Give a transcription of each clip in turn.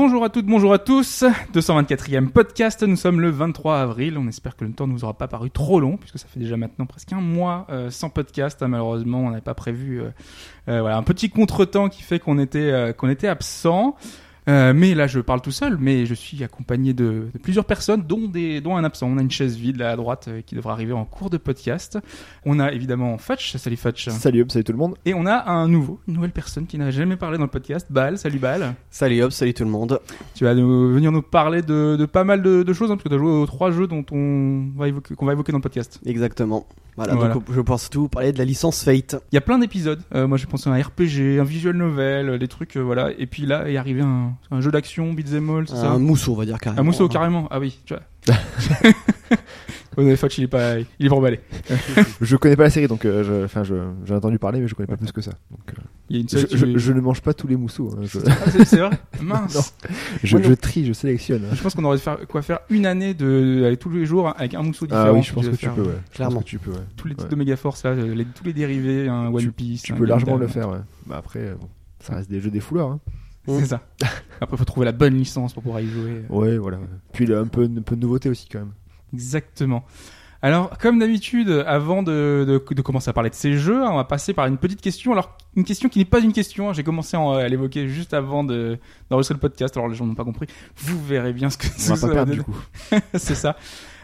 Bonjour à toutes, bonjour à tous. 224e podcast. Nous sommes le 23 avril. On espère que le temps ne nous aura pas paru trop long, puisque ça fait déjà maintenant presque un mois euh, sans podcast. hein, malheureusement, on n'avait pas prévu euh, euh, un petit contretemps qui fait qu'on était absent. Euh, mais là, je parle tout seul, mais je suis accompagné de, de plusieurs personnes, dont, des, dont un absent. On a une chaise vide là à droite euh, qui devra arriver en cours de podcast. On a évidemment Fatch. Salut Fatch. Salut Hop, salut tout le monde. Et on a un nouveau, une nouvelle personne qui n'a jamais parlé dans le podcast. Bal. Salut Bal. Salut hop, salut tout le monde. Tu vas nous, venir nous parler de, de pas mal de, de choses, hein, parce que tu as joué aux trois jeux dont on va évoquer, qu'on va évoquer dans le podcast. Exactement. Voilà, Voilà. donc je surtout vous parler de la licence Fate. Il y a plein d'épisodes. Euh, moi, j'ai pensé à un RPG, un visual novel, des trucs, euh, voilà. Et puis là, il est arrivé un, un jeu d'action, beat'em all, c'est ça Un mousseau, on va dire carrément. Un mousseau, hein. carrément. Ah oui, tu vois. Fudge, il est pas, il est pas emballé. Je connais pas la série, donc euh, je- enfin, je, j'ai entendu parler, mais je connais pas plus que ça. Donc, euh, Il y a une je, seule qui- je- je ne mange pas tous les mousseaux. hein, je, Ah, c'est- c'est vrai Mince. je, trie, je sélectionne. hein. Je pense qu'on aurait faire, quoi faire une année de, aller tous les jours avec un mousseau différent. Ah oui, je pense que tu faire peux. Ouais. Je pense Clairement. que tu peux. Ouais. Tous les titres Ouais. de Megaforce, là, les- tous les dérivés, un One Piece. Tu un peux largement Gundam. le faire. Ouais. Bah après, euh, bon, ça reste des jeux des foulards. Hein. C'est ça. Après, faut trouver la bonne licence pour pouvoir y jouer. Ouais, voilà. Puis il y a un peu, un peu de nouveauté aussi quand même. Exactement. Alors, comme d'habitude, avant de, de, de commencer à parler de ces jeux, on va passer par une petite question. Alors, une question qui n'est pas une question. hein. J'ai commencé en- à l'évoquer juste avant de- d'enregistrer le podcast. Alors, les gens n'ont pas compris. Vous verrez bien ce que On va pas perdre du coup. C'est ça.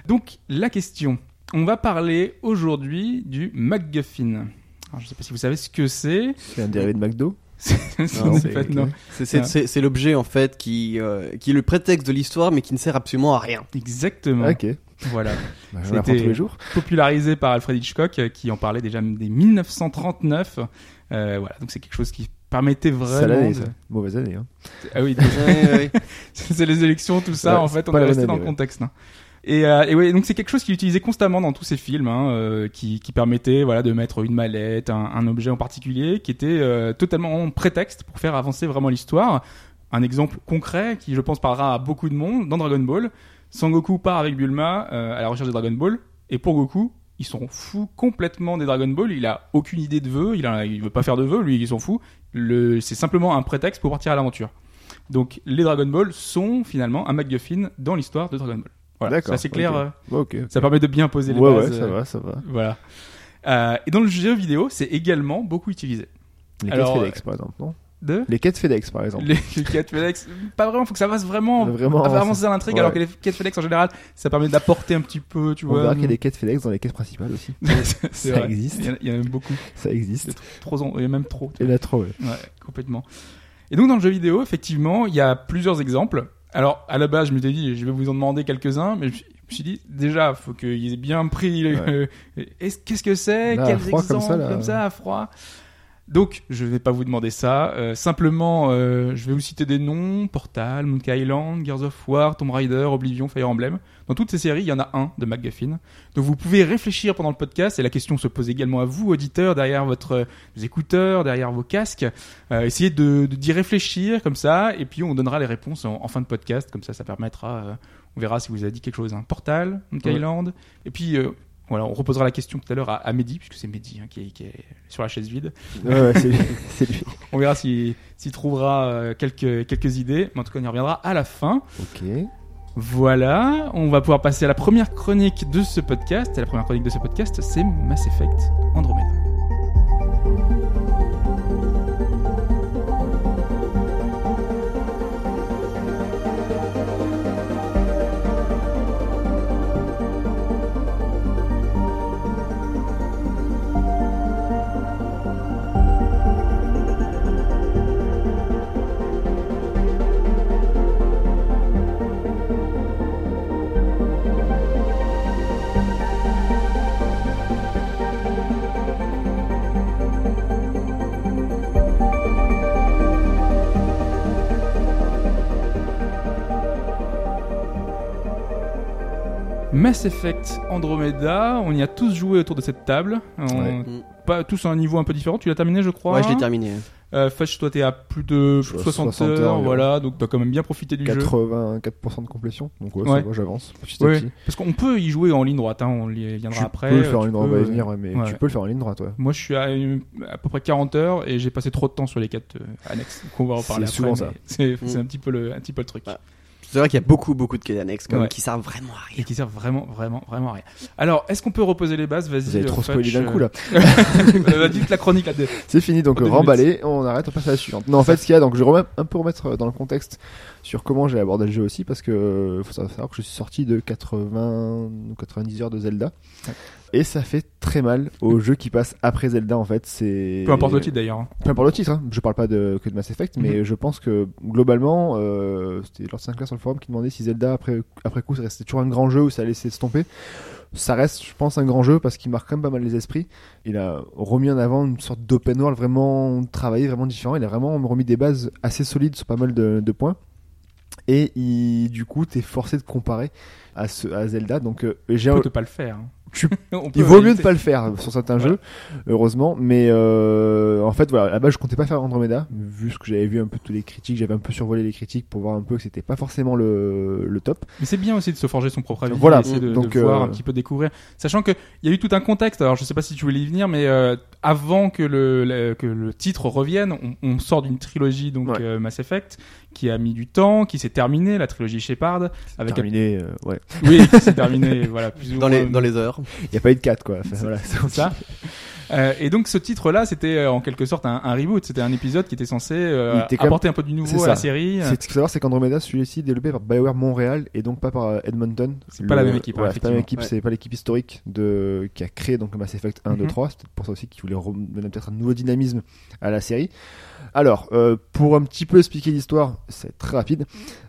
Donc, la question. On va parler aujourd'hui du MacGuffin. Alors, je sais pas si vous savez ce que c'est. C'est un dérivé de McDo. C'est l'objet en fait qui, euh, qui est le prétexte de l'histoire mais qui ne sert absolument à rien. Exactement. Ok. Voilà. Bah, C'était- tous les jours. popularisé par Alfred Hitchcock, euh, qui en parlait déjà dès 1939. Euh, voilà, donc c'est quelque chose qui permettait vraiment. année, de- ça. Mauvaise année. Hein. Ah oui, c'est les élections, tout ça. Ouais, en fait, on est resté dans le ouais. contexte. hein. Et, euh, et ouais, donc c'est quelque chose qu'il utilisait constamment dans tous ses films, hein, euh, qui, qui permettait voilà de mettre une mallette, un, un objet en particulier, qui était euh, totalement prétexte pour faire avancer vraiment l'histoire. Un exemple concret qui, je pense, parlera à beaucoup de monde dans Dragon Ball. Sangoku part avec Bulma euh, à la recherche de Dragon Ball, et pour Goku, il s'en fout complètement des Dragon Ball. Il a aucune idée de vœux, il, a, il veut pas faire de vœux, lui, il s'en fout. C'est simplement un prétexte pour partir à l'aventure. Donc, les Dragon Ball sont finalement un MacGuffin dans l'histoire de Dragon Ball. Voilà, c'est D'accord, assez clair. euh, ça permet de bien poser les Ouais, bases. ouais, ça euh, va, ça va. Voilà. Euh, et dans le jeu vidéo, c'est également beaucoup utilisé. Les Alors, quêtes FedEx, par exemple, non De Les quêtes FedEx, par exemple. les, les quêtes FedEx, pas vraiment, faut que ça fasse vraiment, Vraiment avancer, dans l'intrigue, Ouais. alors que les quêtes FedEx en général, ça permet d'apporter un petit peu, tu On vois. verra qu'il y a des quêtes FedEx dans les quêtes principales aussi. C'est ça vrai. existe. Il y, en a, il y en a même beaucoup. Ça existe. Trop, il y a même trop. Il y en a trop, ouais. Ouais, complètement. Et donc dans le jeu vidéo, effectivement, il y a plusieurs exemples. Alors à la base, je m'étais dit, je vais vous en demander quelques-uns, mais je me suis- dit déjà, faut qu'ils aient bien pris. Ouais. Qu'est-ce que c'est? Quels froid, comme exemples ça, là. à froid? Donc, je vais pas vous demander ça. Euh, simplement, euh, je vais vous citer des noms Portal, Monkey Island, Gears of War, Tomb Raider, Oblivion, Fire Emblem. Dans toutes ces séries, il y en a un de MacGuffin. Donc, vous pouvez réfléchir pendant le podcast, et la question se pose également à vous, auditeurs, derrière votre euh, vos écouteurs, derrière vos casques. Euh, essayez de d'y réfléchir comme ça, et puis on donnera les réponses en, en fin de podcast. Comme ça, ça permettra. on verra si vous avez dit quelque chose. Hein. Portal, Monkey Ouais. Island, et puis. Voilà, on reposera la question tout à l'heure à, à Mehdi, puisque c'est Mehdi hein, qui, est, qui est sur la chaise vide. Ouais, ouais, c'est lui. On verra s'il s'il trouvera euh, quelques, quelques idées, mais en tout cas on y reviendra à la fin. Ok. Voilà, on va pouvoir passer à la première chronique de ce podcast. Et la première chronique de ce podcast, c'est Mass Effect Andromeda. Mass Effect Andromeda, on y a tous joué autour de cette table. On- Ouais. Pas tous à un niveau un peu différent. Tu l'as terminé, je crois. Ouais, je l'ai terminé. Euh, Fudge, toi, t'es à plus de Je suis à 60, 60 heures, voilà. Donc, t'as quand même bien profité du jeu. 84% de complétion. Donc ouais, ça Ouais. va, j'avance Ouais, parce qu'on peut y jouer en ligne droite, hein, on y viendra Tu après. peux le faire en tu ligne droite, on peux, va y euh, venir, mais ouais. tu peux le faire en ligne droite, ouais. Moi, je suis à, une- à peu près 40 heures et j'ai passé trop de temps sur les quêtes euh, annexes. Donc, on va en C'est parler après. souvent ça. C'est c'est Mm. un petit peu le, un petit peu le truc. C'est vrai qu'il y a beaucoup, beaucoup de quêtes annexes Ouais. qui servent vraiment à Et rien. qui servent vraiment, vraiment, vraiment à rien. Alors, est-ce qu'on peut reposer les bases? Vas-y. Vous avez euh, trop Fudge, spoilé d'un coup là. euh, Vas-y, vite la chronique là. C'est fini, donc Deux remballé, on arrête, on passe à la suivante. Non, en fait, ce qu'il y a, donc je vais un peu remettre euh, dans le contexte sur comment j'ai abordé le jeu aussi, parce que euh, faut savoir que je suis sorti de 80 ou 90 heures de Zelda. Ouais. Et ça fait très mal au jeu qui passe après Zelda en fait. C'est Peu importe le titre d'ailleurs. hein. Peu importe le titre, hein. je parle pas de, que de Mass Effect, mais Mhm. je pense que globalement, euh, c'était Lord Sinclair sur le forum qui demandait si Zelda après, après coup ça restait toujours un grand jeu ou ça allait s'estomper. Ça reste, je pense, un grand jeu parce qu'il marque quand même pas mal les esprits. Il a remis en avant une sorte d'open world vraiment travaillé, vraiment différent. Il a vraiment remis des bases assez solides sur pas mal de, de points. Et il, du coup, t'es forcé de comparer à, ce, à Zelda. Donc, euh, j'ai On peut pas le faire. hein. Tu- il vaut mieux ne pas le faire sur certains Voilà. jeux, heureusement. Mais euh, en fait, voilà, là-bas, je comptais pas faire Andromeda, vu ce que j'avais vu un peu tous les critiques. J'avais un peu survolé les critiques pour voir un peu que c'était pas forcément le, le top. Mais c'est bien aussi de se forger son propre avis, Voilà. essayer de, Donc, de voir euh, un petit peu découvrir. Sachant que il y a eu tout un contexte. Alors je sais pas si tu voulais y venir, mais euh, avant que le, le- que le titre revienne, on, on sort d'une trilogie donc Ouais. euh, Mass Effect qui a mis du temps, qui s'est terminée, la trilogie Shepard, avec Terminé, euh, ouais. oui, qui s'est terminée, voilà, plus ou Dans les, moins- dans les heures. Il y a pas eu de 4 quoi. Enfin, voilà, c'est ça. Euh, et donc ce titre-là, c'était euh, en quelque sorte un, un reboot. C'était un épisode qui était censé euh, était même- apporter un peu du nouveau à la série. C'est- Ce qu'il faut savoir, c'est qu'Andromeda, celui-ci, développé par BioWare Montréal et donc pas par euh, Edmonton. C'est pas la même équipe, hein, c'est pas la même équipe, c'est pas l'équipe historique de qui a créé donc le Mass Effect 1, 2, Mhm. 3. C'est pour ça aussi qu'ils voulaient donner peut-être un nouveau dynamisme à la série. Alors, euh, pour un petit peu expliquer l'histoire, c'est très rapide.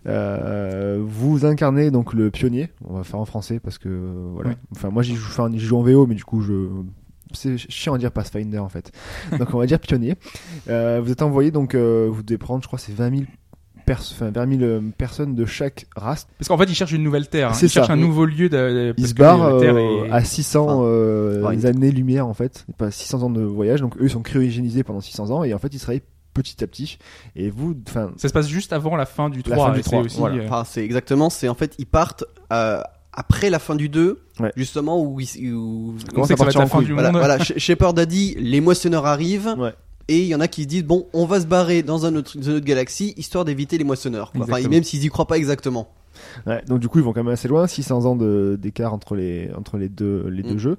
Euh, vous incarnez donc le pionnier. On va faire en français parce que euh, voilà. Oui. Enfin, moi j'y joue, enfin, j'y joue en VO, mais du coup je c'est chiant à dire Pathfinder en fait. Donc on va dire pionnier. Euh, vous êtes envoyé donc euh, vous devez prendre, je crois, c'est 20 000 pers- enfin, 20 000 euh, personnes de chaque race. Parce qu'en fait, ils cherchent une nouvelle terre. hein. C'est Ils cherchent un nouveau lieu de. Ils se barrent euh, est- à 600 Enfin, euh, ouais. années-lumière en fait, pas 600 ans de voyage. Donc eux ils sont cryogénisés pendant 600 ans et en fait ils se réveillent petit à petit. Et vous, enfin, Ça se passe juste avant la fin du La 3. fin du et c'est 3, aussi, voilà. euh, Enfin, c'est exactement, c'est en fait, ils partent euh, après la fin du 2, Ouais. justement, où, ils- où- on commence sait à que ça va être partir la en fin du voilà, monde. voilà, Sh- Shepard a dit, les moissonneurs arrivent, Ouais. et il y en a qui se disent, bon, on va se barrer dans un autre, dans une autre galaxie, histoire d'éviter les moissonneurs. quoi. Enfin, Exactement. même s'ils y croient pas exactement. Ouais, donc du coup ils vont quand même assez loin, 600 ans de- d'écart entre les entre les deux les deux Mm. jeux.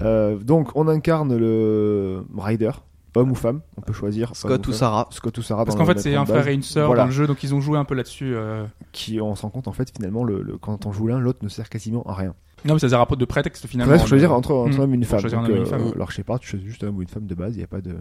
Euh, donc on incarne le Rider, homme ou femme, on peut choisir. Scott ou. Sarah. Scott ou Sarah. Parce qu'en fait, c'est un base. frère et une sœur Voilà. dans le jeu, donc ils ont joué un peu là-dessus. euh. Qui on se rend compte en fait finalement le, le- quand on joue l'un, l'autre ne sert quasiment à rien. Non, mais ça sert un peu de prétexte finalement. Faut choisir entre, entre Mm. homme et une femme. choisir un Donc, homme et une euh, femme. Alors je sais pas, tu choisis juste un homme ou une femme de base, il y a pas de.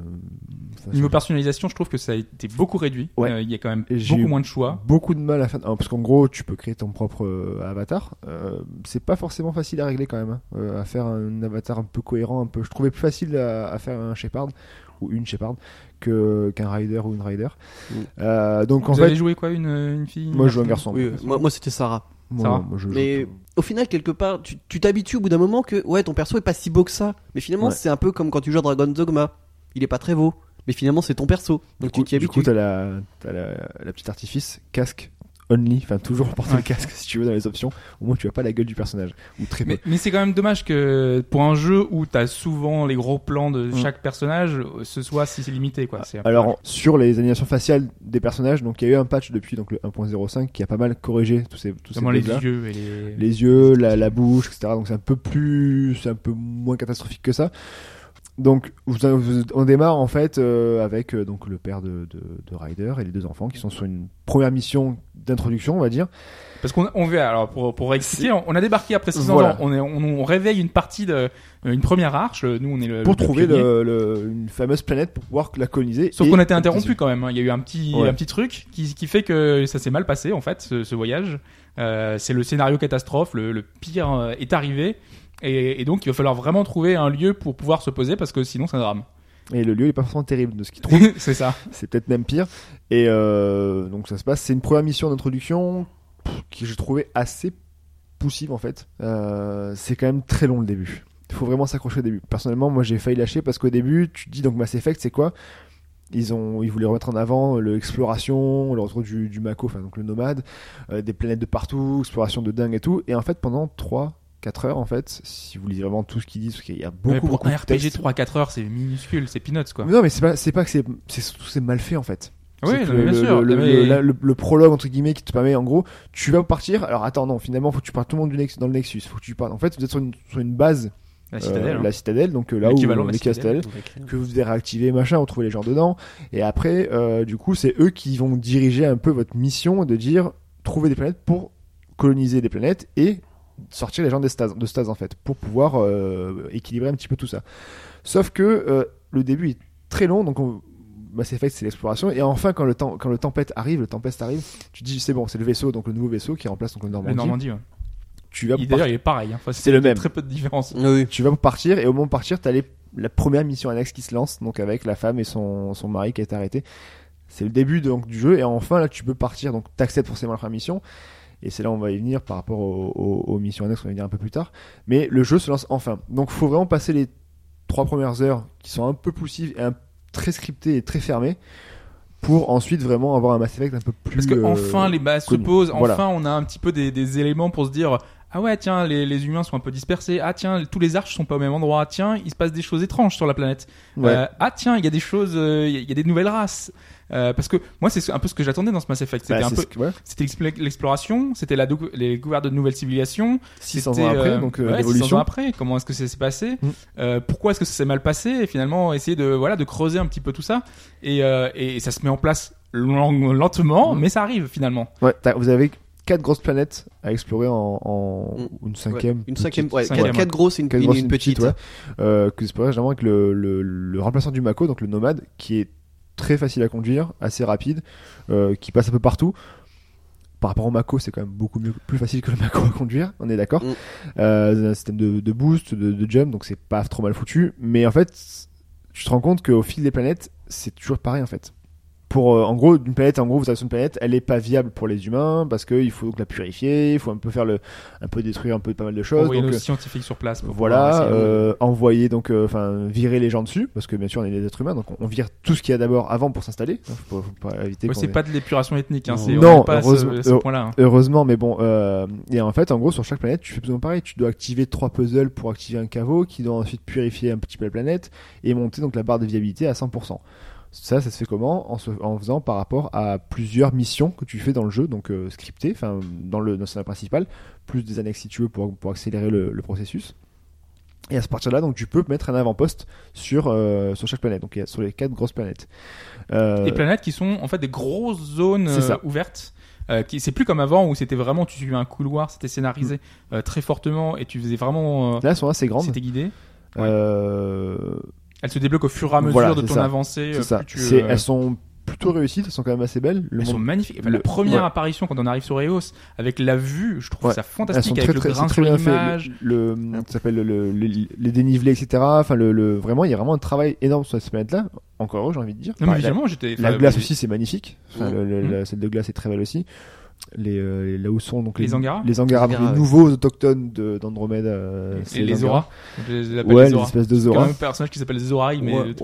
Niveau personnalisation, je trouve que ça a été beaucoup réduit. Ouais. Euh, Il y a quand même Et beaucoup moins de choix. beaucoup de mal à faire ah, parce qu'en gros tu peux créer ton propre euh, avatar Euh, c'est pas forcément facile à régler quand même hein. Euh, à faire un avatar un peu cohérent un peu je trouvais plus facile à, à faire un Shepard ou une Shepard que qu'un Rider ou une Rider Mm. Euh, donc en Vous fait avez joué quoi, une, une fille moi je joue un garçon Oui, moi, moi c'était Sarah. Moi, Ça va moi, je joue- Mais au final, quelque part, tu tu t'habitues au bout d'un moment que ouais, ton perso est pas si beau que ça. Mais finalement, Ouais. c'est un peu comme quand tu joues à Dragon Dogma. Il est pas très beau. Mais finalement, c'est ton perso. Donc tu t'y du coup habitues. t'as la, t'as la, la petite artifice casque only enfin toujours porter Ouais. le casque si tu veux dans les options au moins tu as pas la gueule du personnage ou très peu Mais, mais c'est quand même dommage que pour un jeu où t'as souvent les gros plans de Mm. chaque personnage, ce soit si limité quoi. Peu Alors sur les animations faciales des personnages, donc il y a eu un patch depuis donc le 1.05 qui a pas mal corrigé tous ces tous ces notamment les yeux et les. les yeux, la, la bouche, etc. Donc c'est un peu plus, c'est un peu moins catastrophique que ça. Donc on démarre en fait euh, avec euh, donc le père de, de, de Ryder et les deux enfants qui sont sur une première mission d'introduction, on va dire. Parce qu'on on veut alors pour pour expliquer, on a débarqué après 600 Voilà. ans. On, est, on, on réveille une partie de une première arche. Nous on est le pour le trouver le, le- une fameuse planète pour pouvoir la coloniser. Sauf qu'on a été interrompu quand même. hein. Il y a eu un petit, Ouais. un petit truc qui, qui fait que ça s'est mal passé en fait, ce, ce voyage. Euh, c'est le scénario catastrophe. Le, le pire euh, est arrivé. Et, et donc il va falloir vraiment trouver un lieu pour pouvoir se poser parce que sinon c'est un drame. Et le lieu est pas forcément terrible de ce qu'ils trouvent. c'est ça. c'est peut-être même pire. Et euh, donc ça se passe. C'est une première mission d'introduction qui j'ai trouvé assez poussive en fait. Euh, c'est quand même très long le début. Il faut vraiment s'accrocher au début. Personnellement, moi j'ai failli lâcher parce qu'au début, tu te dis donc Mass Effect, c'est quoi? Ils ont, ils voulaient remettre en avant l'exploration, le retour du, du Mako, enfin donc le nomade, euh, des planètes de partout, exploration de dingue et tout. Et en fait, pendant 3 4 heures en fait, si vous lisez vraiment tout ce qu'ils disent, parce qu'il y a beaucoup, Mais pour beaucoup un de RPG textes. 3-4 heures, c'est minuscule, c'est peanuts quoi. Mais non, mais c'est pas, c'est pas que c'est, c'est surtout c'est mal fait en fait. Oui, non, le, bien le- sûr. Le, mais- le- la- le- le prologue entre guillemets qui te permet en gros, tu vas partir. Alors attends, non, finalement, faut que tu partes tout le monde du Nex- dans le Nexus. Faut que tu partes. En fait, vous êtes sur une, sur une base, la euh, citadelle. hein. la citadelle, donc euh, là où les citadelle. castels, que vous devez réactiver, machin, retrouver les gens dedans. Et après, euh, du coup, c'est eux qui vont diriger un peu votre mission de dire trouver des planètes pour coloniser des planètes et sortir les gens des stases, de stase en fait, pour pouvoir euh, équilibrer un petit peu tout ça. Sauf que euh, le début est très long, donc on, Mass Effect c'est l'exploration, et enfin quand le temps, quand le tempête arrive, le tempête arrive, tu te dis c'est bon, c'est le vaisseau, donc le nouveau vaisseau qui remplace donc le Le Normandie. Normandie. ouais. Tu vas Il- D'ailleurs, il est pareil. hein. Enfin, C'est le même. Très peu de différence. Oui. tu vas pour partir et au moment de partir t'as les, la première mission annexe qui se lance donc avec la femme et son, son mari qui a été arrêté c'est le début donc du jeu et enfin là tu peux partir donc t'acceptes forcément la première mission et c'est là où on va y venir par rapport aux, aux- aux missions annexes on va y venir un peu plus tard. Mais le jeu se lance enfin. Donc faut vraiment passer les trois premières heures qui sont un peu poussives et un, très scriptées et très fermées pour ensuite vraiment avoir un Mass Effect un peu plus Parce que euh, enfin les bases se posent, Voilà. enfin on a un petit peu des, des éléments pour se dire ah ouais tiens les, les humains sont un peu dispersés, ah tiens tous les arches sont pas au même endroit, tiens il se passe des choses étranges sur la planète, ouais. Euh, ah tiens il y a des choses, euh, il y il y, a des nouvelles races. Euh, parce que moi c'est un peu ce que j'attendais dans ce Mass Effect, c'était Bah, un c'est peu ce que- ouais. c'était l'expl- l'exploration, c'était la dou- les découvertes de nouvelles civilisations, 600 c'était, ans après euh, donc euh, ouais, 600 l'évolution ans après, comment est-ce que ça s'est passé Mm. Euh, Pourquoi est-ce que ça s'est mal passé Et finalement, essayer de voilà de creuser un petit peu tout ça. Et, euh, et ça se met en place lent- lentement, Mm. mais ça arrive finalement. ouais, vous avez quatre grosses planètes à explorer en, en Mm. une cinquième Ouais, Une petite. cinquième, ouais, Cinquième, quatre, quatre grosses et une, une- une petite. ouais. Euh, que c'est vraiment avec le, le, le remplaçant du Mako, donc le nomade, qui est très facile à conduire, assez rapide, euh, qui passe un peu partout. Par rapport au Mako, c'est quand même beaucoup mieux, plus facile que le Mako à conduire, on est d'accord. Mm. Euh, un système de, de boost, de, de jump, donc c'est pas trop mal foutu. Mais en fait, tu te rends compte qu'au fil des planètes, c'est toujours pareil en fait. Pour, euh, en gros, une planète, en gros, vous avez une planète, elle est pas viable pour les humains parce qu'il faut donc la purifier, il faut un peu faire le, un peu détruire un peu pas mal de choses. Envoyer donc, nos euh, scientifiques sur place. pour voilà, de- euh, envoyer donc, enfin, virer les gens dessus, parce que bien sûr on est des êtres humains, donc on, on vire tout ce qu'il y a d'abord avant pour s'installer. hein, Faut, pas- faut pas éviter. Ouais, c'est ait- pas de l'épuration ethnique, hein, Non. c'est Non, pas ce, heureusement- ce point-là. hein. Heureusement, mais bon, euh, et en fait, en gros, sur chaque planète, tu fais plus ou moins pareil. Tu dois activer trois puzzles pour activer un caveau, qui doit ensuite purifier un petit peu la planète et monter donc la barre de viabilité à 100%. Ça, ça se fait comment en, se- en faisant par rapport à plusieurs missions que tu fais dans le jeu, donc euh, scriptées, enfin dans le, dans le scénario principal, plus des annexes si tu veux pour, pour accélérer le, le processus. Et à ce partir de là, donc tu peux mettre un avant-poste sur sur chaque planète, donc sur les quatre grosses planètes. Euh, Des planètes qui sont en fait des grosses zones euh, ouvertes. Euh, qui c'est plus comme avant où c'était vraiment tu suivais un couloir, c'était scénarisé Mm. euh, très fortement et tu faisais vraiment euh, là, elles sont assez grandes. c'était guidé. Euh, Elles se débloquent au fur et à mesure Voilà, de ton ça. avancée. c'est euh, ça. tu, euh, Elles sont plutôt réussites, elles sont quand même assez belles. Le elles sont magnifiques. Enfin, le- la première ouais. apparition quand on arrive sur Eos avec la vue, je trouve Ouais. ça Elles fantastique sont avec très le très, grain c'est sur très bien fait. l'image. Le, le- ça s'appelle le, le- le- les dénivelés, etc. Enfin, le, le- vraiment, il y a vraiment un travail énorme sur cette planète-là. Encore heureux, j'ai envie de dire. Non mais Enfin, la, évidemment, j'étais la glace aussi, c'est magnifique. Enfin, le- le- Mm. la- celle de glace est très belle aussi. Les, euh, les- là où sont donc Les Angara les Angara, Les Angara, les ouais. nouveaux autochtones de- d'Andromède. euh, Et les. Zora. Les Ouais, les les Zora. espèces de C'est quand Zora. même un personnage qui s'appelle Zoraï, mais Ouais,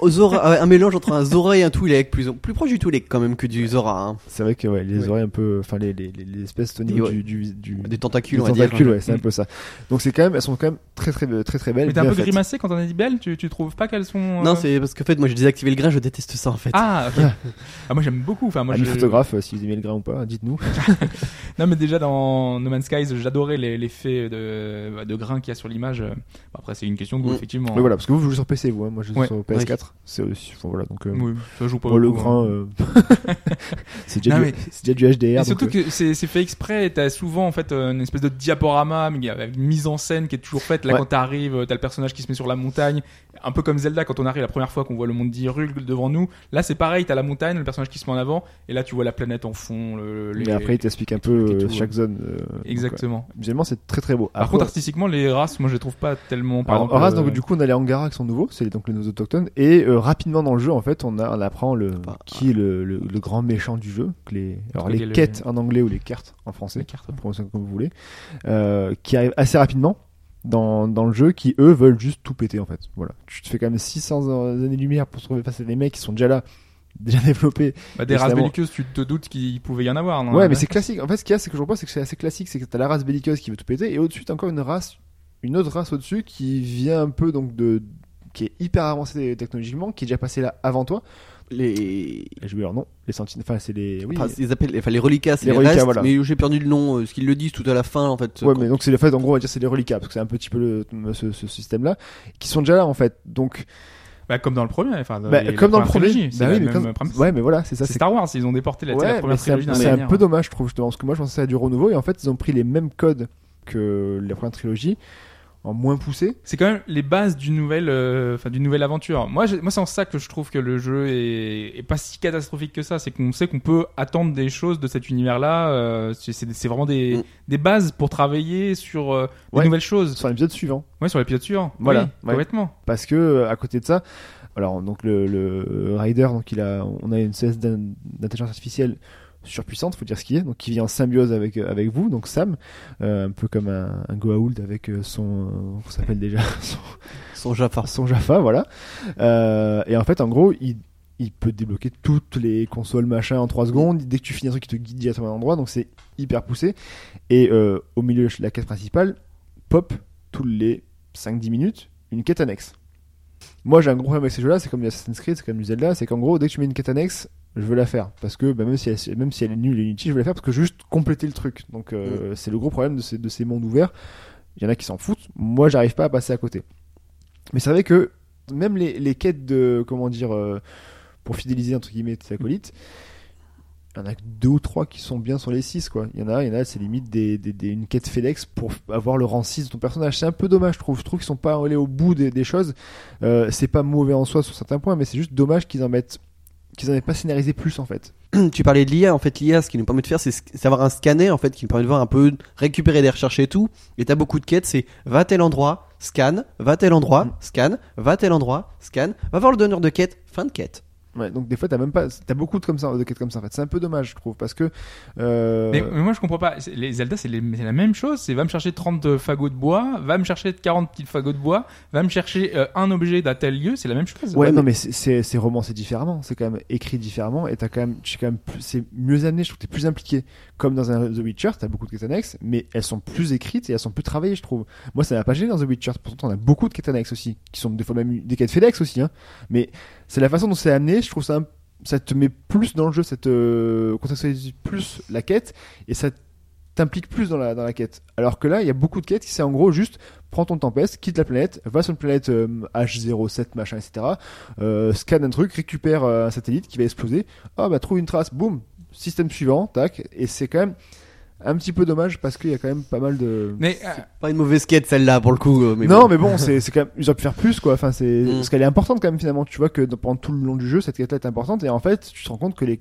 ouais, Zora, un mélange entre un Zora et un Twi'lek, plus, plus proche du Twi'lek quand même que du Zora, hein. C'est vrai que ouais, les Ouais. oreilles un peu, enfin les, les, les- les espèces au niveau du, du, du, des tentacules, des on va dire. tentacules, ouais, c'est un peu ça. Donc c'est quand même, elles sont quand même très très très très belles. mais t'es un peu faites. grimacé quand on a dit belle. Tu tu trouves pas qu'elles sont euh, Non, c'est parce qu'en fait, moi j'ai désactivé le grain, je déteste ça en fait. Ah, ok. ah, moi j'aime beaucoup. Enfin, moi Amis je... photographes, euh, si vous aimez le grain ou pas, dites-nous. Non, mais déjà dans No Man's Skies, j'adorais l'effet de, de grain qu'il y a sur l'image. Bon, Après, c'est une question de goût, Mm. effectivement. Mais voilà, parce que vous, vous jouez sur PC, vous, hein, moi je joue Ouais. sur PS4. C'est enfin, voilà, donc euh, Oui, ça joue pas le beaucoup, grain, hein. euh, c'est déjà, du- déjà HDR. Et surtout donc, euh, que c'est fait exprès, t'as souvent en fait une espèce de diaporama, mais avec une mise en scène qui est toujours faite. Là, Ouais. quand t'arrives, t'as le personnage qui se met sur la montagne, un peu comme Zelda quand on arrive la première fois qu'on voit le monde d'Hyrule devant nous. Là, c'est pareil, t'as la montagne, le personnage qui se met en avant, et là tu vois la planète en fond, le- euh, les. Mais après, il t'explique un peu euh, tout, chaque zone. euh, donc, Exactement. ouais. Visuellement, c'est très très beau. Par Après, contre, artistiquement, les races, moi, je les trouve pas tellement. Par Alors, exemple, euh, donc du coup on a les Angara qui sont nouveaux, c'est donc les nouveaux autochtones, et euh, rapidement dans le jeu en fait on, a, on apprend le Bah, qui est le, le, le grand méchant du jeu, les, alors les quêtes en anglais ou les cartes en français, les cartes. comme vous voulez, euh, qui arrivent assez rapidement dans, dans le jeu, qui eux veulent juste tout péter en fait. Voilà, tu te fais quand même 600 années-lumière pour se trouver face à des mecs qui sont déjà là, déjà développés. Bah, des races belliqueuses, tu te doutes qu'il pouvait y en avoir, non Ouais, mais c'est classique. En fait, ce qu'il y a, c'est que je pense c'est que c'est assez classique, c'est que t'as la race belliqueuse qui veut tout péter, et au-dessus t'as encore une race, une autre race au-dessus qui vient un peu donc de, qui est hyper avancée technologiquement, qui est déjà passée là avant toi. Les. J'ai oublié leur nom. Les sentinelles, enfin c'est les, oui. Enfin, ils appellent, enfin, les reliquats, c'est Les les, reliquats, restes, voilà. mais j'ai perdu le nom, euh, ce qu'ils le disent tout à la fin, en fait. Ouais, Quand- mais donc c'est le fait, en gros, on va dire c'est les reliquats, parce que c'est un petit peu le, ce, ce système-là, qui sont déjà là en fait. Donc, Bah, comme dans le premier, enfin, bah, les- comme dans le premier, trilogie, c'est bah oui, mais comme- ouais, mais voilà, c'est ça. C'est Star Wars, ils ont déporté la, tu sais, la Ouais, première c'est un, trilogie c'est un manière. peu dommage, je trouve, justement, parce que moi je pensais ça du renouveau, et en fait, ils ont pris les mêmes codes que la première trilogie, en moins poussé. c'est quand même les bases d'une nouvelle, euh, enfin d'une nouvelle aventure. Moi, j'ai- moi, c'est en ça que je trouve que le jeu est, est pas si catastrophique que ça. C'est qu'on sait qu'on peut attendre des choses de cet univers-là. euh, c'est, vraiment des, Mm. des bases pour travailler sur euh, des Ouais. nouvelles choses. Sur l'épisode suivant. Ouais, sur l'épisode suivant. Voilà, Oui, ouais. complètement. parce que euh, à côté de ça alors donc le, le rider donc il a on a une CS d'in- d'intelligence artificielle surpuissante faut dire ce qui est donc qui vit en symbiose avec euh, avec vous donc Sam euh, un peu comme un, un Goa'uld avec euh, son ça s'appelle déjà son, Son Jafar. son Jaffa voilà. Euh, et en fait en gros il il peut débloquer toutes les consoles machin en 3 secondes. Dès que tu finis un truc il te guide directement à un endroit donc c'est hyper poussé. Et euh, au milieu de la quête principale pop tous les 5-10 minutes une quête annexe. Moi j'ai un gros problème avec ces jeux là c'est comme du Assassin's Creed c'est comme du Zelda c'est qu'en gros dès que tu mets une quête annexe je veux la faire parce que bah, même, si elle, même si elle est nulle et inutile je veux la faire parce que je veux juste compléter le truc donc euh, c'est le gros problème de ces, de ces mondes ouverts il y en a qui s'en foutent moi j'arrive pas à passer à côté mais c'est vrai que même les, les quêtes de comment dire euh, pour fidéliser entre guillemets tes acolytes il y en a que deux ou trois qui sont bien sur les six quoi. Il y en a, il y en a, c'est limite des, des, des- une quête FedEx pour avoir le rang 6 de ton personnage. C'est un peu dommage, je trouve. Je trouve qu'ils sont pas allés au bout des, des choses. Euh, c'est pas mauvais en soi sur certains points, mais c'est juste dommage qu'ils en mettent, qu'ils en aient pas scénarisé plus en fait. tu parlais de l'IA, en fait, l'IA, ce qui nous permet de faire, c'est avoir un scanner, en fait, qui nous permet de voir un peu, récupérer des recherches et tout. Et t'as beaucoup de quêtes, c'est va à tel endroit, scan, va à tel endroit, Mm. scan, va à tel endroit, scan, va voir le donneur de quête, fin de quête. Ouais, donc des fois t'as même pas, t'as beaucoup de comme ça, de quêtes comme ça en fait. C'est un peu dommage, je trouve, parce que. Euh... Mais, mais moi je comprends pas. Les Zelda c'est la même chose. C'est va me chercher 30 fagots de bois, va me chercher 40 petits fagots de bois, va me chercher euh, un objet d'un tel lieu. C'est la même chose. Ouais, non, mais c'est- c'est romancé différemment, c'est quand même écrit différemment, et t'as quand même, c'est quand même, c'est mieux amené, je trouve que t'es plus impliqué. Comme dans un The Witcher, t'as beaucoup de quêtes annexes, mais elles sont plus écrites et elles sont plus travaillées, je trouve. Moi, ça m'a pas gêné dans The Witcher, pourtant on a beaucoup de quêtes annexes aussi, qui sont des fois même des quêtes FedEx aussi, hein. Mais c'est la façon dont c'est amené, je trouve ça, ça te met plus dans le jeu, ça te contextualise plus la quête, et ça t'implique plus dans la, quête. Alors que là, il y a beaucoup de quêtes qui c'est en gros juste prends ton tempeste, quitte la planète, va sur une planète euh, H07 machin etc. Euh, scanne un truc, récupère euh, un satellite qui va exploser. Ah bah trouve une trace, boum, système suivant, tac. Et c'est quand même un petit peu dommage parce qu'il y a quand même pas mal de. Mais euh, Pas une mauvaise quête, celle-là, pour le coup. euh, Mais non bon. mais bon, c'est c'est quand même ils auraient pu faire plus quoi. Enfin c'est Mm. parce qu'elle est importante quand même finalement. Tu vois que pendant tout le long du jeu, cette quête-là est importante et en fait, tu te rends compte que les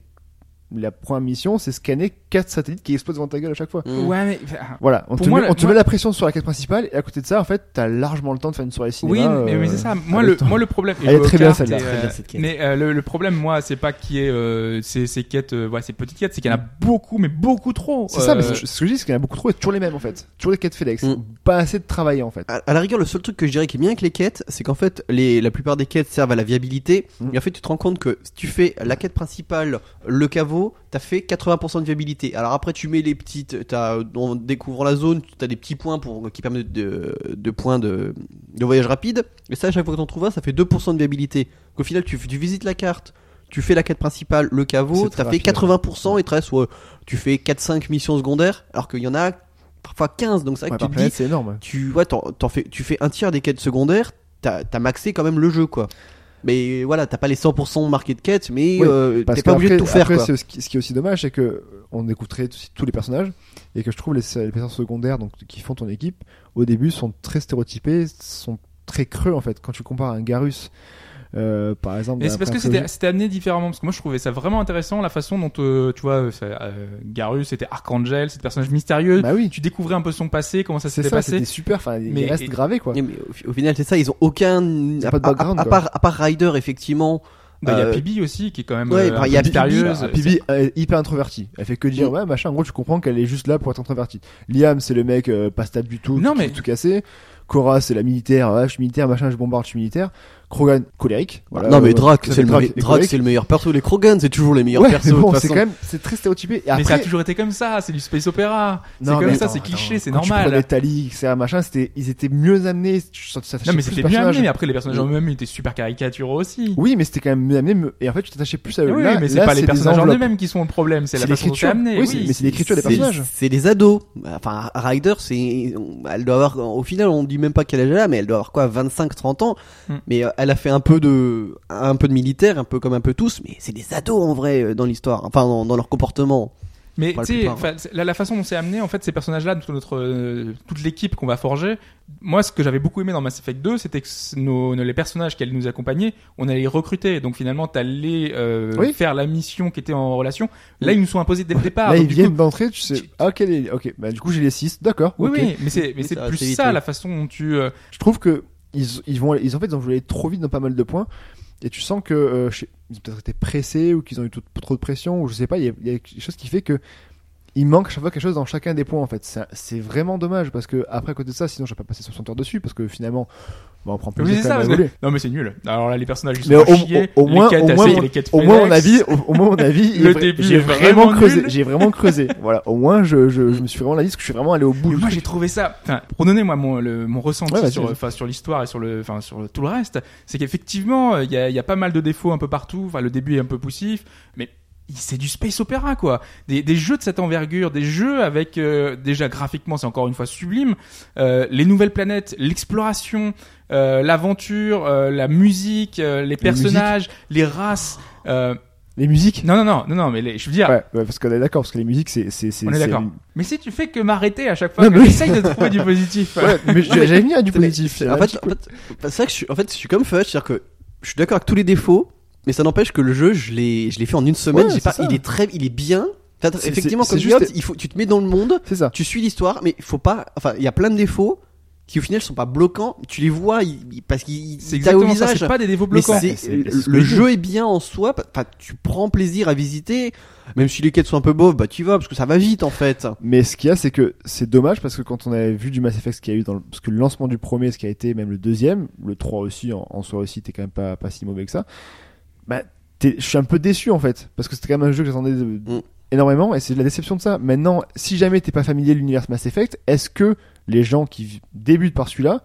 la première mission, c'est scanner quatre satellites qui explosent devant ta gueule à chaque fois. Mm. ouais, mais Voilà, on, Pour te, moi, met, la- on te moi- met la pression sur la quête principale et à côté de ça, en fait, t'as largement le temps de faire une soirée cinéma. Oui, mais, mais euh, c'est ça. Moi, le, moi, le problème. Elle est très bien, celle-là. euh, bien, cette quête. Mais euh, le, le problème, moi, c'est pas qu'il y ait euh, ces, ces quêtes, euh, ouais, ces petites quêtes, c'est qu'il y en a beaucoup, mais beaucoup trop. C'est ça, mais c'est- ce que je dis, c'est qu'il y en a beaucoup trop et toujours les mêmes en fait. Toujours les quêtes FedEx. Mm. Pas assez de travail en fait. À, à la rigueur, le seul truc que je dirais qui est bien avec les quêtes, c'est qu'en fait, les, la plupart des quêtes servent à la viabilité. Mm. Et en fait, tu te rends compte que si tu fais la quête principale, le caveau, t'as fait 80% de viabilité. Alors après, tu mets les petites, t'as, en découvrant la zone, t'as des petits points pour, qui permettent de, de points de, de voyage rapide. Et ça, à chaque fois que t'en trouves un, ça fait 2% de viabilité. Donc, au final, tu, tu visites la carte. Tu fais la quête principale, le caveau, très t'as fait rapide. 80% et reste, ouais, tu fais 4-5 missions secondaires, alors qu'il y en a parfois 15, donc c'est vrai Ouais, que tu te dis, c'est énorme. tu ouais, fais, tu fais un tiers des quêtes secondaires, t'as, t'as maxé quand même le jeu, quoi. Mais voilà, t'as pas les 100% marqués de quêtes, mais Oui, euh, t'es pas obligé de tout faire, après, quoi. ce, qui, ce qui est aussi dommage, c'est que on découvre tous les personnages et que je trouve les, les personnages secondaires donc, qui font ton équipe au début sont très stéréotypés, sont très creux en fait. Quand tu compares un Garus Euh, par exemple. Mais dans c'est parce que c'était amené différemment. Parce que moi, je trouvais ça vraiment intéressant la façon dont, euh, tu vois, ça, euh, Garus, c'était Archangel, c'était personnage mystérieux. Bah oui. Tu découvrais un peu son passé, comment ça C'est s'était passé. c'était super. Enfin, Mais- il reste et- gravé quoi. Mais au, au final, c'est ça, ils ont aucun. a à, pas de à- background, à quoi. part, à part Ryder, effectivement. Bah, il y a Euh, Pibi aussi, qui est quand même ouais, euh, y a Pibi, mystérieuse. Ah, Pibi hyper introvertie. Elle fait que dire Mm. ouais machin. En gros, tu comprends qu'elle est juste là pour être introvertie. Liam, c'est le mec euh, pas stable du tout, Non, tout, mais- tout cassé. Cora, c'est la militaire. Ouais, je suis militaire, machin, je bombarde, je suis militaire. Krogan, colérique. Voilà, non, mais euh, Drac, c'est le, me- c'est meilleur perso. Les Krogan, c'est toujours les meilleurs Ouais, persos. bon, c'est quand même, c'est très stéréotypé. Et Mais ça a toujours été comme ça, c'est du space opéra. C'est comme ça, c'est cliché, c'est Quand Tu prenais normal. Tali, etc. machin, c'était, ils étaient mieux amenés. Non, mais c'était mieux personnages. amené, mais après, les personnages Mm. en eux-mêmes étaient super caricaturaux aussi. Oui, mais c'était quand même mieux amené. me- Et en fait, tu t'attachais plus à eux. Oui, Là- mais c'est pas les personnages en eux-mêmes qui sont le problème, c'est la C'est façon c'est amené. Oui, c'est- mais c'est l'écriture des C'est- personnages. C'est des ados. Enfin, Ryder, c'est, elle doit avoir, au final, on dit même pas quel âge elle a, mais elle doit avoir quoi, 25, 30 ans. Hmm. Mais euh, elle a fait un peu de, un peu de militaire, un peu comme un peu tous, mais c'est des ados en vrai euh, dans l'histoire, enfin dans, dans leur comportement. Mais tu sais, c'est- la, la façon dont c'est amené, en fait, ces personnages-là, toute notre, euh, toute l'équipe qu'on va forger. Moi, ce que j'avais beaucoup aimé dans Mass Effect 2, c'était que c- nos, nos- les personnages qui allaient nous accompagner, on allait les recruter. Donc finalement, t'allais euh, Oui. faire la mission qui était en relation. Là, ils nous sont imposés dès le départ. Là, Donc, ils viennent d'entrer, tu sais. tu- Ah, ok, ok. Bah, du coup, j'ai les 6. D'accord. Oui, ok. oui, mais c'est, mais c'est plus vite, ça, oui. la façon dont tu. euh, Je trouve que ils, ils vont, ils en fait, ils ont trop vite dans pas mal de points. Et tu sens que, euh, ils ont peut-être été pressés ou qu'ils ont eu trop de pression ou je sais pas. Il y, a, il y a quelque chose qui fait que il manque à chaque fois quelque chose dans chacun des points en fait. C'est- C'est vraiment dommage parce que après à côté de ça, sinon je vais pas passer 60 heures dessus parce que finalement, bah, on prend plus de temps. Non, mais c'est nul. Alors là, les personnages, ils sont au, chier. au- au les moins, quêtes, au moins, mon- les quêtes au moins, mon avis, au, au moins, mon avis, j'ai vraiment vraiment creusé. J'ai vraiment creusé. Voilà. Au moins, je, je, je me suis vraiment dit parce que je suis vraiment allé au bout. Mais moi j'ai trouvé ça. Enfin, pour donner moi mon, le, mon ressenti Ouais, sur, enfin, sur l'histoire et sur le, enfin sur tout le reste, c'est qu'effectivement il y a, il y a pas mal de défauts un peu partout. Enfin, le début est un peu poussif, mais c'est du space opéra quoi. Des, des jeux de cette envergure, des jeux avec euh, déjà graphiquement c'est encore une fois sublime. Euh, les nouvelles planètes, l'exploration, euh, l'aventure, euh, la musique, euh, les personnages, les races. euh, Les musiques? non non non non non mais les, je veux dire. Ouais, ouais, parce qu'on est d'accord, parce que les musiques, c'est, c'est, c'est. On est d'accord. Mais si tu fais que m'arrêter à chaque fois, Non, que mais- j'essaye de trouver du positif. Ouais, mais j'allais venir à du positif. c'est- En fait, en fait, c'est ça que je suis, en fait, je suis comme Fudge, c'est-à-dire que je suis d'accord avec tous les défauts, mais ça n'empêche que le jeu, je l'ai, je l'ai fait en une semaine. Ouais, j'ai pas, ça. il est très, il est bien. C'est- effectivement, c'est- comme juste- dis, il faut, tu te mets dans le monde, C'est ça. tu suis l'histoire, mais il faut pas, enfin, il y a plein de défauts qui au final sont pas bloquants. Tu les vois parce qu'ils C'est au exactement ça, visage. c'est pas des défauts bloquants. C'est- le, jeu est bien en soi. Enfin, tu prends plaisir à visiter, même si les quêtes sont un peu boves, bah tu vas parce que ça va vite en fait. Mais ce qu'il y a, c'est que c'est dommage parce que quand on avait vu du Mass Effect ce qu'il y a eu dans le, parce que le lancement du premier, ce qui a été même le deuxième, le 3 aussi, en, en soi aussi, t'es quand même pas, pas si mauvais que ça. Bah, je suis un peu déçu en fait parce que c'était quand même un jeu que j'attendais Mm. énormément et c'est de la déception de ça. Maintenant, si jamais t'es pas familier de l'univers Mass Effect, est-ce que les gens qui débutent par celui-là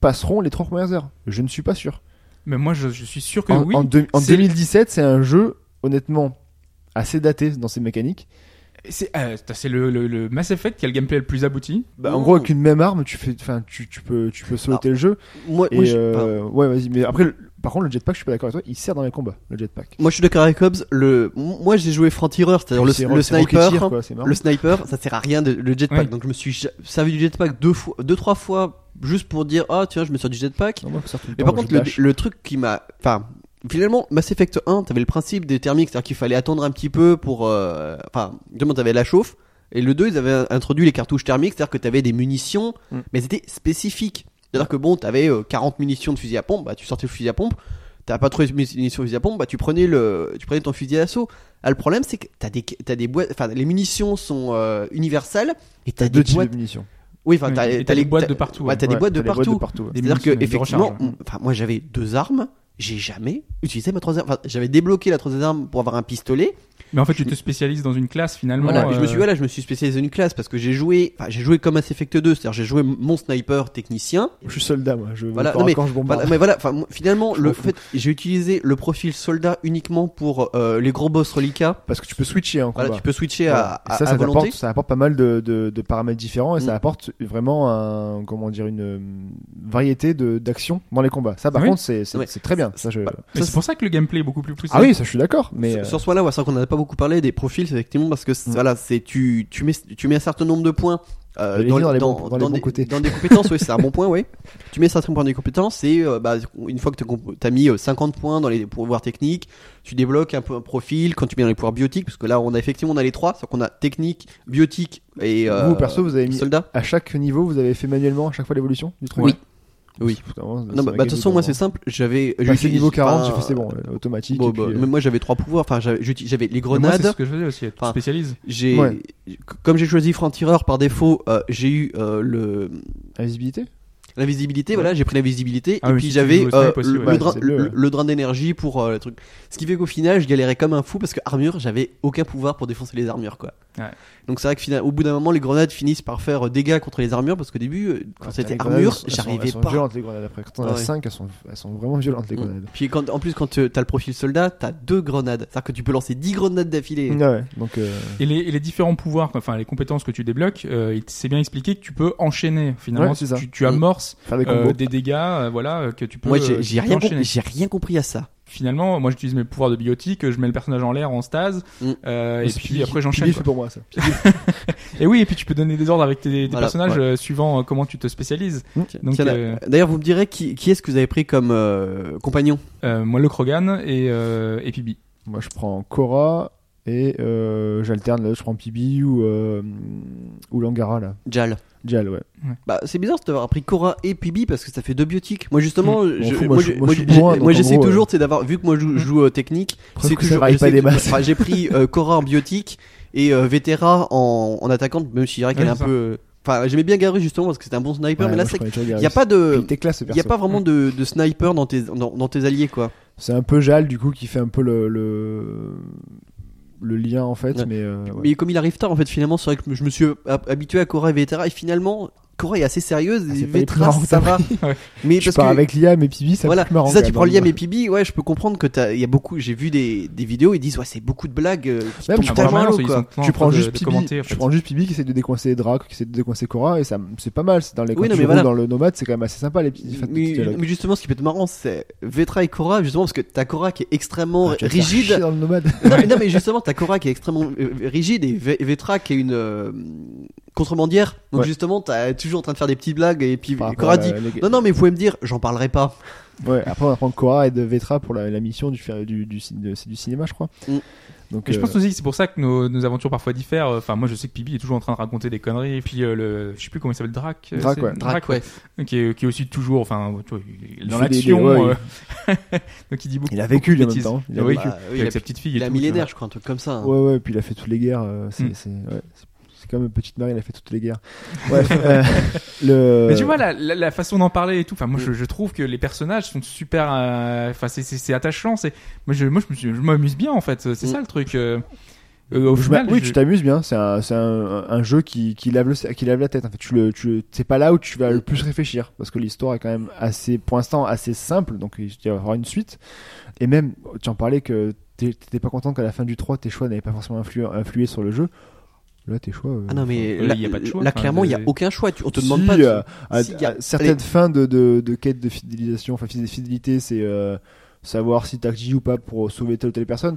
passeront les trois premières heures? Je ne suis pas sûr. Mais moi, je, je suis sûr que En, oui. en deux- en c'est- 2017, c'est un jeu honnêtement assez daté dans ses mécaniques. C'est euh, c'est le, le, le Mass Effect qui a le gameplay le plus abouti. Bah, en gros, avec une même arme, tu fais, enfin, tu, tu peux, tu peux sauter le jeu. Moi, Et moi, je, euh, ouais, vas-y. Mais après, le- par contre, le jetpack, je suis pas d'accord avec toi. Il sert dans les combats, le jetpack. moi, je suis d'accord avec Hobbs. Le, moi j'ai joué franc-tireur, c'est-à-dire le, le sniper. quoi, c'est marrant. Le sniper, ça sert à rien de, le jetpack. Oui. Donc je me suis servi du jetpack deux fois, deux trois fois juste pour dire ah tiens je me sers du jetpack. Non, moi, Mais par contre, le, le truc qui m'a. Enfin, finalement, Mass Effect 1, t'avais le principe des thermiques, c'est-à-dire qu'il fallait attendre un petit peu pour. euh, Enfin, demain, t'avais la chauffe. Et le 2, ils avaient introduit les cartouches thermiques, c'est-à-dire que t'avais des munitions, Mm. mais c'était spécifique. C'est-à-dire que bon, t'avais euh, 40 munitions de fusil à pompe, bah tu sortais le fusil à pompe. T'as pas trouvé de munitions de fusil à pompe, bah tu prenais le, tu prenais ton fusil d'assaut. Ah, le problème, c'est que t'as des, t'as des boîtes, enfin, les munitions sont euh, universelles et t'as T'as des deux types boîtes. de munitions. Oui, enfin, Oui, t'as, et t'as t'as les des boîtes de partout, Ouais, t'as des Ouais, boîtes de t'as les partout. partout. ouais. Des C'est-à-dire que munitions effectivement, enfin moi j'avais deux armes, j'ai jamais utilisé ma troisième. Enfin, j'avais débloqué la troisième arme pour avoir un pistolet. Mais en fait, tu te spécialises dans une classe finalement. Voilà, et je me euh, suis voilà, je me suis spécialisé dans une classe parce que j'ai joué, enfin j'ai joué comme Mass Effect 2, c'est-à-dire j'ai joué mon sniper technicien. Je suis soldat, moi. Je Voilà, non, mais- quand je bombarde. Voilà, mais voilà, enfin finalement, Je le fait, j'ai utilisé le profil soldat uniquement pour euh, les gros boss reliquats. Parce que tu peux switcher en Voilà, tu peux switcher Voilà. à, à, ça, à ça volonté. apporte, ça apporte pas mal de, de, de paramètres différents et Mm. ça apporte vraiment un, comment dire, une euh, variété de d'actions dans les combats. Ça, par Oui. contre, c'est c'est très bien. Ça, je... C'est pour ça que le gameplay est beaucoup plus poussé. Ah oui, ça, je suis d'accord. Mais sur, euh, sur ce point-là, ouais, c'est vrai qu'on pas beaucoup parlé des profils, c'est effectivement parce que Mm. voilà, c'est tu tu mets tu mets un certain nombre de points euh, dans, les dans- bons- dans les dans bons des, côtés. dans des compétences, oui, c'est un bon point, oui. Tu mets certains points des compétences et euh, bah, une fois que tu as mis euh, 50 points dans les pouvoirs techniques, tu débloques un peu un profil quand tu mets dans les pouvoirs biotiques, parce que là, on a effectivement on a les trois, c'est qu'on a technique, biotique et euh, Vous, perso, vous avez mis soldat. à chaque niveau, vous avez fait manuellement à chaque fois l'évolution du truc? Oui. Oui. Non, bah, bah, de toute façon, moi, c'est simple. J'avais. Passé j'utilise niveau 40, pas- j'ai fait c'est bon, automatique. Bon, et puis, bah, euh, mais moi, j'avais trois pouvoirs. Enfin, j'avais les Moi, c'est grenades. ce que je faisais aussi. Tu Enfin, spécialises. J'ai, Ouais. comme j'ai choisi franc-tireur par défaut, euh, j'ai eu euh, le Invisibilité l'invisibilité. Voilà, j'ai pris l'invisibilité Ah et oui, puis si tu j'avais joues au euh, snipe aussi, le, ouais. le drain, C'est mieux, le- ouais. le drain d'énergie pour euh, le truc. Ce qui fait qu'au final, je galérais comme un fou parce que armure, j'avais aucun pouvoir pour défoncer les armures, quoi. Ouais. Donc c'est vrai que final- au bout d'un moment, les grenades finissent par faire euh, dégâts contre les armures parce qu'au début, euh, quand Ouais, c'était les armure, elles sont- j'arrivais Elles sont pas. violentes les grenades après. Quand on Ah a ouais. 5, elles sont, elles sont vraiment violentes les Mm. grenades. Puis quand, en plus, quand tu as le profil soldat, t'as deux grenades. C'est-à-dire que tu peux lancer 10 grenades d'affilée. Ouais. Donc, euh, Et les, et les différents pouvoirs, enfin les compétences que tu débloques, euh, il- c'est bien expliqué que tu peux enchaîner. Finalement, Ouais, c'est ça. tu, tu amorces faire des euh, des dégâts, euh, voilà, euh, que tu peux. Moi, j'ai rien, j'ai rien compris à ça. Finalement, moi j'utilise mes pouvoirs de biotique, je mets le personnage en l'air en stase, Mm. euh, et C'est puis après j'enchaîne. quoi. pour moi ça. Et oui, et puis tu peux donner des ordres avec tes, tes Voilà, personnages ouais. euh, suivant euh, comment tu te spécialises. Donc, Tiens, euh, D'ailleurs, vous me direz qui, qui est-ce que vous avez pris comme euh, compagnon? Euh, moi le Krogan et, euh, et Pibi. Moi je prends Korra et euh, j'alterne là, je prends Pibi ou, euh, ou Langara là. Jal. Jal, ouais. Bah, c'est bizarre d'avoir pris Korra et Pibi parce que ça fait deux biotiques. Moi, justement, Mmh. je- moi, moi, j'essaie toujours, euh, sais, d'avoir, vu que moi je joue, joue, euh, technique, c'est toujours, j'ai pris euh, Korra en biotique et euh, Vetera en, en attaquante, même si je dirais qu'elle Ouais, est un c'est ça. peu. Enfin, j'aimais bien Gary justement parce que c'était un bon sniper, Ouais, mais là, c'est. Il n'y a pas de. il n'y a pas vraiment de, de sniper dans tes, dans, dans tes alliés, quoi. C'est un peu Jal du coup qui fait un peu le, le, le lien en fait, Ouais. mais euh, ouais. Mais comme il arrive tard, en fait, finalement, c'est vrai que je me suis hab- habitué à Korra et Vetera et finalement, Korra est assez sérieuse Ah, que ça va. Ouais. Mais je parce pars que. avec Liam et Pibi, ça voilà, plus marrant. c'est ça, tu prends hein. Liam et Pibi, ouais, je peux comprendre que t'as, il y a beaucoup, j'ai vu des, des vidéos, ils disent, ouais, c'est beaucoup de blagues, euh, qui Même, tu prends ils quoi. Tu prends juste Pibi, tu prends juste Pibi qui essaie de décoincer Drac, qui essaie de décoincer Korra et ça c'est pas mal, c'est dans les Oui, non, mais voilà. dans le nomade, c'est quand même assez sympa les petits Mais, justement, ce qui peut être marrant, c'est Vetra et Korra, justement, parce que t'as Korra qui est extrêmement Ah, rigide. dans le nomade. non, mais, justement, t'as Korra qui est extrêmement euh, rigide et Ve- Vetra qui est une euh, contrebandière. Donc Ouais. justement, t'as toujours en train de faire des petites blagues et puis Par à dit, les- non, non, mais vous pouvez me dire, j'en parlerai pas. Ouais, après on va prendre Korra et de Vetra pour la, la mission du, du, du, de- du cinéma, je crois. Mm. Donc, Et je euh, pense aussi que c'est pour ça que nos, nos aventures parfois diffèrent. Enfin, moi, je sais que Pibi est toujours en train de raconter des conneries. Et puis, euh, le, je sais plus comment il s'appelle, Drac. euh, Drac, ouais. Drac, ouais. Qui est, qui est aussi toujours, enfin, tu vois, il est dans l'action. ouais, euh, donc, il dit beaucoup. Il a vécu, lui, en même temps. Il a Oui, vécu. Bah, oui, avec il a- sa petite fille. Il et a millénaire, je crois, un truc comme ça. hein. Ouais, ouais, puis il a fait toutes les guerres. euh, c'est, Mm. ouais, comme petite Marie, il a fait toutes les guerres. Bref, euh, le. Mais tu vois la, la, la façon d'en parler et tout. Enfin, moi, je, je trouve que les personnages sont super. euh, Enfin, c'est, attachant. C'est moi, je, moi, je, m'amuse bien en fait. C'est Mm. ça le truc. euh, euh, au final, oui, je- tu t'amuses bien. C'est un, un, un jeu qui, qui lave le, qui lave la tête. En fait, tu le, tu, c'est pas là où tu vas le plus réfléchir parce que l'histoire est quand même assez, pour l'instant, assez simple. Donc, il y avoir une suite. Et même, tu en parlais que t'étais pas content qu'à la fin du 3, tes choix n'avaient pas forcément influé, influé sur le jeu. Là, tes choix. euh, Ah non, mais là, il y a pas de choix, là, clairement, il y a aucun choix. Tu- on te Si, demande pas. de- euh, à, Si, y a- certaines allez. fins de, de, de quête de fidélisation, enfin fidé- fidélité, c'est euh, savoir si t'as G ou pas pour sauver telle ou telle personne.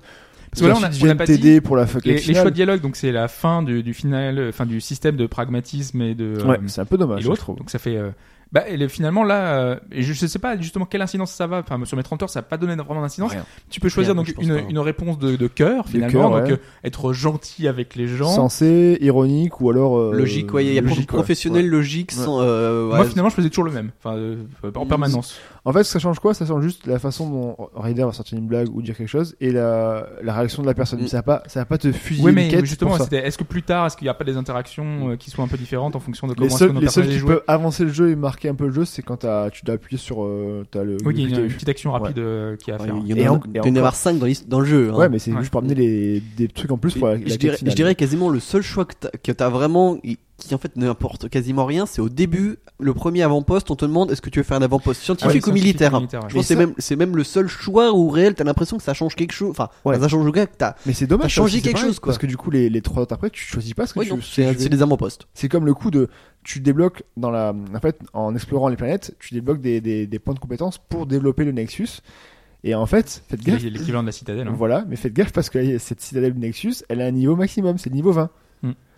Parce que là, on a- on a pas t'aider pour la les, choix de dialogue, donc c'est la fin du, du final, fin du système de pragmatisme et de. Ouais, euh, c'est un peu dommage, je l'autre. trouve. Donc ça fait. Bah, et le- finalement là, euh, et je, je sais pas justement quelle incidence ça va. Enfin, sur mes 30 heures, ça n'a pas donné vraiment d'incidence. Rien. Tu peux choisir Rien, donc une, une réponse de, de cœur De finalement, donc euh, être gentil avec les gens. Sensé, ironique ou alors. euh, Logique, ouais, il y a logique, professionnel, Ouais. logique, Ouais. sans. euh, ouais, Moi finalement, je faisais toujours le même, enfin euh, en Mm. permanence. En fait, ça change quoi? Ça change juste la façon dont Raider va sortir une blague ou dire quelque chose et la, la réaction de la personne. Mm. Ça va pas, ça va pas te fusiller Oui, une mais quête justement. Est-ce que plus tard, est-ce qu'il n'y a pas des interactions euh, qui soient un peu différentes en fonction de comment Les est-ce seuls, les seuls qui peuvent avancer le jeu et marquer un peu le jeu, c'est quand t'as- tu dois appuyer sur. Euh, t'as le, Oui, il y a le une, une petite action rapide euh, qui a à Ouais, faire. il y en a, avoir 5 dans, le jeu. hein. Ouais, mais c'est Ouais. juste pour amener les, des trucs en plus pour la, la je, dirais, je finale. dirais quasiment le seul choix que t'as vraiment, qui en fait n'importe quasiment rien, c'est au début, le premier avant-poste, on te demande est-ce que tu veux faire un avant-poste Ah scientifique ou scientifique militaire. ou militaire, ouais. Je pense que c'est même, c'est même le seul choix où réel, t'as l'impression que ça change quelque chose. Enfin, Ouais. ça change le gars que t'as. Mais c'est dommage. Changé quelque chose, quoi. Parce que du coup, les, les trois autres après, tu choisis pas ce que tu non, veux. c'est, c'est des avant-postes. C'est comme le coup de tu débloques dans la en fait en explorant les planètes, tu débloques des, des, des points de compétences pour développer le Nexus. Et en fait, faites gaffe. L'équivalent de la citadelle. hein. Voilà, mais faites gaffe parce que cette citadelle du Nexus, elle a un niveau maximum, c'est le niveau 20.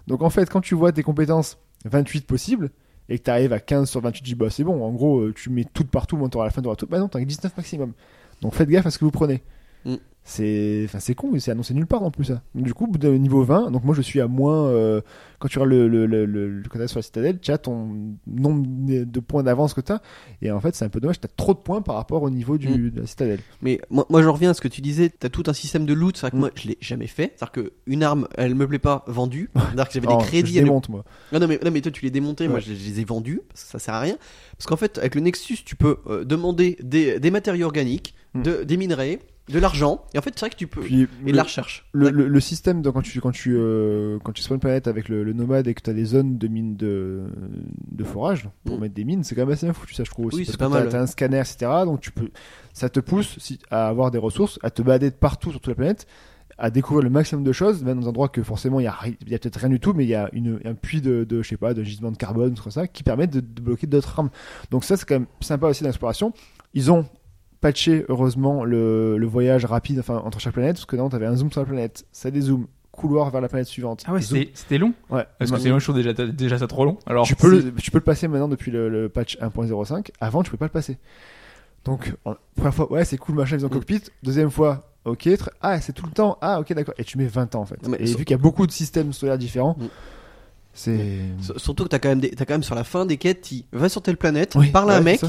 Donc en fait, quand tu vois tes compétences 28 possibles et que tu arrives à 15 sur 28, tu dis bah c'est bon, en gros, euh, tu mets tout de partout, bon, t'auras à la fin, t'auras tout. Bah non, t'as que 19 maximum. Donc faites gaffe à ce que vous prenez. Mm. C'est enfin, c'est con, c'est annoncé nulle part non plus ça. Du coup, niveau 20, donc moi je suis à moins. euh, quand tu regardes le, le, le, le, sur la citadelle, tu as ton nombre de points d'avance que tu as. Et en fait, c'est un peu dommage, tu as trop de points par rapport au niveau du, Mm. de la citadelle. Mais moi, moi je reviens à ce que tu disais, t'as tout un système de loot, c'est vrai que Mm. moi je l'ai jamais fait. C'est-à-dire qu'une arme, elle me plaît pas, vendue. C'est-à-dire que j'avais des crédits. je à moi. Ah non mais, non mais toi tu les démontais, moi Ouais. je, les- je les ai vendus parce que ça sert à rien. Parce qu'en fait avec le Nexus tu peux euh, demander des, des matériaux organiques, Mm. de, des minerais, de l'argent. Et en fait c'est vrai que tu peux Puis, et de la recherche. Le, le, le système de, quand tu quand tu euh, quand tu spawns une planète avec le, le nomade et que tu as des zones de mines de de forage pour Mm. mettre des mines, c'est quand même assez foutu ça je trouve aussi Oui, c'est pas mal. t'as un scanner etc. Donc tu peux ça te pousse si, à avoir des ressources, à te balader de partout sur toute la planète, à découvrir le maximum de choses, même dans un endroit que forcément il y a y a peut-être rien du tout, mais il y a une un puits de, de je sais pas de gisement de carbone tout ça qui permettent de, de bloquer d'autres armes. Donc ça c'est quand même sympa aussi dans l'exploration. Ils ont patché heureusement le, le voyage rapide enfin, entre chaque planète parce que non t'avais un zoom sur la planète. Ça dézoome. Couloir vers la planète suivante. Ah ouais, c'était long. ouais. Parce que c'est long, je trouve déjà, déjà ça trop long. Alors, tu peux le, tu peux le passer maintenant depuis le, le patch 1.05 avant tu peux pas le passer. Donc en- première fois ouais c'est cool machin ils ont Mm. cockpit. Deuxième fois ok ah c'est tout le temps. Ah ok d'accord. Et tu mets 20 ans en fait. Non, mais et vu qu'il y a beaucoup de systèmes solaires différents Mm. C'est Surtout que t'as quand même des, t'as quand même sur la fin des quêtes, tu vas sur telle planète, Oui, parle à un mec.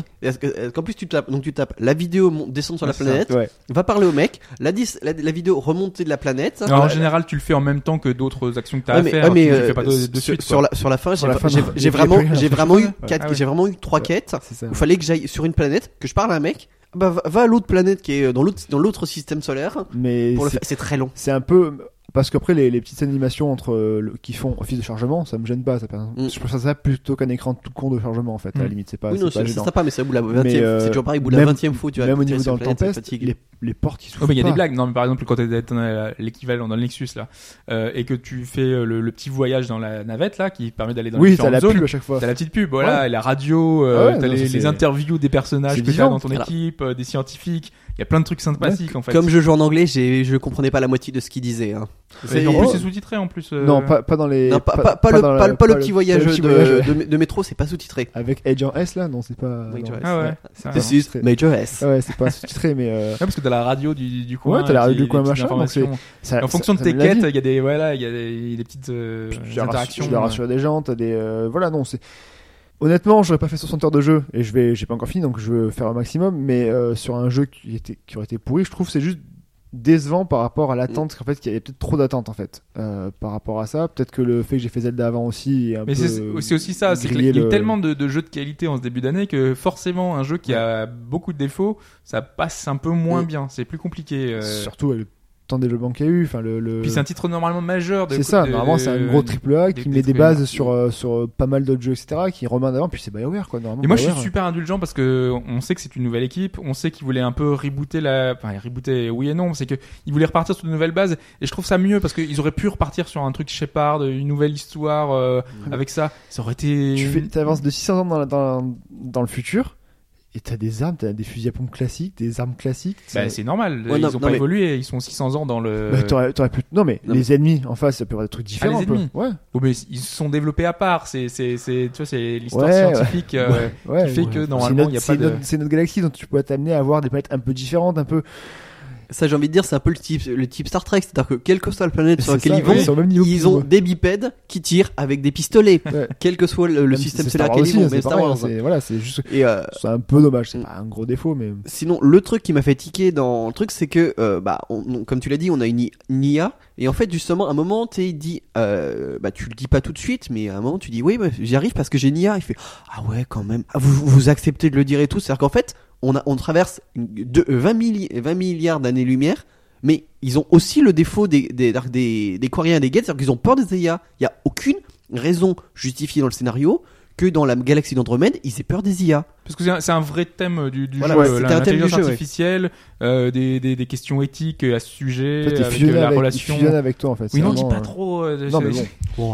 qu'en plus tu tapes, donc tu tapes la vidéo mon- descendre sur la ça. planète, ouais va parler au mec, la, dis- la, la vidéo remonter de la planète. Alors, en général, tu le fais en même temps que d'autres actions que tu as Ouais, à mais, faire. mais, tu euh, fais pas de, suite. sur la, sur la fin, Sur j'ai la fin, j'ai- non. j'ai Il y a vraiment, j'ai vraiment eu quatre, Ah j'ai vraiment eu trois quêtes. c'est ça Il fallait que j'aille sur une planète, que je parle à un mec. Bah, va, va à l'autre planète qui est dans l'autre, dans l'autre système solaire. mais. C'est très long. c'est un peu parce qu'après les, les petites animations entre euh, le- qui font office de chargement ça me gêne pas ça. Mm. je préfère ça plutôt qu'un écran tout con de chargement en fait à la Mm. limite c'est pas oui, non, c'est sympa, mais c'est au bout de la 20 Mais, euh, c'est toujours pareil, au bout de la même- 20 e fois, tu vas même au niveau dans la le tempest les, les portes qui s'ouvrent Oh, mais il y a pas. des blagues. Non, mais par exemple, quand t'es dans la- l'équivalent dans le Nexus là, euh, et que tu fais euh, le, le petit voyage dans la navette là, qui permet d'aller dans oui les t'as la différentes zones. pub à chaque fois T'as la petite pub, voilà, Ouais. et la radio, euh, Ah ouais, t'as les, interviews des personnages que t'as vivant. dans ton équipe, euh, des scientifiques. Il y a plein de trucs sympathiques en fait. Comme je joue en anglais, j'ai, je comprenais pas la moitié de ce qu'il disait. Hein. Et en Oh. plus, c'est sous-titré en plus. euh, non pas, pas dans les Non, pas, pas, pas le, dans la- pas, le- pas le petit voyage, petit de, voyage, de, de métro, c'est pas sous-titré. avec Edge en S là non c'est pas Major non. S. Ah ouais. C'est sous-titré. Major S. ouais c'est pas sous-titré mais euh, Ouais, parce que t'as la radio du, du coin. Ouais, t'as la radio qui- du coin, machin, donc informations. ça, En fonction ça- de tes quêtes, il y a des, voilà, il y a des, des petites euh, interactions. je dois rassurer des gens, t'as des euh, voilà non c'est honnêtement j'aurais pas fait 60 heures de jeu et je vais j'ai pas encore fini donc je veux faire un maximum mais euh, sur un jeu qui était qui aurait été pourri je trouve que c'est juste décevant par rapport à l'attente Mm. qu'en fait qu'il y avait peut-être trop d'attente en fait euh, par rapport à ça peut-être que le fait que j'ai fait Zelda avant aussi est un Mais peu c'est c'est aussi ça, c'est qu'il y a eu le- tellement de, de jeux de qualité en ce début d'année que forcément un jeu qui a beaucoup de défauts, ça passe un peu moins Mm. bien. C'est plus compliqué. euh. surtout avec le développement qu'il y a eu enfin le, le- Puis c'est un titre normalement majeur. c'est ça de- normalement c'est un gros triple A qui des met des bases sur euh, sur euh, pas mal d'autres jeux etc qui remet en avant puis c'est BioWare quoi normalement Et moi, je suis BioWare, super indulgent parce que on sait que c'est une nouvelle équipe, on sait qu'ils voulaient un peu rebooter la, enfin rebooter oui et non, c'est que ils voulaient repartir sur de nouvelles bases et je trouve ça mieux parce qu'ils auraient pu repartir sur un truc Shepard, une nouvelle histoire euh, avec ça, ça aurait été. tu fais, avances de 600 ans dans, la- dans, dans le futur et t'as des armes, t'as des fusils à pompe classiques, des armes classiques. Bah, c'est normal, Ouais, ils non, ont non, pas mais- évolué, ils sont 600 ans dans le. Bah, t'aurais, t'aurais pu... Non mais Non, les ennemis en face, ça peut avoir des trucs différents. les un peu. ennemis Ouais. Oh, mais ils se sont développés à part, c'est c'est c'est tu vois c'est l'histoire Ouais, scientifique. euh, ouais. qui fait ouais. que, normalement, il y a c'est pas de- notre- C'est notre galaxie dont tu pourrais t'amener à avoir des planètes un peu différentes, un peu. Ça, j'ai envie de dire, c'est un peu le type, le type Star Trek. C'est-à-dire que quelle que soit la planète sur laquelle ça, ils vont, ils ont ouais. des bipèdes qui tirent avec des pistolets. Ouais. Quel que soit le, le système Wars qu'ils vont, aussi, mais c'est Star Wars. c'est- Voilà, c'est juste. Euh, C'est un peu dommage. C'est Mm. pas un gros défaut, mais. Sinon, le truc qui m'a fait tiquer dans le truc, c'est que, euh, bah, on- on- comme tu l'as dit, on a une, une IA, et en fait, justement, à un moment, tu dit, euh, bah, tu le dis pas tout de suite, mais à un moment, tu dis, oui, bah, j'y arrive parce que j'ai une IA. Il fait, ah ouais, quand même. Ah, vous, vous acceptez de le dire et tout. C'est-à-dire qu'en fait, on, a, on traverse une- de, euh, 20, milli- 20 milliards d'années-lumière, mais ils ont aussi le défaut des, des, des, des Quariens des Gates, c'est-à-dire qu'ils ont peur des IA. Il y a aucune raison justifiée dans le scénario que dans la galaxie d'Andromède, ils aient peur des IA. Parce que c'est un, c'est un vrai thème du, du Voilà, jeu, euh, un thème du ouais. artificielle, euh, des, des, des questions éthiques à ce sujet, En fait, t'es avec fusionné euh, la avec, il relation. fusionne avec toi en fait. Oui, non, dis pas euh, trop. euh, Non, mais c'est- bon.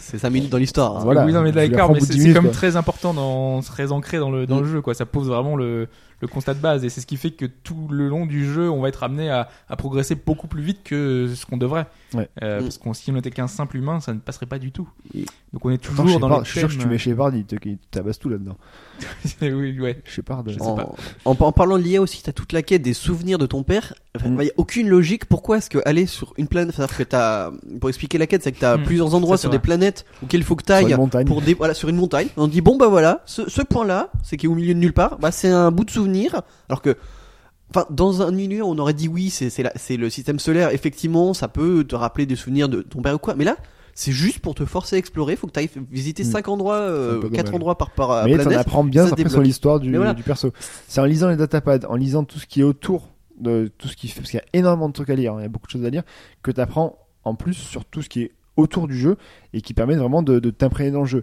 C'est 5 minutes dans l'histoire. hein. Voilà. oui, non, mais d'accord, mais c'est 10 c'est minutes, comme quoi. très important dans, très ancré dans le, dans le Mm. jeu, quoi. Ça pose vraiment le, le constat de base et c'est ce qui fait que tout le long du jeu, on va être amené à, à progresser beaucoup plus vite que ce qu'on devrait. Ouais. Euh, Mm. Parce qu'on si on était qu'un simple humain, ça ne passerait pas du tout. Donc on est toujours dans Shepard, les je suis sûr que tu mets Shepard, il te, il tabasse tout là-dedans. oui, ouais. Shepard. Je sais euh, En, pas. en, en parlant de l'IA aussi, t'as toute la quête des souvenirs de ton père. Il Mm. n'y a aucune logique. Pourquoi est-ce que aller sur une planète, c'est-à-dire que t'as, pour expliquer la quête, c'est que t'as Mm. plusieurs endroits Ça, c'est sur des planètes auxquels il faut que sur t'ailles une montagne. pour des, voilà, sur une montagne. On dit bon bah voilà, ce, ce point-là, c'est qui est au milieu de nulle part, bah c'est un bout de souvenir. Alors que, enfin, dans un univers, on aurait dit oui, c'est le système solaire. Effectivement, ça peut te rappeler des souvenirs de ton père ou quoi. Mais là, c'est juste pour te forcer à explorer. Faut que t'ailles visiter Mm. 5 endroits, euh, C'est un peu 4 dommage. endroits par par Mais planète. apprends bien ça après sur l'histoire du, Mais voilà. du perso. C'est en lisant les datapads, en lisant tout ce qui est autour de tout ce qui fait, parce qu'il y a énormément de trucs à lire, hein, il y a beaucoup de choses à lire, que tu apprends en plus sur tout ce qui est autour du jeu et qui permet vraiment de, de t'imprégner dans le jeu.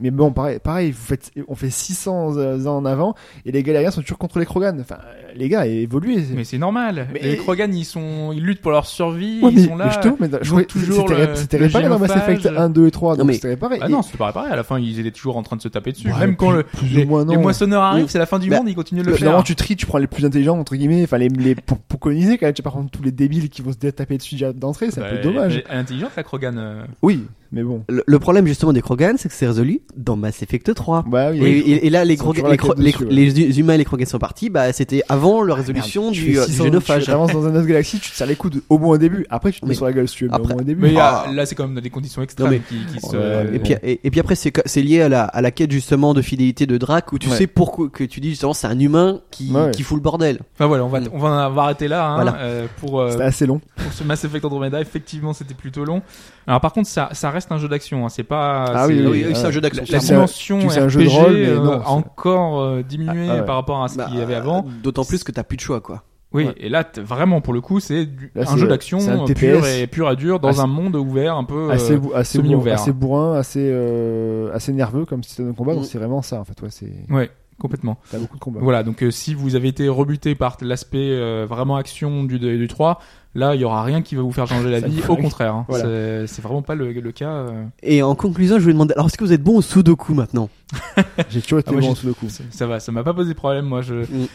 Mais bon, pareil, pareil, vous faites, on fait 600 ans en avant et les galériens sont toujours contre les Krogan. Enfin, les gars, évoluez. Mais c'est normal. Mais- Les Krogan, ils sont, ils luttent pour leur survie, Ouais, ils mais, sont là. mais mais je toujours c'était c'était réparé dans Mass. Effect 1, 2 et 3, Non, donc mais- c'était réparé. Ah Et- non, c'est pas pareil. À la fin, ils étaient toujours en train de se taper dessus. Ouais, Même quand plus- le, plus les, ou moins les moissonneurs arrivent, Oui. c'est la fin du Bah, monde, ils continuent de Le- le Finalement, faire. tu tries, tu prends les plus intelligents, entre guillemets, enfin, les, les, pour, pour coloniser, quand même, tu par contre tous les débiles qui vont se taper dessus déjà d'entrée, c'est un Bah, peu dommage. Elle est intelligente, la Krogan. euh. Oui, mais bon. Le, le problème justement des Krogan, c'est que c'est résolu dans Mass Effect 3. Bah oui. Et, et- et là, les, Ils sont Krogan- toujours les, la Kro- tête les, dessus, ouais. les humains et les Krogan sont partis, bah c'était avant la résolution Tu du, fais euh, du 600 génophage. Tu avances dans un autre galaxie, tu te serres les coudes au moins au début. Après, tu te mets Mais- sur la gueule si tu veux, mais après- au moins au début. Mais Ah. là, c'est quand même dans des conditions extrêmes mais- qui, qui se. Et puis, et, et puis après, c'est lié à la, à la quête justement de fidélité de Drac, où tu Ouais. sais pourquoi que tu dis justement c'est un humain qui, Ouais. qui fout le bordel. Enfin voilà, on va, Mm. on va, on va arrêter là hein, Voilà. euh, pour, euh, C'était assez long. pour ce Mass Effect Andromeda. Effectivement, c'était plutôt long. Alors par contre, ça, ça reste un jeu d'action. Hein. C'est pas. Ah c'est- oui, oui, oui, c'est euh, un jeu d'action. La, dimension RPG un jeu de rôle, mais euh, non, a c'est- encore euh, diminué Ah, ouais. par rapport à ce Bah, qu'il y avait avant. D'autant plus que t'as plus de choix, quoi. Oui, ouais. et là, vraiment, pour le coup, c'est du- Là, un c'est- jeu d'action euh, pur et pur à dur dans Assez- un monde ouvert, un peu. Assez, euh, assez, bourrin, semi-ouvert. assez bourrin, assez, euh, assez nerveux comme système de combat. Donc Mm. c'est vraiment ça en fait. Ouais, c'est. Ouais, complètement. T'as beaucoup de combats. Voilà, donc euh, si vous avez été rebuté par l'aspect euh, vraiment action du, du 3, là, il y aura rien qui va vous faire changer la vie. Au contraire, hein. Voilà. C'est- c'est vraiment pas le, le cas. euh. Et en conclusion, je vais demander, alors est-ce que vous êtes bon au Sudoku maintenant? J'ai toujours été Ah, bon sous le coup. Ça va, ça m'a pas posé problème. Moi, je. Mm.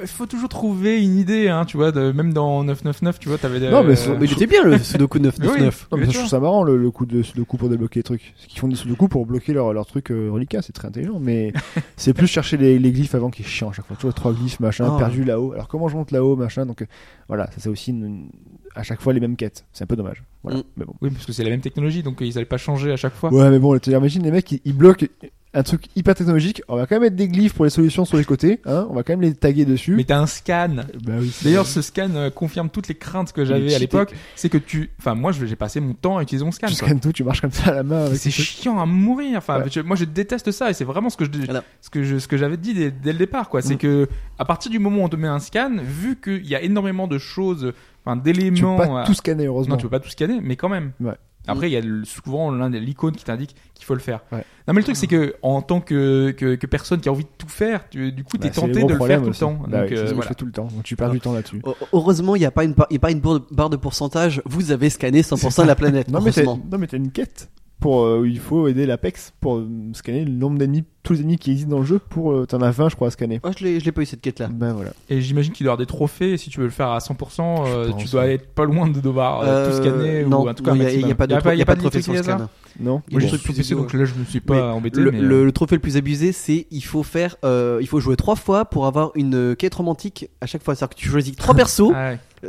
Il faut toujours trouver une idée, hein, tu vois. De, même dans 999, tu vois, t'avais. des- Non, mais euh, Mais il était bien le Sudoku 999. Non, mais Mais ça, tu je trouve ça marrant le, le coup de coup pour débloquer les trucs. Ce qu'ils font des coup pour bloquer leur, leur truc euh, reliquat, c'est très intelligent. Mais c'est plus chercher les, les glyphes avant qui est chiant à chaque fois. Tu vois, trois glyphes, machin, Ah. perdu là-haut. Alors comment je monte là-haut, machin. Donc euh, voilà, ça c'est aussi une- à chaque fois les mêmes quêtes. C'est un peu dommage. Voilà. Mm. Mais bon. Oui, parce que c'est la même technologie, donc euh, ils allaient pas changer à chaque fois. Ouais, mais bon, imagine les mecs, ils, ils bloquent un truc hyper technologique. On va quand même mettre des glyphes pour les solutions sur les côtés. Hein on va quand même les taguer dessus. Mais t'as un scan. Bah oui, D'ailleurs, ce scan euh, confirme toutes les craintes que j'avais à l'époque. C'est que tu, enfin, moi, j'ai passé mon temps à utiliser mon scan. tu quoi. scannes tout, tu marches comme ça à la main. avec C'est chiant à mourir. Enfin, Ouais. je- moi, je déteste ça et c'est vraiment ce que je, Voilà. ce que je, ce que j'avais dit dès, dès le départ, quoi. C'est Mm. que à partir du moment où on te met un scan, vu qu'il y a énormément de choses, enfin, Tu peux d'éléments. pas à- tout scanner, heureusement. Non, tu peux pas tout scanner, mais quand même. Ouais. Après, il y a le- souvent l'un des l'icône qui t'indique qu'il faut le faire. Ouais. Non, mais le truc, c'est que en tant que, que, que personne qui a envie de tout faire, tu, du coup, t'es Bah, c'est tenté de le faire tout le temps. Bah Donc, euh, voilà. fais tout le temps. Donc tu perds du temps là-dessus. Heu- Heureusement, il n'y a pas une, par- il y a pas une barre de- pourcentage. Vous avez scanné 100% de la planète. Non mais non mais t'as une quête pour euh, où il faut aider l'Apex pour euh, scanner le nombre d'ennemis, tous les ennemis qui existent dans le jeu. Pour euh, t'en as 20 je crois à scanner. Ah, je l'ai, je l'ai pas eu cette quête-là. Ben voilà. Et j'imagine qu'il doit y avoir des trophées. Si tu veux le faire à 100%, euh, Je tu dois ouais. être pas loin de devoir euh, tout scanner non, ou en tout cas non, un il y a- il y a pas de, y a tro- il y a pas de des trophée à ça scan. Non. Moi, truc tout PC, donc là, je me suis pas embêté. Le, mais, le- euh, le trophée le plus abusé, c'est il faut faire, euh, il faut jouer trois fois pour avoir une quête romantique à chaque fois. C'est-à-dire que tu choisis trois persos.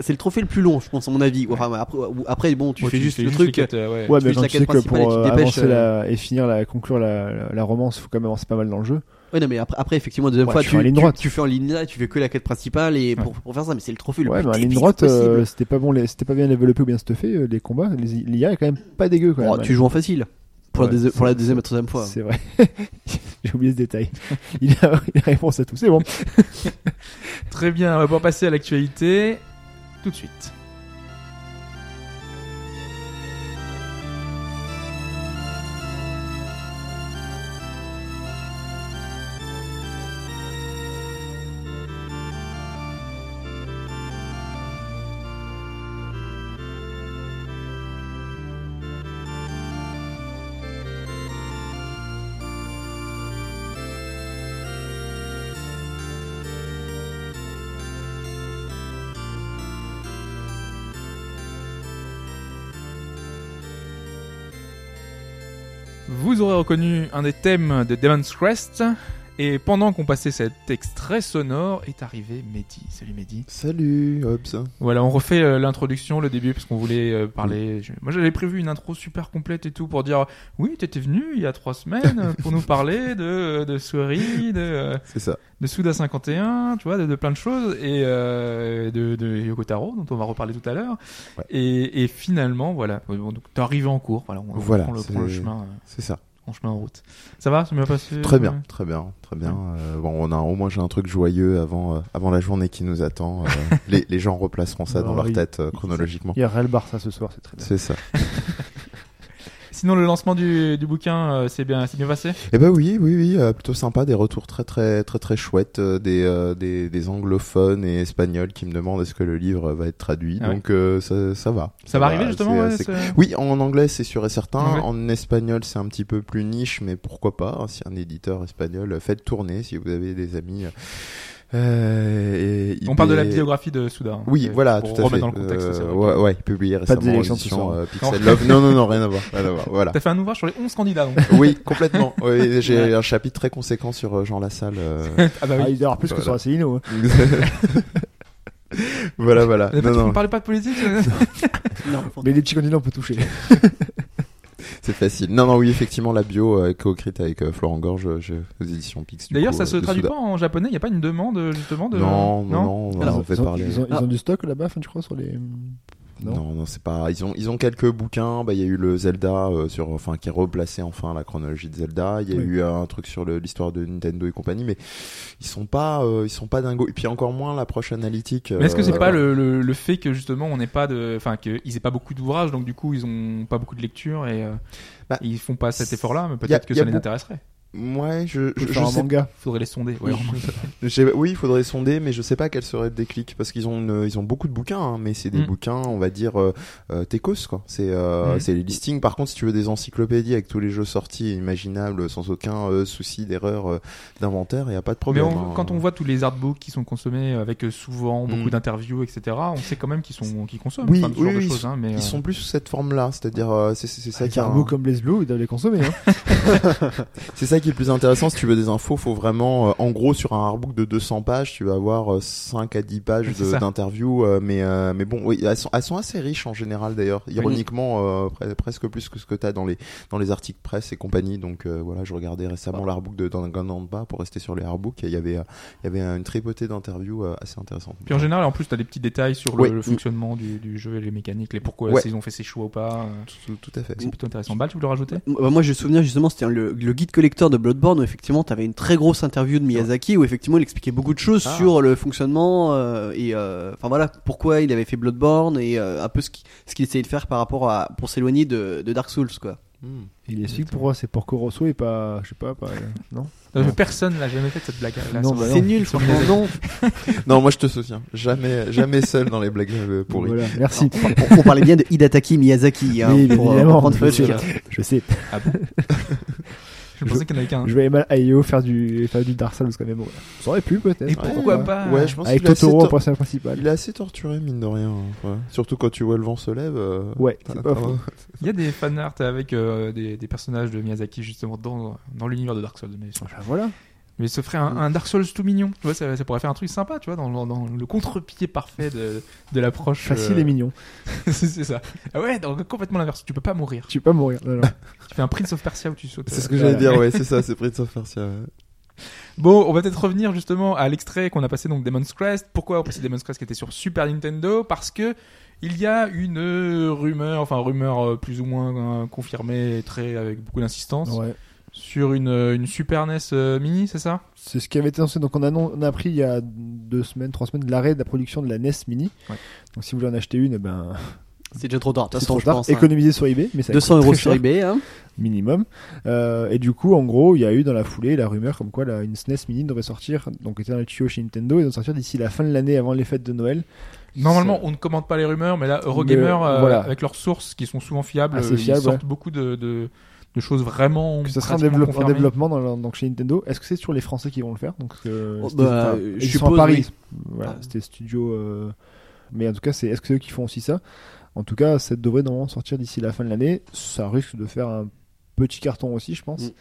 C'est le trophée le plus long, je pense, à mon avis. Enfin, après, bon, tu Ouais, fais juste le truc. euh, ouais. Ouais tu mais fais quand la tu quête sais que et pour tu euh, te dépêches, avancer la et finir la conclure la, la, la romance, faut quand même avancer pas mal dans le jeu. Ouais, non, mais après, après effectivement, deuxième Ouais, fois, tu tu, fais en ligne tu- droite. tu fais en ligne là, tu fais que la quête principale et pour, pour faire ça, mais c'est le trophée le Ouais plus mais en ligne droite euh, c'était pas bon les- c'était pas bien développé ou bien stuffé euh, les combats. Les l'IA est quand même pas dégueu quand Oh, même. tu joues en facile. Pour, Ouais, la, deuxi- c'est- pour la deuxième et troisième fois. C'est vrai. J'ai oublié ce détail. Il a, il a réponse à tout. C'est bon. Très bien, on va pouvoir passer à l'actualité tout de suite. Vous aurez reconnu un des thèmes de Demon's Crest. Et pendant qu'on passait cet extrait sonore, est arrivé Mehdi. Salut Mehdi. Salut, Hobbs. Voilà, on refait euh, l'introduction, le début, parce qu'on voulait euh, parler. je- Moi, j'avais prévu une intro super complète et tout pour dire oui, t'étais venu il y a trois semaines pour nous parler de de Sueri, de euh, C'est ça. de Suda 51, tu vois, de, de plein de choses et euh, de, de Yoko Taro, dont on va reparler tout à l'heure. Ouais. Et, et finalement, voilà, bon, donc t'es arrivé en cours. Voilà, on, on Voilà, prend, le, c'est- prend le chemin, euh, C'est ça. En chemin en route. Ça va, c'est bien passé. Très ouais bien, très bien, très bien. Euh, bon, on a au moins j'ai un truc joyeux avant, euh, avant la journée qui nous attend. Euh, les, les gens replaceront ça dans Alors, leur il- tête euh, chronologiquement. Il y a Real Barça ce soir, c'est très bien. C'est ça. Sinon, le lancement du, du bouquin, euh, c'est bien, c'est bien passé? Eh ben oui, oui, oui, euh, plutôt sympa, des retours très, très, très, très chouettes, euh, des, euh, des, des anglophones et espagnols qui me demandent est-ce que le livre va être traduit. Ah. Donc euh, ça, ça va. Ça, va arriver justement. ouais, assez Oui, en anglais c'est sûr et certain. En espagnol c'est un petit peu plus niche, mais pourquoi pas hein, Si un éditeur espagnol, faites tourner si vous avez des amis. Euh, et On parle de la biographie de Souda. hein, Oui, voilà, pour tout à remettre fait. dans le contexte. Euh, ouais, ouais, publié récemment en d'élection euh, Pixel Love. Non, non, non, rien à voir, rien à voir. Voilà. T'as fait un ouvrage sur les 11 candidats, donc. Oui, complètement. Oui, j'ai un chapitre très conséquent sur euh, Jean Lassalle. euh, ah bah Ah, oui. il doit y avoir plus que Voilà. sur Asselineau. hein. voilà, voilà. Mais Non, tu non, ne parlais pas de politique Non, Mais les petits candidats, on peut toucher. c'est facile. Non, non, oui, effectivement, la bio euh, co-écrite avec euh, Florent Gorge euh, je- aux éditions Pix. D'ailleurs, ça euh, se traduit Souda. pas en japonais? Il n'y a pas une demande justement de. Non, non, non, on Alors, en ils, ont, parlé. ils ont- ils ont du stock là-bas, enfin, tu crois, sur les. Non. Non, non, c'est pas. Ils ont, ils ont quelques bouquins. Bah, il y a eu le Zelda euh, sur, enfin, qui est replacé enfin la chronologie de Zelda. Il y a Oui. eu euh, un truc sur l'histoire de Nintendo et compagnie, mais ils sont pas, euh, ils sont pas dingos. Et puis encore moins l'approche analytique. Mais est-ce que c'est euh, pas le, le, le fait que justement on n'ait pas de, enfin qu'ils aient pas beaucoup d'ouvrages, donc du coup ils ont pas beaucoup de lecture et euh, Bah, ils font pas cet effort-là, mais peut-être que ça les intéresserait. Ouais, je, je, je un sais manga. Faudrait les sonder. Ouais, Oui. il faudrait sonder, mais je sais pas quel serait le déclic parce qu'ils ont une- ils ont beaucoup de bouquins, hein, mais c'est des Mm. bouquins, on va dire euh, euh, techos quoi. C'est euh, Mm. c'est les listings. Par contre, si tu veux des encyclopédies avec tous les jeux sortis imaginables, sans aucun euh, souci d'erreur euh, d'inventaire, il y a pas de Mais problème. on- hein. quand on voit tous les artbooks qui sont consommés avec souvent beaucoup Mm. d'interviews, etc., on sait quand même qu'ils sont, qu'ils consomment. Oui, enfin, ce oui, genre de oui, choses, hein, mais ils euh, sont plus sous cette forme-là, c'est-à-dire euh, c'est c'est ça Avec qui un- bout comme Blaze Blue, ils doivent les consommer. Hein. c'est ça qui est le plus intéressant. Si tu veux des infos, faut vraiment, euh, en gros, sur un artbook de 200 pages, tu vas avoir euh, 5 à 10 pages d'interviews, euh, mais euh, mais bon, oui, elles sont, elles sont assez riches en général d'ailleurs. Ironiquement, euh, pre- presque plus que ce que t'as dans les dans les articles presse et compagnie. Donc euh, voilà, je regardais récemment l'artbook de Danganronpa pour rester sur les artbooks. et Il y avait euh, il y avait une tripotée d'interviews euh, assez intéressantes. Puis en général, en plus, t'as des petits détails sur le, Ouais. le fonctionnement du, du jeu et les mécaniques, les pourquoi Ouais. s'ils ont fait ces choix ou pas. tout, tout à fait. C'est plutôt intéressant. Bal, tu voulais rajouter? Moi, moi, j'ai souvenir justement, c'était le, le guide collector de Bloodborne où effectivement, t'avais une très grosse interview de Miyazaki où effectivement, il expliquait beaucoup de choses Ah. sur le fonctionnement euh, et euh, enfin voilà pourquoi il avait fait Bloodborne et euh, un peu ce qu'il essayait de faire par rapport à pour s'éloigner de, de Dark Souls quoi. Hmm. Il explique pourquoi c'est Porco Rosso et pas. Je sais pas, pas. Non Euh, Non. Personne n'a jamais fait cette blague. Là, Non, sur- bah C'est nul sur franchement non. Non, moi je te soutiens. Jamais jamais seul dans les blagues pourries. Voilà, merci. on, on parlait bien de Hidataki Miyazaki hein, Oui, pour, évidemment, prendre je sais. Je sais. Ah bon Je pensais qu'il y en avait qu'un. Je vais mal à IO faire du, faire du Dark Souls quand même. Ouais. Ça aurait pu peut-être. Et pourquoi ouais. pas Ouais, je pense Avec Totoro en personnage principal. Il est assez torturé, mine de rien. hein. Ouais. Surtout quand tu vois le vent se lève. euh, Ouais, t'as- c'est pas faux. Il y a des fanarts avec euh, des, des personnages de Miyazaki justement dans, dans l'univers de Dark Souls. Mais, Enfin, voilà. Mais ce ferait un, un Dark Souls tout mignon. Tu vois, ça, ça pourrait faire un truc sympa, tu vois, dans, dans- dans le contre-pied parfait de, de l'approche. Facile euh, et mignon. c'est ça. Ah ouais, donc complètement l'inverse. Tu peux pas mourir. Tu peux pas mourir. Non, non. Tu fais un Prince of Persia où tu sautes. C'est ce euh. que j'allais dire, ouais, c'est ça, c'est Prince of Persia. ouais. Bon, on va peut-être revenir justement à l'extrait qu'on a passé donc Demon's Crest. Pourquoi on passé Demon's Crest qui était sur Super Nintendo? Parce que il y a une euh, rumeur, enfin rumeur euh, plus ou moins euh, confirmée, très avec beaucoup d'insistance, Ouais. Sur une, euh, une Super NES euh, Mini, c'est ça? C'est ce qui avait été annoncé. Donc, on a, non- on a appris il y a deux semaines, trois semaines l'arrêt de la production de la NES Mini. Ouais. Donc, si vous voulez en acheter une, eh ben, C'est déjà trop tard. De toute c'est façon, trop je tard. pense. hein. Économiser sur eBay, mais ça 200 coûte euros sur cher, eBay. Hein. minimum. Euh, et du coup, en gros, il y a eu dans la foulée la rumeur comme quoi la, une SNES Mini devrait sortir, donc était dans le tuyau chez Nintendo, et devrait sortir d'ici la fin de l'année avant les fêtes de Noël. Normalement, on ne commente pas les rumeurs, mais là, Eurogamer, Mais, euh, voilà. avec leurs sources qui sont souvent fiables, ils sortent ouais. beaucoup de, de, de choses vraiment. que ça sera en, pratiquement développe- en confirmées. développement dans donc chez Nintendo. Est-ce que c'est toujours les Français qui vont le faire? Donc euh, Oh, c'était- bah, je ils sont suppose, à Paris. oui. Voilà, Ah. c'était studio. euh, Mais en tout cas, c'est est-ce que c'est eux qui font aussi ça? En tout cas, ça devrait normalement sortir d'ici la fin de l'année. Ça risque de faire un petit carton aussi, je pense. Mm.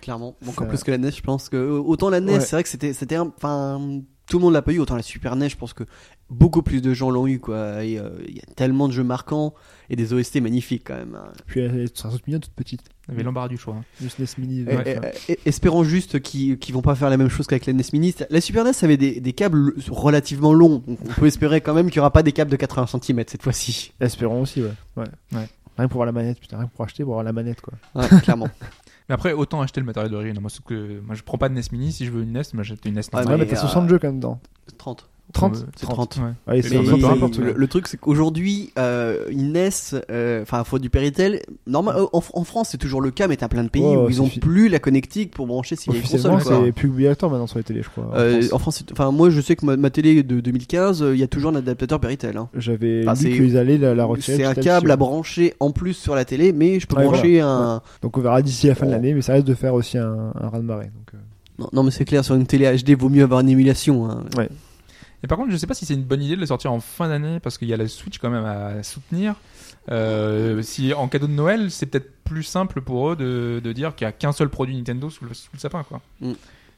Clairement, encore Ça- plus que la NES, je pense que autant la NES, Ouais. c'est vrai que c'était, c'était, un- enfin, tout le monde l'a pas eu, autant la Super NES, je pense que beaucoup plus de gens l'ont eu, quoi. Euh, il y a tellement de jeux marquants et des OST magnifiques quand même. hein. Puis elle est toute mignonne, toute petite. Y avait l'embarras du choix. hein. Le SNES Mini. Et- ouais, et- enfin, et- espérons juste qu'ils, qu'ils vont pas faire la même chose qu'avec la NES Mini. La Super NES avait des, des câbles relativement longs, donc on peut espérer quand même qu'il y aura pas des câbles de 80 cm cette fois-ci. Espérons aussi, ouais. ouais. Ouais. Rien pour avoir la manette, putain, rien pour acheter, pour avoir la manette, quoi. Ouais, clairement. Mais après, autant acheter le matériel d'origine. Moi, ce que, moi, je prends pas de NES Mini. Si je veux une NES, j'achète une NES Ah, normale. mais mais, t'as euh, 60 jeux quand même dedans. 30. 30 Euh, C'est 30. Ouais. Ouais, Mais c'est Mais peu peu importe. le, ouais. le truc, c'est qu'aujourd'hui, euh, une NES, euh, enfin, faut du Péritel. Normal, euh, en, en France, c'est toujours le cas, mais t'as plein de pays Oh, où ils ont fi- plus la connectique pour brancher s'il y a une console. c'est plus obligatoire maintenant sur les télés, je crois. en Euh, France. en France, c'est- enfin, moi, je sais que ma, ma télé de 2015, euh, il y a toujours un adaptateur Péritel. Hein. J'avais enfin, lu qu'ils allaient la, la retirer. C'est un câble à ouais. brancher en plus sur la télé, mais je peux Ouais, brancher un. Donc on verra d'ici la fin de Oh. l'année, mais ça reste de faire aussi un, un raz-de-marée. Donc, euh, Non, non, mais c'est clair, sur une télé HD, vaut mieux avoir une émulation. Hein. Et par contre, je sais pas si c'est une bonne idée de le sortir en fin d'année parce qu'il y a la Switch quand même à soutenir. Euh, si en cadeau de Noël, c'est peut-être plus simple pour eux de, de dire qu'il y a qu'un seul produit Nintendo sous le, sous le sapin, quoi.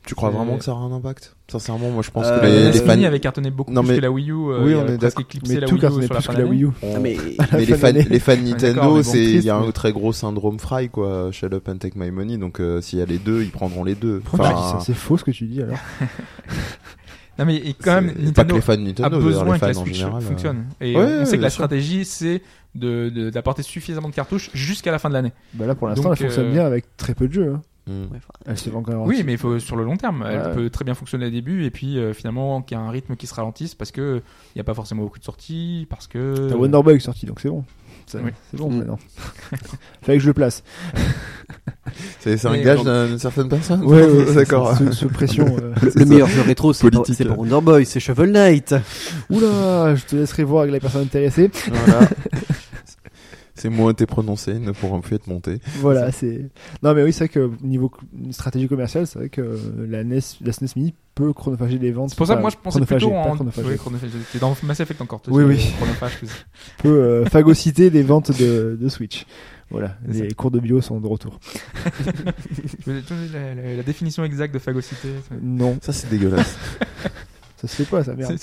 Tu crois vraiment que ça aura un impact? Sincèrement, moi je pense Euh, que les, les fans, avait cartonné beaucoup Non, plus que la Wii U. euh, Oui, on est presque d'accord. mais la tout Wii U cartonnait plus que la. Wii U. on- Ah, mais les fans, les fans Nintendo, c'est il y a un mais- très gros syndrome Fry quoi. Shut up and take my money. Donc euh, s'il y a les deux, ils prendront les deux. Enfin, ça C'est faux ce que tu dis alors. Non mais et quand même, Nintendo les fans a besoin les que la Switch général. euh, fonctionne. Et Ouais, on ouais, sait que la sûr. stratégie, c'est de de- d'apporter suffisamment de cartouches jusqu'à la fin de l'année. Bah là pour l'instant, Donc, elle fonctionne euh, bien avec très peu de jeux. hein. Ouais, enfin, Elle se vend quand même. Oui, mais il faut sur le long terme. Elle Ouais. peut très bien fonctionner au début et puis euh, finalement qu'il y a un rythme qui se ralentisse parce que il n'y a pas forcément beaucoup de sorties, parce que T'as Wonder Boy sorti donc c'est bon. Ça- Oui. C'est bon Mm. maintenant. Fallait que je le place. C'est c'est un Mais gage d'une certaine personne. Ouais, ouais, d'accord. Sous, sous pression. euh. le, C'est le ça. meilleur jeu rétro, c'est pas, Wonder Boy, c'est Shovel Knight. Oula, je te laisserai voir avec la personne intéressée. Voilà. Ces mots ont été prononcés, ne pourront plus être montés. Voilà, c'est. Non, mais oui, c'est vrai que niveau stratégie commerciale, c'est vrai que la NES, la SNES Mini peut chronophager les ventes. c'est pour ça que moi je pensais chronophager, plutôt en chronophage, oui, chronophage. T'es dans Mass Effect encore. toi, Oui, oui. chronophage, peut euh, phagocyter les ventes de, de Switch. Voilà, les cours de bio sont de retour. la, la- la définition exacte de phagocité. c'est- Non, Ça, c'est dégueulasse. ça se fait pas, ça merde.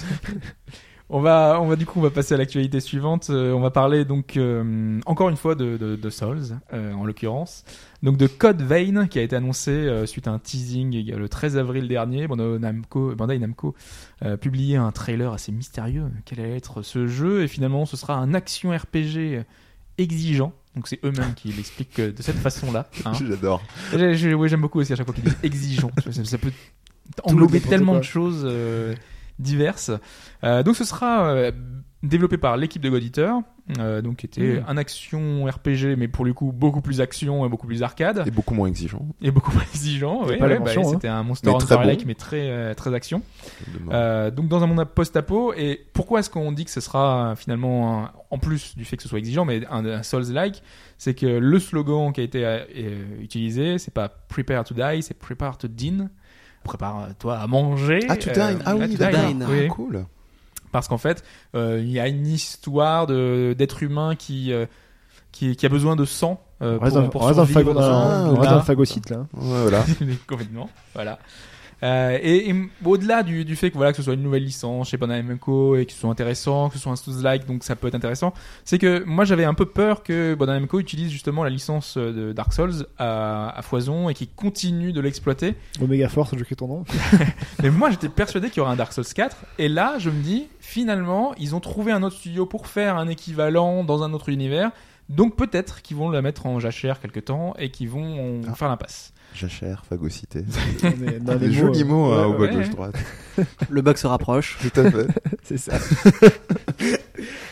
On va, on va du coup, on va passer à l'actualité suivante. Euh, on va parler donc euh, encore une fois de, de, de Souls, euh, en l'occurrence. Donc de Code Vein qui a été annoncé euh, suite à un teasing le 13 avril dernier. Bandai Namco, Bandai Namco euh, publié un trailer assez mystérieux. Quel allait être ce jeu? Et finalement, ce sera un action RPG exigeant. Donc c'est eux-mêmes qui l'expliquent euh, de cette façon-là. hein. J'adore. J'ai- j'ai- oui, j'aime beaucoup aussi à chaque fois qu'ils disent exigeant. Ça, ça peut englober tellement de choses euh, diverses. Euh, donc ce sera euh, développé par l'équipe de God Eater, euh, donc qui était Mm. un action RPG, mais pour le coup beaucoup plus action et beaucoup plus arcade Et beaucoup moins exigeant. et beaucoup moins exigeant. Ouais, bah, hein. C'était un Monster Hunter-like, mais très euh, très action. Euh, donc dans un monde post-apo, et pourquoi est-ce qu'on dit que ce sera finalement, un- en plus du fait que ce soit exigeant, mais un, un Souls-like, c'est que le slogan qui a été utilisé, c'est pas Prepare to die, c'est Prepare to din. Prépare-toi à manger. Ah, tu Euh, dines. Ah to oui, dine, dine. oui. Ah, cool. Parce qu'en fait, euh, il y a une histoire de d'être humain qui, euh, qui qui a besoin de sang euh, On reste pour, dans, pour on reste dans le survivre phago- dans- Ah, là. dans le phagocyte là. Ouais, voilà. complètement voilà Euh, et, et au-delà du, du fait que voilà que ce soit une nouvelle licence chez Bandai Namco et que ce soit intéressant, que ce soit un Souls-like, donc ça peut être intéressant, c'est que moi j'avais un peu peur que Bandai Namco utilise justement la licence de Dark Souls à, à foison et qui continue de l'exploiter. Omega Force, je crée ton nom. Mais moi j'étais persuadé qu'il y aurait un Dark Souls 4 et là je me dis finalement ils ont trouvé un autre studio pour faire un équivalent dans un autre univers. Donc peut-être qu'ils vont la mettre en jachère quelque temps et qu'ils vont Ah. faire l'impasse. Jachère, phagocyté. On est dans Des les jolis mots hein, ouais, au bas ouais. gauche-droite. Le bug se rapproche. Tout à fait. C'est ça.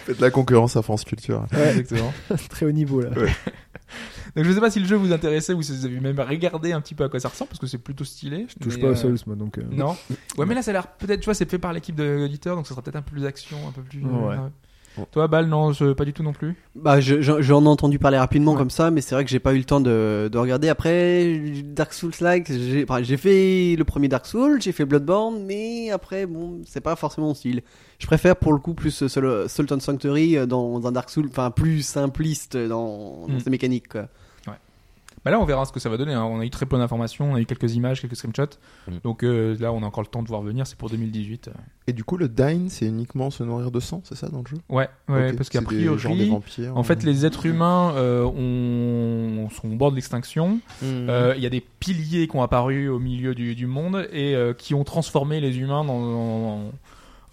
Faites la concurrence à France Culture. Ouais, Exactement. très haut niveau là. Donc je sais pas si le jeu vous intéressait ou si vous avez même regardé un petit peu à quoi ça ressemble parce que c'est plutôt stylé. Je touche pas euh, aux Souls moi donc. euh, Non. Ouais, mais là ça a l'air peut-être, tu vois, c'est fait par l'équipe de l'éditeur donc ça sera peut-être un peu plus action, un peu plus. Ouais. Toi, Bal, non, je- pas du tout non plus. Bah, je- je- j'en ai entendu parler rapidement Ouais. comme ça, mais c'est vrai que j'ai pas eu le temps de, de regarder. Après, Dark Souls like, j'ai enfin, fait le premier Dark Souls, j'ai fait Bloodborne, mais après, bon, c'est pas forcément mon style. Je préfère pour le coup plus Sultan Sanctuary euh, dans un Dark Souls, enfin plus simpliste dans, dans Mm. ses mécaniques. Quoi. Bah là, on verra ce que ça va donner. hein. On a eu très peu d'informations, on a eu quelques images, quelques screenshots. Mm. Donc euh, là, on a encore le temps de voir venir. C'est pour 2018. Et du coup, le dine, c'est uniquement se nourrir de sang, c'est ça dans le jeu? Ouais, parce qu'a c'est des- des priori, vampires. en fait, les êtres humains euh, ont... sont au bord de l'extinction. Euh, Il y a des piliers qui ont apparu au milieu du, du monde et euh, qui ont transformé les humains dans, dans-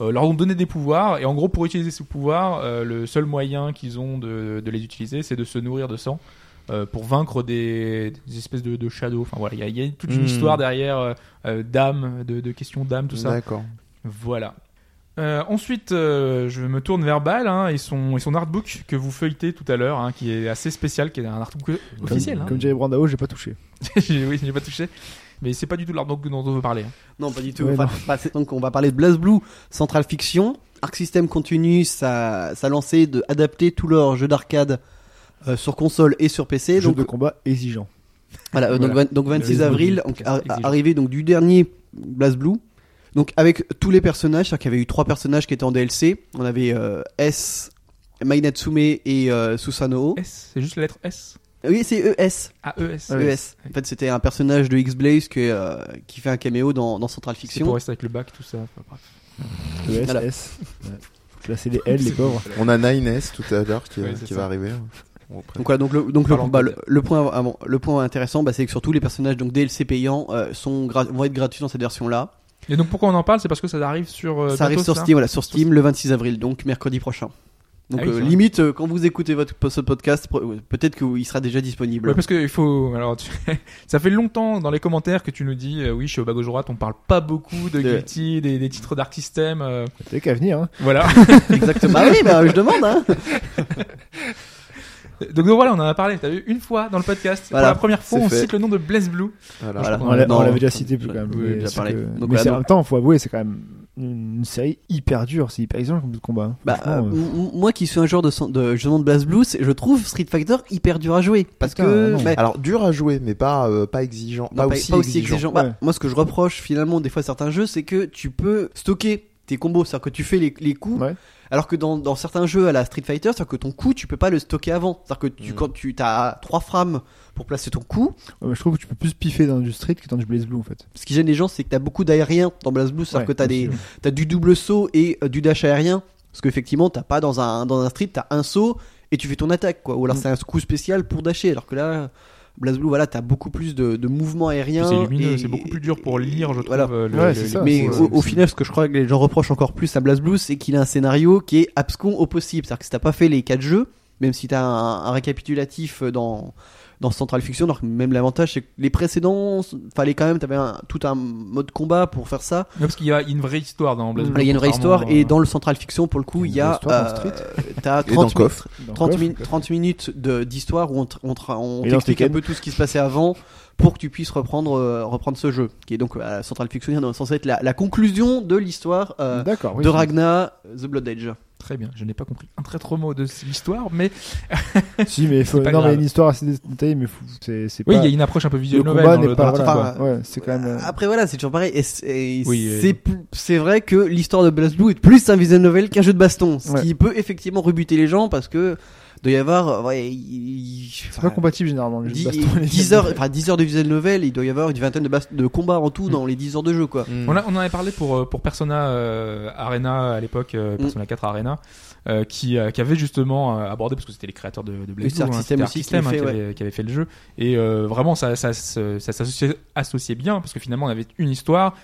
euh, leur ont donné des pouvoirs et en gros pour utiliser ces pouvoirs euh, le seul moyen qu'ils ont de, de les utiliser c'est de se nourrir de sang euh, pour vaincre des, des espèces de, de shadows enfin voilà il y a, il y a toute une Hmm. histoire derrière euh, euh, d'âme de, de questions d'âme tout ça D'accord. voilà Euh, ensuite, euh, je me tourne vers Bal hein, et, son, et son artbook que vous feuilletez tout à l'heure, hein, qui est assez spécial, qui est un artbook officiel. Comme, hein. comme dirait Brandao, j'ai pas touché. Oui, j'ai pas touché. Mais c'est pas du tout l'artbook dont on veut parler. hein. Non, pas du tout. Ouais, Enfin, non. bah, donc, on va parler de BlazBlue, Central Fiction. Arc System continue sa, sa lancée de adapter tous leurs jeux d'arcade euh, sur console et sur PC. Jeu donc, de combat exigeant. Voilà, euh, donc, Voilà. donc 26 Le- avril, donc, ar- arrivé donc du dernier BlazBlue. Donc avec tous les personnages, c'est-à-dire qu'il y avait eu trois personnages qui étaient en DLC. On avait euh, S, Mai Natsume et euh, Susanoo. S, c'est juste la lettre S? Oui, c'est ES. A E S. Ah ouais. ES. En fait, c'était un personnage de X-Blaze que, euh, qui fait un caméo dans, dans Central C'est Fiction. pour rester avec le bac, tout ça. Enfin, bref. Le S, Voilà. S. Ouais. Là, c'est les L, les pauvres. On a 9S tout à l'heure qui, Ouais, qui c'est va arriver. Donc voilà, donc le, donc le, bah, le, le point avant- le point intéressant, bah, c'est que surtout les personnages donc DLC payants euh, sont vont être gratuits dans cette version-là. Et donc pourquoi on en parle? C'est parce que ça arrive sur. euh, ça arrive sur Steam, voilà, sur Steam le 26 avril, donc mercredi prochain. Donc Ah oui, euh, limite, euh, quand vous écoutez votre ce podcast, peut-être qu'il sera déjà disponible. Ouais, parce que il faut. Alors, tu- ça fait longtemps dans les commentaires que tu nous dis, euh, oui, chez au bas gauche droite, on parle pas beaucoup de De- Guilty, des, des titres Dark System. euh, T'as qu'à venir, hein. voilà. Exactement. Ah oui, bah, je demande. Hein. Donc, donc voilà, on en a parlé. T'as vu une fois dans le podcast. Voilà, Pour la première fois, on fait. cite le nom de Blaze Blue. Voilà. Voilà. Ouais, On l'avait déjà cité plus quand même. oui, mais déjà c'est parlé. que- Donc mais voilà, c'est- en même temps, faut avouer, c'est quand même une série hyper dure, c'est hyper exigeant comme combat. hein. Bah, euh, euh, moi qui suis un joueur de, de justement de BlazBlue, c'est- je trouve Street Fighter hyper dur à jouer parce Putain, que Alors dur à jouer, mais pas euh, pas exigeant, Non, pas, aussi exigeant. Bah, Ouais. moi, ce que je reproche finalement des fois à certains jeux, c'est que tu peux stocker tes combos, c'est-à-dire que tu fais les, les coups, Ouais. Alors que dans, dans certains jeux à la Street Fighter, c'est-à-dire que ton coup, tu peux pas le stocker avant. C'est-à-dire que tu, Mm. quand tu as trois frames pour placer ton coup, ouais, je trouve que tu peux plus piffer dans du street que dans du Blaze Blue en fait. ce qui gêne les gens, c'est que tu as beaucoup d'aériens dans BlazBlue, c'est-à-dire Ouais, que tu as, des, du double saut et euh, du dash aérien. Parce qu'effectivement, t'as pas dans un, dans un street, t'as un saut et tu fais ton attaque, quoi. Ou alors Mm. c'est un coup spécial pour dasher, alors que là. BlazBlue, voilà, t'as beaucoup plus de, de mouvements aériens. C'est lumineux, c'est beaucoup plus dur pour lire, je trouve. Voilà. euh, le- Ouais, le- c'est le- ça. Mais c'est- au, final, ce que je crois que les gens reprochent encore plus à BlazBlue, c'est qu'il a un scénario qui est abscon au possible. C'est-à-dire que si t'as pas fait les quatre jeux, même si t'as un, un récapitulatif dans dans Central Fiction, alors que même l'avantage c'est que les précédents, fallait quand même, t'avais un, tout un mode combat pour faire ça. Ouais, parce qu'il y a une vraie histoire dans Blaze Voilà, Blue. Il y a une vraie histoire et euh, dans le Central Fiction, pour le coup, Il y a euh, t'as Et 30 dans Coff. Dans 30, Coff, min- 30 minutes de- d'histoire où on, on, t'explique un peu tout ce qui se passait avant pour que tu puisses reprendre, euh, reprendre ce jeu, qui est donc à Central Fiction, censé être la, la conclusion de l'histoire euh, oui, de Ragna, The Blood Edge. Très bien, je n'ai pas compris un très trop mot de l'histoire, mais Si, mais il faut... C'est pas non, mais une histoire assez détaillée, mais faut- c'est c'est oui, pas. il y a une approche un peu Le visuelle combat nouvelle dans n'est le pas. le Voilà, titre, quoi. ouais, c'est quand même. euh, Après voilà, c'est toujours pareil. Et c'est et Oui, vrai que l'histoire de BlazBlue est plus un visual novel qu'un jeu de baston, ce Ouais. qui peut effectivement rebuter les gens parce que doit y avoir, euh, ouais, il- C'est pas compatible généralement. les jeux de 10, baston et les 10 jeux de- heures, enfin 10 heures de visual novel, il doit y avoir une vingtaine de, bas- de combats en tout Mm. dans les 10 heures de jeu quoi. Mm. On, a- on en avait parlé pour, euh, pour Persona euh, Arena à l'époque, euh, Mm. Persona 4 Arena, euh, qui, euh, qui avait justement abordé, parce que c'était les créateurs de, de c'est Arc Blue, hein, System aussi qui hein, avait, qui avait fait le jeu, et euh, vraiment ça, ça, ça s'associait associait bien, parce que finalement on avait une histoire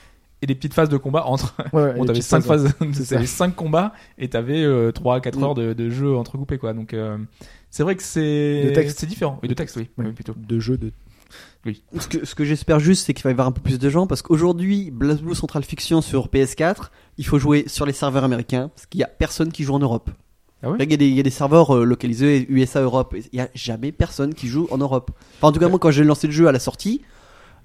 et des petites phases de combat entre. Ouais, ouais, Bon, t'avais petites 5 phases, t'avais ça. 5 combats et t'avais euh, 3 à 4 Mm. heures de, de jeu entrecoupés, quoi. Donc, euh, c'est vrai que c'est. De texte. C'est différent. Oui, de texte, oui. Oui, plutôt. De jeux de. Ce que, ce que j'espère juste, c'est qu'il va y avoir un peu plus de gens parce qu'aujourd'hui, BlazBlue Central Fiction sur PS4, il faut jouer sur les serveurs américains parce qu'il y a personne qui joue en Europe. Ah ouais? Là, il y, a des- il y a des serveurs euh, localisés USA Europe. Il y a jamais personne qui joue en Europe. Enfin, en tout cas, moi, quand j'ai lancé le jeu à la sortie,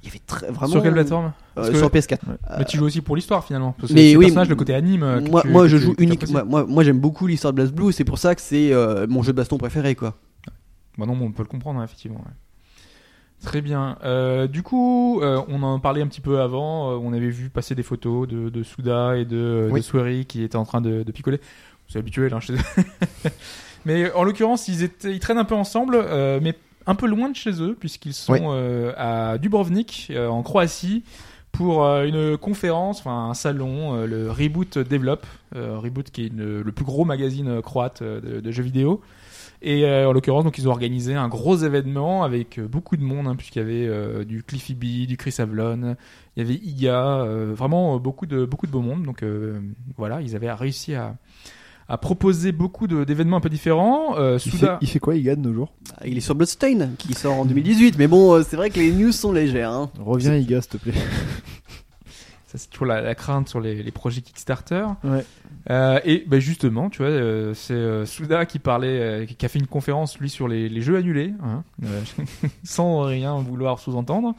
il y avait très, vraiment. Sur quelle plateforme Euh, Parce que- Sur PS4. Mais tu joues aussi pour l'histoire finalement. Parce que mais oui, le personnage, le côté anime. euh, Moi, tu- moi que je joue uniquement. Moi, moi, moi, j'aime beaucoup l'histoire de BlazBlue et c'est pour ça que c'est euh, mon jeu de baston préféré, quoi. Bah non, on peut le comprendre, hein, effectivement. ouais. Très bien. Euh, du coup, euh, on en parlait un petit peu avant. euh, on avait vu passer des photos de, de Souda et de, Oui. de Swery qui étaient en train de, de picoler. C'est habituel, hein, chez eux. mais en l'occurrence, ils, étaient, ils traînent un peu ensemble, euh, mais un peu loin de chez eux puisqu'ils sont Oui. euh, à Dubrovnik euh, en Croatie pour euh, une conférence, enfin un salon, le Reboot Develop, Reboot qui est une- le plus gros magazine croate de, de jeux vidéo. Et en l'occurrence, donc ils ont organisé un gros événement avec beaucoup de monde, hein, puisqu'il y avait du Cliffy B, du Chris Avlon, il y avait Iga, vraiment beaucoup de beaucoup de beau monde. Donc voilà, ils avaient réussi à, à proposer beaucoup d'événements un peu différents. Euh, Il fait, Souda, il fait quoi, il gagne de nos jours Ah, Il est sur Bloodstained, qui sort en 2018. Mais bon, euh, c'est vrai que les news sont légères. Hein. Reviens, Iga, s'il te plaît. ça c'est toujours la, la crainte sur les, les projets Kickstarter. Ouais. Euh, et ben justement, tu vois, euh, c'est euh, Souda qui parlait, euh, qui a fait une conférence lui sur les, les jeux annulés, hein, euh, sans rien vouloir sous-entendre.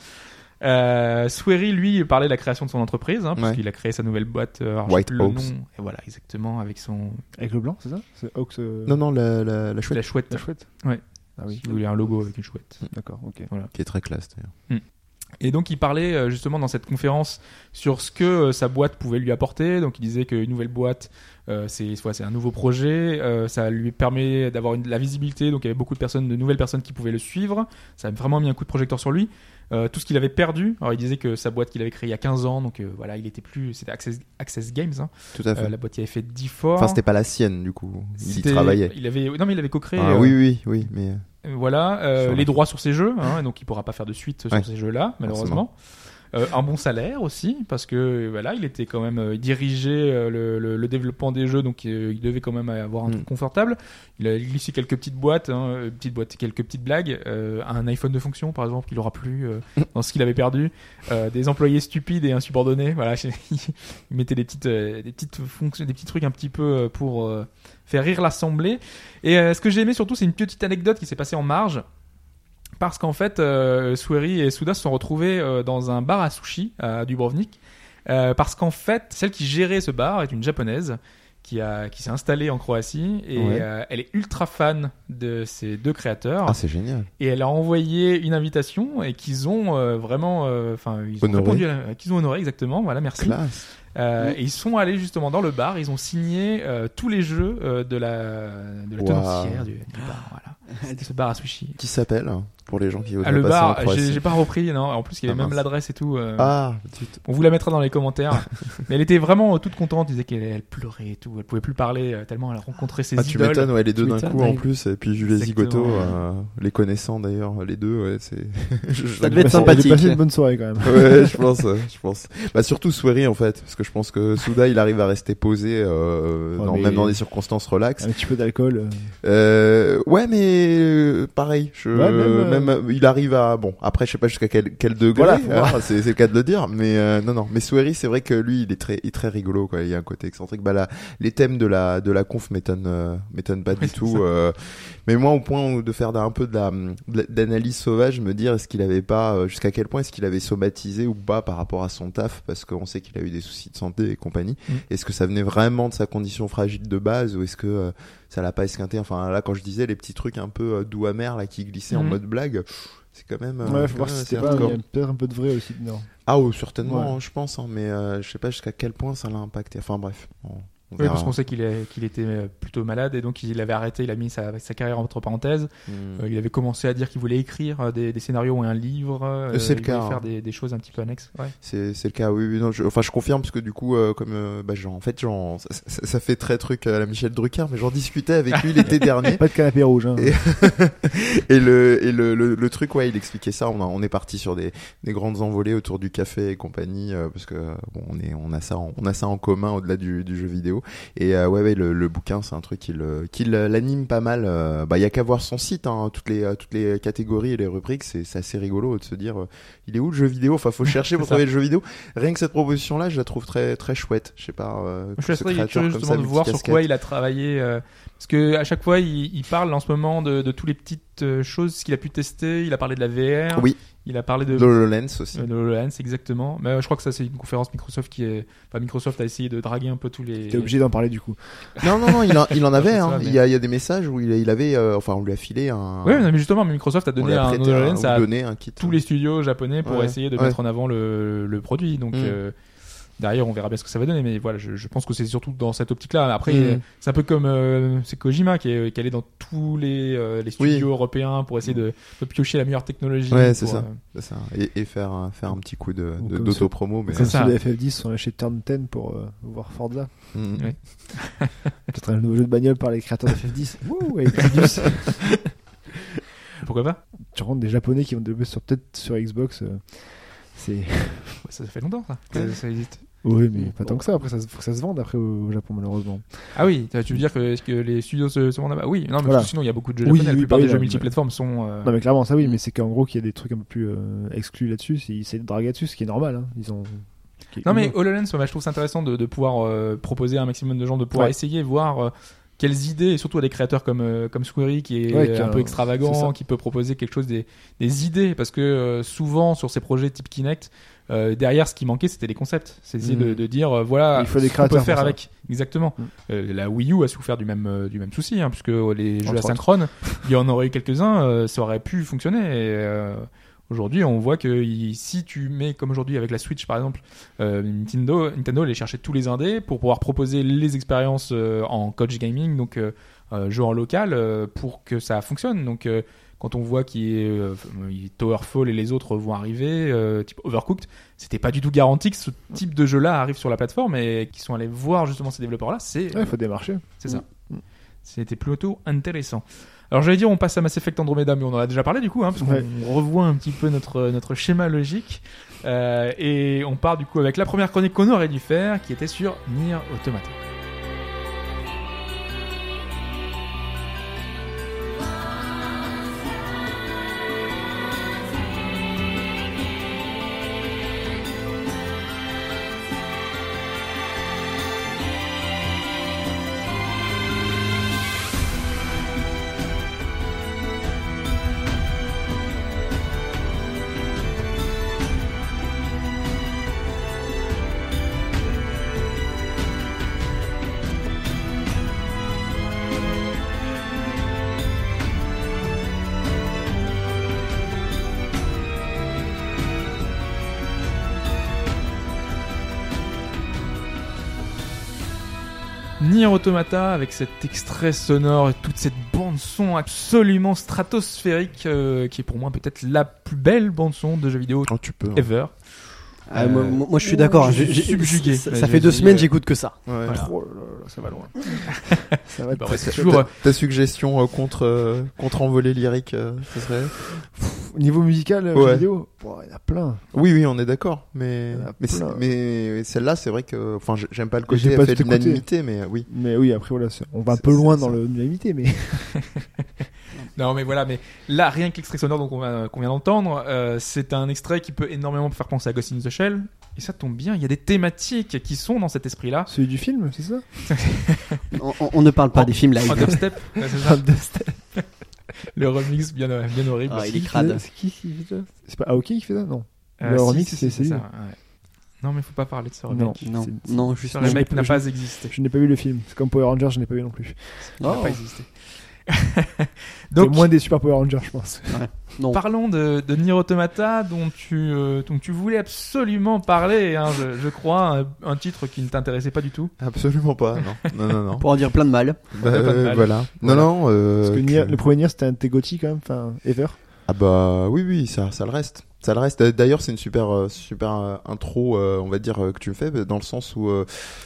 Euh, Swery, lui, parlait de la création de son entreprise, hein, Ouais. a créé sa nouvelle boîte. euh, White le Oaks. nom. Et voilà, exactement, avec son Avec le blanc, c'est ça? C'est Oaks. euh, Non, non, la, la, la chouette la chouette. La chouette Ouais. Ah oui. Si vous voulez un logo avec une chouette. D'accord, ok. qui est très classe d'ailleurs. Et donc il parlait euh, justement dans cette conférence sur ce que euh, sa boîte pouvait lui apporter. Donc il disait qu'une nouvelle boîte, c'est soit c'est un nouveau projet, euh, ça lui permet d'avoir de la visibilité. Donc il y avait beaucoup de personnes, de nouvelles personnes qui pouvaient le suivre. Ça a vraiment mis un coup de projecteur sur lui. Euh, tout ce qu'il avait perdu. Alors il disait que sa boîte qu'il avait créée il y a 15 ans, donc euh, voilà, il était plus, c'était Access, Access Games. Hein. Tout à fait. Euh, la boîte qui avait fait 10 fois. Enfin, c'était pas la sienne du coup. Il travaillait. Il avait, non mais il avait co-créé. Ah, euh, oui, oui, oui, mais euh, Voilà, euh, les droits sur ces jeux, hein, donc il pourra pas faire de suite sur Ouais. ces jeux-là, malheureusement. Euh, un bon salaire aussi, parce que voilà, il était quand même, euh, il dirigeait euh, le, le- le développement des jeux, donc euh, il devait quand même avoir un Mm. truc confortable. Il a glissé quelques petites boîtes, hein, euh, petites boîtes, quelques petites blagues, euh, un iPhone de fonction par exemple, qu'il aura plus euh, dans ce qu'il avait perdu, euh, des employés stupides et insubordonnés, voilà, il mettait des petites, euh, des petites fonctions, des petits trucs un petit peu euh, pour euh, faire rire l'assemblée. Et euh, ce que j'ai aimé surtout, c'est une petite anecdote qui s'est passée en marge. Parce qu'en fait, euh, Swery et Souda se sont retrouvés euh, dans un bar à sushi à Dubrovnik. Euh, parce qu'en fait, celle qui gérait ce bar est une japonaise qui, a, qui s'est installée en Croatie et Ouais. euh, elle est ultra fan de ces deux créateurs ah, c'est génial. et elle a envoyé une invitation et qu'ils ont euh, vraiment enfin ils ont Honoré. répondu à la- qu'ils ont honoré exactement voilà merci Classe. Euh, et ils sont allés justement dans le bar, ils ont signé euh, tous les jeux euh, de la, de la Waouh. tenancière du, du bar. Voilà. Ce bar à sushi. Qui s'appelle pour les gens qui Ah, voudraient le bar, j'ai j'ai pas repris, non. En plus, il y avait Ah, même l'adresse et tout. euh, Ah. On vous la mettra dans les commentaires. Mais elle était vraiment toute contente, elle disait qu'elle elle pleurait et tout. Elle pouvait plus parler tellement elle a rencontré ses Ah, tu idoles. m'étonnes, ouais, les deux Tu d'un coup en plus, et puis Exactement. Zigoto, euh, les connaissant d'ailleurs, les deux, ouais, c'est. Ça devait être sympathique. passé une bonne soirée quand même. Ouais, je pense, je pense. Bah surtout Swery en fait, parce que je pense que Souda il arrive à rester posé, euh, Ouais, dans- mais- même dans des circonstances relax. Un petit peu d'alcool. euh. Euh, ouais, mais pareil, je, Ouais, même, même, il arrive à bon. Après, je sais pas jusqu'à quel, quel degré, Voilà, hein, c'est le cas de le dire, mais non, non. Mais c'est vrai que lui, il est très, il est très rigolo, quoi. Il y a un côté excentrique. Bah là, les thèmes de la de la conf m'étonnent, m'étonnent pas Ouais, du tout. mais moi, au point de faire un peu de la d'analyse sauvage, me dire est-ce qu'il avait pas, jusqu'à quel point est-ce qu'il avait somatisé ou pas par rapport à son taf, parce qu'on sait qu'il a eu des soucis de santé et compagnie. Mm. Est-ce que ça venait vraiment de sa condition fragile de base ou est-ce que euh, ça l'a pas esquinté? Enfin là, quand je disais les petits trucs un peu euh, doux amers là qui glissaient en Mhm. mode blague, c'est quand même. euh, Ouais, faut voir si c'était pas. Peut-être un peu de vrai aussi dedans. Ah oh, certainement, Ouais. hein, je pense, hein, mais je sais pas jusqu'à quel point ça l'a impacté. Enfin bref, on, on Oui, parce qu'on sait qu'il est- qu'il était euh, plutôt malade et donc il avait arrêté, il a mis sa, sa carrière entre parenthèses. Hmm. Euh, il avait commencé à dire qu'il voulait écrire euh, des, des scénarios ou un livre. euh, C'est le il cas, voulait faire hein. des, des choses un petit peu annexes. Ouais. C'est c'est le cas, oui, oui non, je, enfin je confirme parce que du coup, euh, comme euh, bah, genre, en fait, genre, ça, ça- ça fait très truc à la Michel Drucker, mais j'en discutais avec lui l'été dernier. Pas de canapé rouge. Hein. Et- et le et le, le, le truc ouais il expliquait ça on, a- on est parti sur des, des grandes envolées autour du café et compagnie euh, parce que bon, on est on a ça en, on a ça en commun au-delà du, du jeu vidéo et euh, ouais ouais le, le bouquin c'est un truc qui le- qui l'anime pas mal euh, bah il y a qu'à voir son site hein, toutes les toutes les catégories et les rubriques c'est c'est assez rigolo de se dire euh, il est où le jeu vidéo? Enfin faut chercher pour trouver le jeu vidéo. Rien que cette proposition là je la trouve très très chouette. Je sais pas euh, Je suis ce assez créateur curieux comme justement ça, de voir sur quoi il a travaillé. Euh, parce que à chaque fois, il, il parle en ce moment de, de toutes les petites euh, choses qu'il a pu tester. Il a parlé de la VR. Oui. Il a parlé de HoloLens aussi euh, de HoloLens, exactement. Mais euh, je crois que ça, c'est une conférence Microsoft qui est. Enfin, Microsoft a essayé de draguer un peu tous les. T'es obligé d'en parler du coup. Non, non, non, il, en- il en avait. Hein. ça, mais- il, y a, il y a des messages où il, il avait, euh, enfin, on lui a filé un. Oui, mais justement, mais Microsoft a on donné a un HoloLens à donné un kit. tous les studios japonais pour Ouais. essayer de Ouais. mettre en avant le, le produit. Donc, Mm. euh, derrière on verra bien ce que ça va donner mais voilà je, je pense que c'est surtout dans cette optique là après euh, c'est un peu comme euh, c'est Kojima qui est, qui est allé dans tous les, euh, les studios européens pour essayer de, de piocher la meilleure technologie Ouais, c'est ça. euh, ça. Et, et faire, un- faire un petit coup de, d'auto-promo. Mais C'est de FF10 sont allés chez Turn 10 pour euh, voir Forza. Mhm. Ouais. Peut-être un nouveau jeu de bagnole par les créateurs de FF10. Wouh, avec Rubius. pourquoi pas? Tu rentres des japonais qui vont développer sur peut-être sur Xbox. C'est ça fait longtemps ça, ça, ça existe oui, mais pas tant que ça. Après, ça faut que ça se vende après au, Japon malheureusement. ah oui tu veux dire que, est-ce que les studios se, se vendent là-bas? Oui non mais Voilà. sinon il y a beaucoup de jeux Oui, japonais la plupart bah des jeux là, multiplateformes sont euh, Non, mais clairement, ça oui, mais c'est qu'en gros qu'il y a des trucs un peu plus euh, exclus là-dessus. Ils essaient de draguer dessus, ce qui est normal. Hein. Ils ont. Non mais. HoloLens, moi, je trouve ça intéressant de, de pouvoir euh, proposer à un maximum de gens de pouvoir Ouais. essayer, voir quelles idées, et surtout à des créateurs comme euh, comme Squirry qui est Ouais, qui un peu extravagant, qui peut proposer quelque chose des, des idées, parce que euh, souvent sur ces projets type Kinect, euh, derrière ce qui manquait c'était les concepts, c'est essayer de, Mhm. de dire euh, voilà Il faut des ce qu'on peut faire avec exactement. Euh, la Wii U a souffert du même euh, du même souci, hein, puisque les jeux Entre asynchrones, il y en aurait eu quelques-uns, euh, ça aurait pu fonctionner. Et, euh, Aujourd'hui, on voit que si tu mets, comme aujourd'hui avec la Switch par exemple, euh, Nintendo, Nintendo allait chercher tous les indés pour pouvoir proposer les expériences euh, en coach gaming, donc euh, euh, jeu en local, pour que ça fonctionne. Donc quand on voit il- Towerfall et les autres vont arriver, type Overcooked, c'était pas du tout garanti que ce type de jeu-là arrive sur la plateforme et qui sont allés voir justement ces développeurs-là. C'est Ouais, il faut démarcher. c'est ça. Mm. C'était plutôt intéressant. Alors j'allais dire on passe à Mass Effect Andromeda, mais on en a déjà parlé du coup, hein, parce qu'on Ouais. revoit un petit peu notre, notre schéma logique. Euh, et on part du coup avec la première chronique qu'on aurait dû faire, qui était sur Nier Automata. Automata avec cet extrait sonore et toute cette bande son absolument stratosphérique euh, qui est pour moi peut-être la plus belle bande son de jeux vidéo Oh, tu peux. hein. ever. Ah, moi, Euh, moi, je suis d'accord. j'ai- subjugué. Ça, ça fait deux semaines, euh, j'écoute que ça. Ouais. Voilà. Oh là là, ça va loin. ça va être Bah ouais, toujours, Ta, ta suggestion euh, contre, euh, contre envolée lyrique, euh, ce serait Au niveau musical, euh, Ouais. vidéo, bon, il y en a plein. Oui, oui, on est d'accord. Mais, mais, c'est- plein. mais celle-là, c'est vrai que. Enfin, j'ai- j'aime pas le côté pas tout écouté. d'unanimité, mais euh, oui. Mais oui, après voilà, on va un peu loin dans l'unanimité, mais Non mais voilà, mais là rien que l'extrait sonore qu'on vient d'entendre, euh, c'est un extrait qui peut énormément faire penser à Ghost in the Shell. Et ça tombe bien, il y a des thématiques qui sont dans cet esprit-là. celui du film, c'est ça? On, ne parle pas des films live. En dubstep, ouais, c'est ça. le remix bien, bien horrible. Ah, il est crade. fait ça C'est qui qui fait ça C'est pas Aoki qui fait ça Non. Euh, le si, remix, si, c'est celui. ça, ouais. Non mais faut pas parler de ce Non. remake. Non, C'est- non, Ce justement. remake n'a pas existé. Je n'ai pas vu le film. C'est comme Power Rangers, je n'ai pas vu non plus. Il n'a Oh. pas existé. Donc moins des Super Power Rangers, je pense. Non. parlons de, de Nier Automata, dont tu, euh, dont tu voulais absolument parler, hein, je, je crois, un, un titre qui ne t'intéressait pas du tout. Absolument pas, non. Non, non, non. Pour en dire plein de mal. Bah, de euh, mal. voilà. Voilà. Non, non. euh, Parce que Nier- le premier Nier, c'était un GOTY quand même, enfin, ever. Ah bah oui, oui, ça, ça le reste. Ça le reste. D'ailleurs, c'est une super, euh, super euh, intro, euh, on va dire, que tu me fais, dans le sens où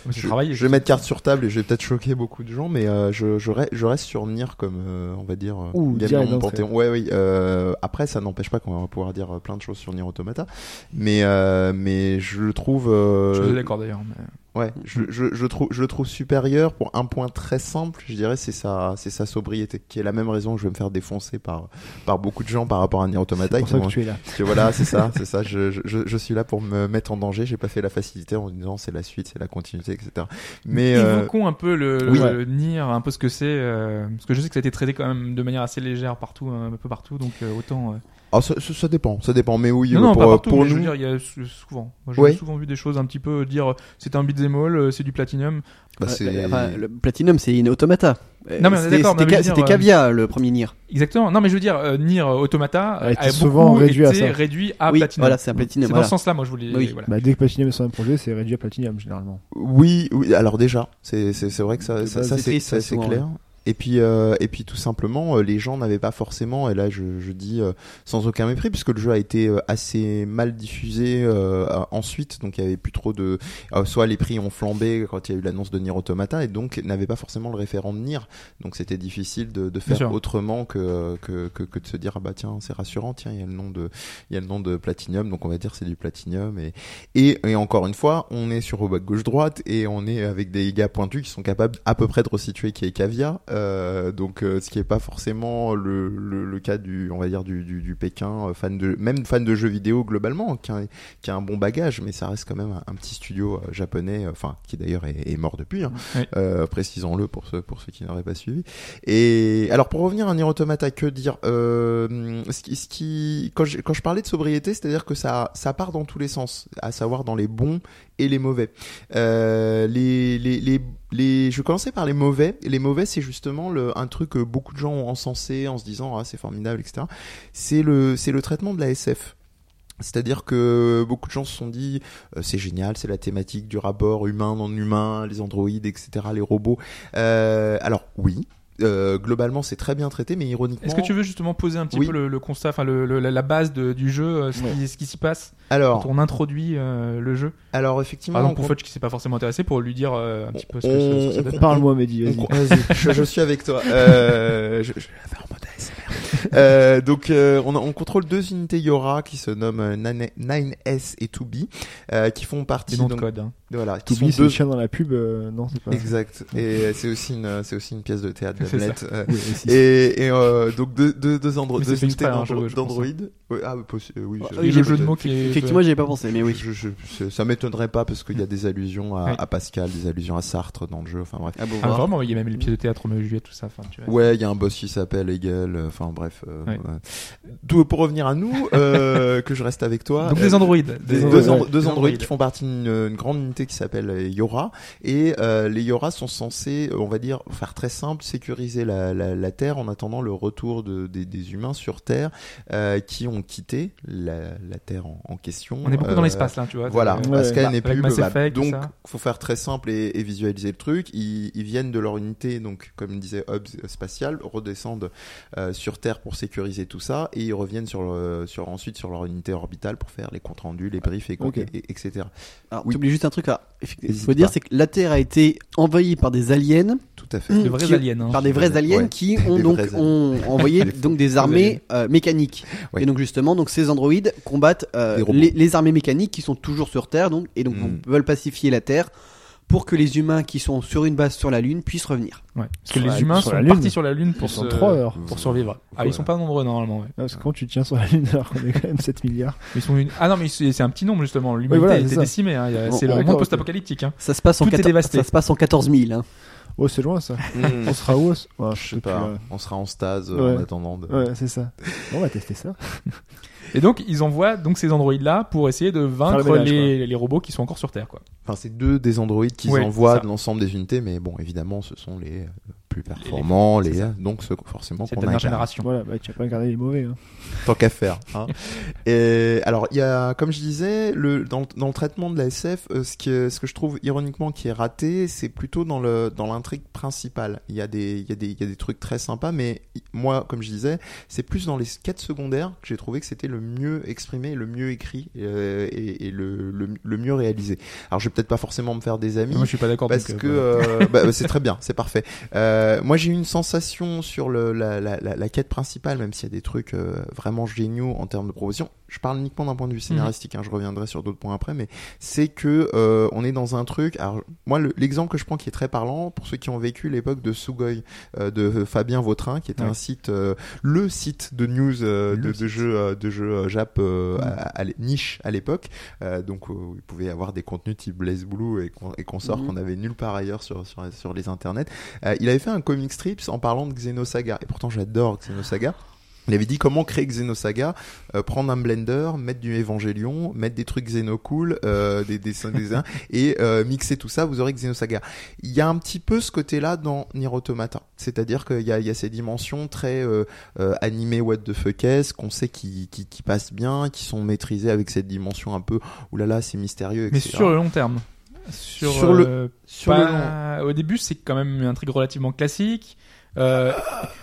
je, je vais mettre carte sur table et je vais peut-être choquer beaucoup de gens, mais je, je, re- je reste sur Nier comme, on va dire, Ouh, mon panthéon. Ouais, oui. Euh, après, ça n'empêche pas qu'on va pouvoir dire plein de choses sur Nier Automata, mais, euh, mais je le trouve. euh, Je suis d'accord d'ailleurs. mais- Ouais, je, je, je, trouve, je le trouve supérieur pour un point très simple, je dirais, c'est sa, c'est sa sobriété, qui est la même raison que je vais me faire défoncer par, par beaucoup de gens par rapport à Nier Automata. C'est pour ça que tu es là. que voilà, c'est ça, c'est ça. Je, je, je suis là pour me mettre en danger. J'ai pas fait la facilité en disant c'est la suite, c'est la continuité, etc. Mais euh, Évoquons un peu le, oui. le Nier, un peu ce que c'est, euh, parce que je sais que ça a été traité quand même de manière assez légère partout, un peu partout, donc euh, autant euh, Ah, ça, ça, ça dépend, ça dépend. Mais oui, Non, non, pour, pas euh, partout, pour mais je veux nous, dire, il y a sou- souvent. Moi, j'ai Ouais. souvent vu des choses un petit peu dire euh, c'est un beat'em all, euh, c'est du platinum. bah, Ouais, c'est. enfin, le Platinum, c'est une automata. Non, mais c'était- d'accord, non, C'était mais je Ca- veux dire, c'était euh, Cavia, le premier Nier. Exactement. Non, mais je veux dire, euh, Nier Automata A été a souvent réduit à été ça. réduit à oui, platinum. voilà, c'est un Platinum. C'est dans ce sens-là, moi, je voulais. Oui. voilà. Bah, dès que Platinum est sur un projet, c'est réduit à Platinum généralement. Oui, oui. Alors déjà, c'est c'est c'est vrai que ça, ça, ça, c'est ouais, clair. Et puis euh, et puis tout simplement, euh, les gens n'avaient pas forcément, et là je, je dis euh, sans aucun mépris, puisque le jeu a été euh, assez mal diffusé euh, ensuite, donc il y avait plus trop de, euh, soit les prix ont flambé quand il y a eu l'annonce de Nier Automata, et donc n'avait pas forcément le référent de Nier, donc c'était difficile de, de faire autrement que, que que que de se dire ah bah tiens c'est rassurant, tiens il y a le nom de il y a le nom de Platinum, donc on va dire c'est du Platinum et et, et encore une fois, on est sur robot gauche droite et on est avec des gars pointus qui sont capables à peu près de resituer qui est Cavia, euh, donc euh, ce qui est pas forcément le, le, le cas du on va dire du, du, du Pékin euh, fan de même fan de jeux vidéo globalement qui a, qui a un bon bagage, mais ça reste quand même un, un petit studio japonais, enfin qui d'ailleurs est, est mort depuis, hein, Oui. précisons-le pour ceux pour ceux qui n'auraient pas suivi. Et alors pour revenir à Nier Automata, que dire ce qui, ce qui quand, je, quand je parlais de sobriété, c'est-à-dire que ça ça part dans tous les sens, à savoir dans les bons et les mauvais. Les, les, les, les, je vais commencer par les mauvais. Les mauvais, c'est justement le, un truc que beaucoup de gens ont encensé en se disant ah c'est formidable, etc. C'est le, c'est le traitement de la SF. C'est-à-dire que beaucoup de gens se sont dit euh, c'est génial, c'est la thématique du rapport humain non humain, les androïdes, etc., les robots. Euh, alors oui, euh, globalement c'est très bien traité, mais ironiquement. Est-ce que tu veux justement poser un petit Oui. peu le, le constat, enfin le, le- la base de- du jeu, euh, ce qui, ce qui s'y passe alors, quand on introduit euh, le jeu? Alors effectivement, Par exemple, pour on- Fudge qui s'est pas forcément intéressé, pour lui dire euh, un petit peu ce que, On- ce que ça on- donne. Parle-moi, Mehdi, je, je suis avec toi. Euh, je, je vais la faire en mode ASMR. Euh, donc, euh, on, a- on contrôle deux unités Yora qui se nomment euh, 9- 9S et 2B, euh, qui font partie. Des noms de donc, code. hein. Voilà, qui sont deux. le chien dans la pub, euh, non, c'est pas. Exact. Et c'est aussi une, c'est aussi une pièce de théâtre euh, Oui, et et euh, donc deux, deux, deux, andro- deux unités hein, je- je d'Android. Ouais, ah, possi- euh, oui, Ah, oui, Et j'ai le jeu de mots qui est. Effectivement, j'y avais pas pensé, mais oui. Je, je, c'est- ça m'étonnerait pas parce qu'il y a des allusions à, Oui. à Pascal, des allusions à Sartre dans le jeu. Enfin bref. Ah bon, Ah, vraiment, il y a même les pièces de théâtre, Roméo et Juliette, tout ça. Enfin, tu vois. Ouais, il y a un boss qui s'appelle Hegel. euh, Enfin bref. euh, Ouais. ouais. Tout- pour revenir à nous, que je reste avec toi. Donc des androïdes. des- Des- deux, androïdes qui font partie d'une une grande unité qui s'appelle euh, Yora et euh, les Yora sont censés, euh, on va dire, faire très simple, sécuriser la, la, la Terre en attendant le retour de, des, des humains sur Terre euh, qui ont quitté la, la Terre en, en question. On est beaucoup dans l'espace là, tu vois. Voilà, parce qu'elle n'est plus Effect, donc faut faire très simple et, et visualiser le truc. Ils, ils viennent de leur unité, donc comme disait Hobbes euh, spatial, redescendent euh, sur Terre pour sécuriser tout ça et ils reviennent sur, le, sur ensuite sur leur unité orbitale pour faire les comptes rendus, les briefs et, Ok. et- et- etc. Alors, Oui. t'oublies juste un truc. Effectivement, N'hésite faut dire, c'est que la Terre a été envahie par des aliens, Tout à fait. De vrais qui- aliens. hein. par des vrais aliens Ouais. qui ont Des donc ont envoyé donc des armées euh, mécaniques. Ouais. Et donc justement, donc ces androïdes combattent euh, les, les armées mécaniques qui sont toujours sur Terre, donc et donc Mm. veulent pacifier la Terre pour que les humains qui sont sur une base sur la Lune puissent revenir. Ouais. Parce que Sur les la- humains sont la partis sur la Lune pour se- trois heures. pour survivre. Ah, ils sont pas nombreux normalement. Ouais. Ah, parce que quand tu tiens sur la Lune alors qu'on est quand même 7 milliards. Ils sont une... Ah non, mais c'est un petit nombre justement. L'humanité voilà, a été ça. décimée. hein. Bon, C'est le monde post-apocalyptique. hein. Ça se passe en Tout est 14 dévasté. ça se passe en 14 000. hein. Oh, c'est loin ça. Hmm. On sera où ouais, Je sais pas, on sera en stase euh, Ouais. en attendant de... Ouais, c'est ça. On va tester ça. Et donc ils envoient donc ces androïdes là pour essayer de vaincre ménage, les, les robots qui sont encore sur Terre. Quoi. Enfin, c'est deux des androïdes qui Oui, envoient de l'ensemble des unités, mais bon, évidemment, ce sont les euh, plus performants, les- les, donc ceux forcément qu'on la dernière incarne. génération. Voilà, bah, tu vas pas regarder les mauvais. Hein. tant qu'à faire. Hein. Et alors, il y a, comme je disais, le, dans, dans le traitement de la SF, euh, ce, que, ce que je trouve ironiquement qui est raté, c'est plutôt dans le dans l'intrigue principale. Il y a des il y a des il y a des trucs très sympas, mais i- moi, comme je disais, c'est plus dans les quêtes secondaires que j'ai trouvé que c'était le mieux exprimé, le mieux écrit euh, et, et le, le le mieux réalisé. Alors, je vais peut-être pas forcément me faire des amis. Moi je suis pas d'accord. Parce donc, que euh, euh, bah, bah, c'est très bien, c'est parfait. Euh, moi j'ai eu une sensation sur le, la, la, la, la quête principale, même s'il y a des trucs euh, vraiment géniaux en termes de proposition. Je parle uniquement d'un point de vue scénaristique, hein, je reviendrai sur d'autres points après, mais c'est que euh, on est dans un truc. Alors moi le- l'exemple que je prends qui est très parlant pour ceux qui ont vécu l'époque de Sugoi euh, de Fabien Vautrin, qui était Ouais. un site, euh, le site de news euh, de, de jeux euh, de jeux euh, Jap à, à niche à l'époque. Euh, donc où il pouvait avoir des contenus type Blaze Blue et, et consorts Mhm. qu'on avait nulle part ailleurs sur, sur, sur les internets. Euh, il avait fait un comic strips en parlant de Xenosaga. Et pourtant j'adore Xenosaga. Il avait dit comment créer Xenosaga, euh, prendre un blender, mettre du Evangelion, mettre des trucs Xenocool, euh, des dessins des uns, et euh, mixer tout ça, vous aurez Xenosaga. Il y a un petit peu ce côté-là dans Nier Automata, c'est-à-dire qu'il y a, il y a ces dimensions très euh, euh, animées what the fuck qu'on sait qui, qui, qui passent bien, qui sont maîtrisées avec cette dimension un peu oulala c'est mystérieux, Mais etc. sur le long terme. Sur, Sur le- Au début, c'est quand même une intrigue relativement classique. Euh,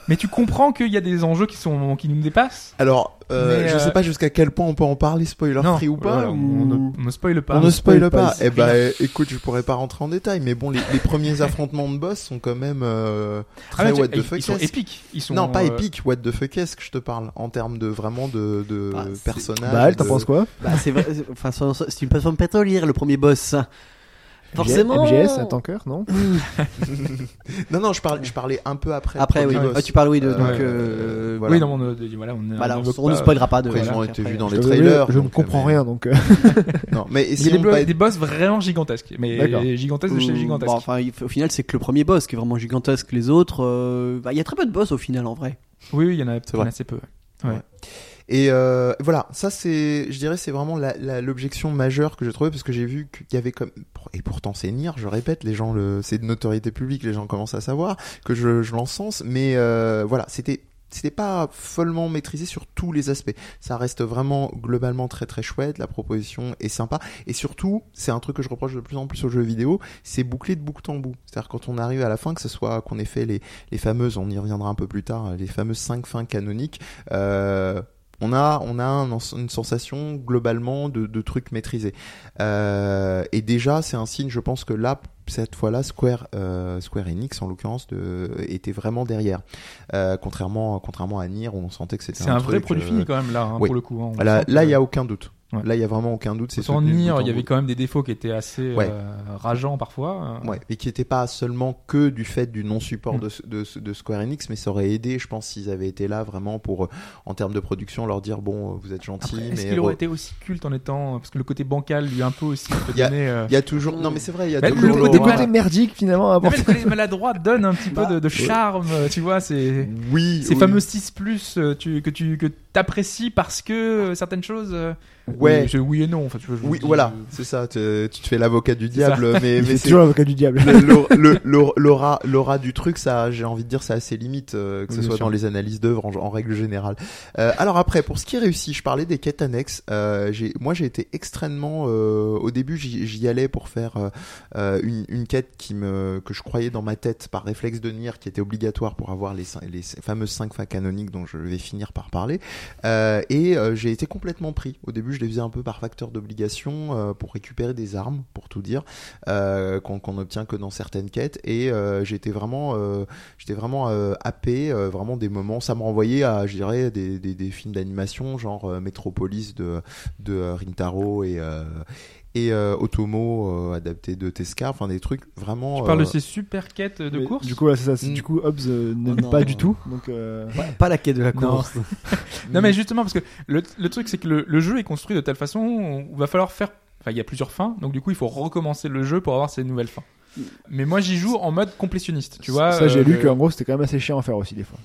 mais tu comprends qu'il y a des enjeux qui sont qui nous dépassent. Alors, euh, Mais, je euh, sais pas jusqu'à quel point on peut en parler spoiler Non, free ou pas. voilà, ou- on, ne, on ne spoile pas. On ne spoil spoil pas. pas, Eh ben, écoute, je pourrais pas rentrer en détail, mais bon, les, les premiers affrontements de boss sont quand même euh, Ah, très mais what the fuck. ils sont épiques. Ils sont, Non, pas euh, épique, what the fuck est-ce que je te parle en termes de vraiment de, de Ah, c'est- personnages. Bah, elle, t'en de- penses quoi Bah, c'est vrai, c'est- enfin, c'est c'est une plateforme pétrolière, le premier boss. Forcément. MGS, un tanker, non Non, non, je parlais, je parlais un peu après. Après, oui. Ah, tu parles, oui, de, Euh, donc, euh, voilà. Oui, non, on ne, voilà, on, Voilà, on, n'évoque on ne spoilera pas de. Après, ils ont été vus dans Je les trailers. Je ne comprends mais- rien, donc. euh, Non, mais Il y a des, boss vraiment gigantesques, mais gigantesques de chez gigantesques. bon, enfin, au final, c'est que le premier boss qui est vraiment gigantesque. Les autres, euh, bah, il y a très peu de boss au final en vrai. Oui, oui, il y en a assez peu. ouais. Et euh, voilà, ça c'est, je dirais, c'est vraiment l'objection majeure que j'ai trouvée parce que j'ai vu qu'il y avait comme, et pourtant c'est Nier, je répète, les gens le, c'est de notoriété publique, les gens commencent à savoir que je, je l'encense, mais euh, voilà, c'était c'était pas follement maîtrisé sur tous les aspects. Ça reste vraiment globalement très très chouette, la proposition est sympa et surtout, c'est un truc que je reproche de plus en plus aux jeux vidéo, c'est bouclé de bout en bout. C'est-à-dire quand on arrive à la fin, que ce soit qu'on ait fait les les fameuses, on y reviendra un peu plus tard, les fameuses cinq fins canoniques, euh, on a, on a un- une sensation globalement de, de trucs maîtrisés. Euh, et déjà, c'est un signe, je pense que là, cette fois-là, Square, euh, Square Enix en l'occurrence, était vraiment derrière. Euh, contrairement, contrairement à Nier, où on sentait que c'était C'est un, vrai truc, produit fini quand même là, hein, oui. pour le coup. hein. Là, il y a aucun doute. Ouais. Là, il y a vraiment aucun doute. C'est en il y avait quand même des défauts qui étaient assez Ouais. euh, rageants parfois. Ouais, et qui n'était pas seulement que du fait du non-support Mm. de, de, de Square Enix, mais ça aurait aidé, je pense, s'ils avaient été là vraiment pour, euh, en termes de production, leur dire bon, euh, vous êtes gentils, Après, Est-ce qu'il aurait été aussi culte en étant parce que le côté bancal lui un peu aussi Il y a- euh, y toujours, non mais c'est vrai, il y a Mais toujours le côté côtés merdiques, finalement, à le côté maladroit donne un petit peu Bah, de, de charme, tu vois, c'est oui, ces oui. fameux 6 plus tu, que tu que t'apprécies parce que euh, certaines choses. euh, Ouais. oui, et non. Enfin, tu vois, je Oui, dis, voilà, euh, c'est ça. Tu, tu te fais l'avocat du ça. diable, mais, mais c'est toujours l'avocat du diable. le- le- le- le- l'aura, l'aura du truc, ça, j'ai envie de dire, ça a ses limites, euh, que ce Oui, soit sûr. dans les analyses d'œuvres en, en règle générale. Euh, alors après, pour ce qui est réussi, je parlais des quêtes annexes. Euh, j'ai, moi, j'ai été extrêmement. euh, au début, j'y, allais pour faire une, une quête qui me, que je croyais dans ma tête par réflexe de Nier, qui était obligatoire pour avoir les, les fameuses cinq fins canoniques dont je vais finir par parler. Euh, et euh, j'ai été complètement pris. Au début, je les faisais un peu par facteur d'obligation euh, pour récupérer des armes, pour tout dire, euh, qu'on qu'on obtient que dans certaines quêtes. Et euh, j'étais vraiment, euh, j'étais vraiment happé, vraiment des moments. Ça me renvoyait à, je dirais, des, des, des films d'animation, genre Metropolis de de Rintaro et et euh, Otomo euh, adapté de Tesca. Enfin, des trucs vraiment. Tu parles de euh, ces super quêtes de Mais course. Du coup, là, ça. c'est- Mm. Du coup, Hobbs euh, ne Oh pas du tout. Donc, euh, Pas, pas la quête de la Non. course. Non mais justement parce que le, le truc c'est que le, le jeu est construit de telle façon où il va falloir faire enfin il y a plusieurs fins donc du coup il faut recommencer le jeu pour avoir ces nouvelles fins. Mais moi j'y joue en mode complétionniste, tu vois. ça, j'ai euh, lu qu'en gros, c'était quand même assez chiant à faire aussi, des fois.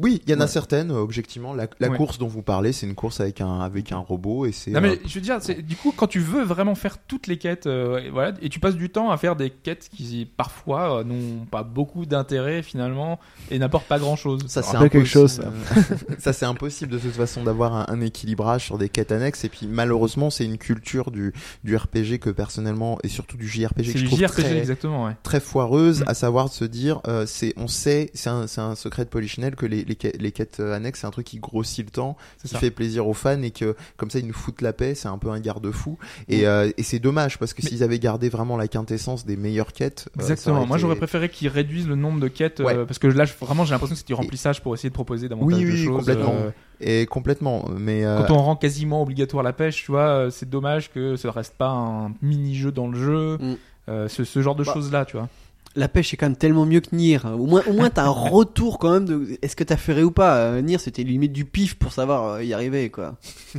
Oui, il y en a Ouais. certaines. euh, Objectivement, la, la Ouais. course dont vous parlez, c'est une course avec un avec un robot et c'est. Non mais euh, je veux dire, c'est- du coup quand tu veux vraiment faire toutes les quêtes, euh, et voilà, et tu passes du temps à faire des quêtes qui parfois euh, n'ont pas beaucoup d'intérêt finalement et n'apportent pas grand chose. Ça c'est quelque impossible. chose, ça c'est impossible de toute façon d'avoir un, un équilibrage sur des quêtes annexes et puis malheureusement c'est une culture du du RPG que personnellement et surtout du JRPG C'est que je du trouve JRPG très exactement, ouais. très foireuse Mm. à savoir de se dire euh, c'est on sait c'est un, c'est un secret de Polichinelle que les, les, quêtes- les quêtes euh, annexes c'est un truc qui grossit le temps C'est qui ça. fait plaisir aux fans et que comme ça ils nous foutent la paix c'est un peu un garde-fou et, euh, et c'est dommage parce que Mm. S'ils avaient gardé vraiment la quintessence des meilleures quêtes euh, Exactement. Moi, j'aurais préféré qu'ils réduisent le nombre de quêtes euh, Ouais. parce que là, vraiment, j'ai l'impression que c'est du remplissage pour essayer de proposer davantage Oui, de oui, choses. complètement. euh, et complètement mais euh, Quand on rend quasiment obligatoire la pêche, tu vois, c'est dommage que ça reste pas un mini-jeu dans le jeu, Mm. Euh, ce, ce genre de Bah, choses-là, tu vois. La pêche est quand même tellement mieux que Nier. Au moins, au moins t'as un retour quand même de est-ce que t'as ferré ou pas? Euh, Nier, c'était limite du pif pour savoir euh, y arriver, quoi.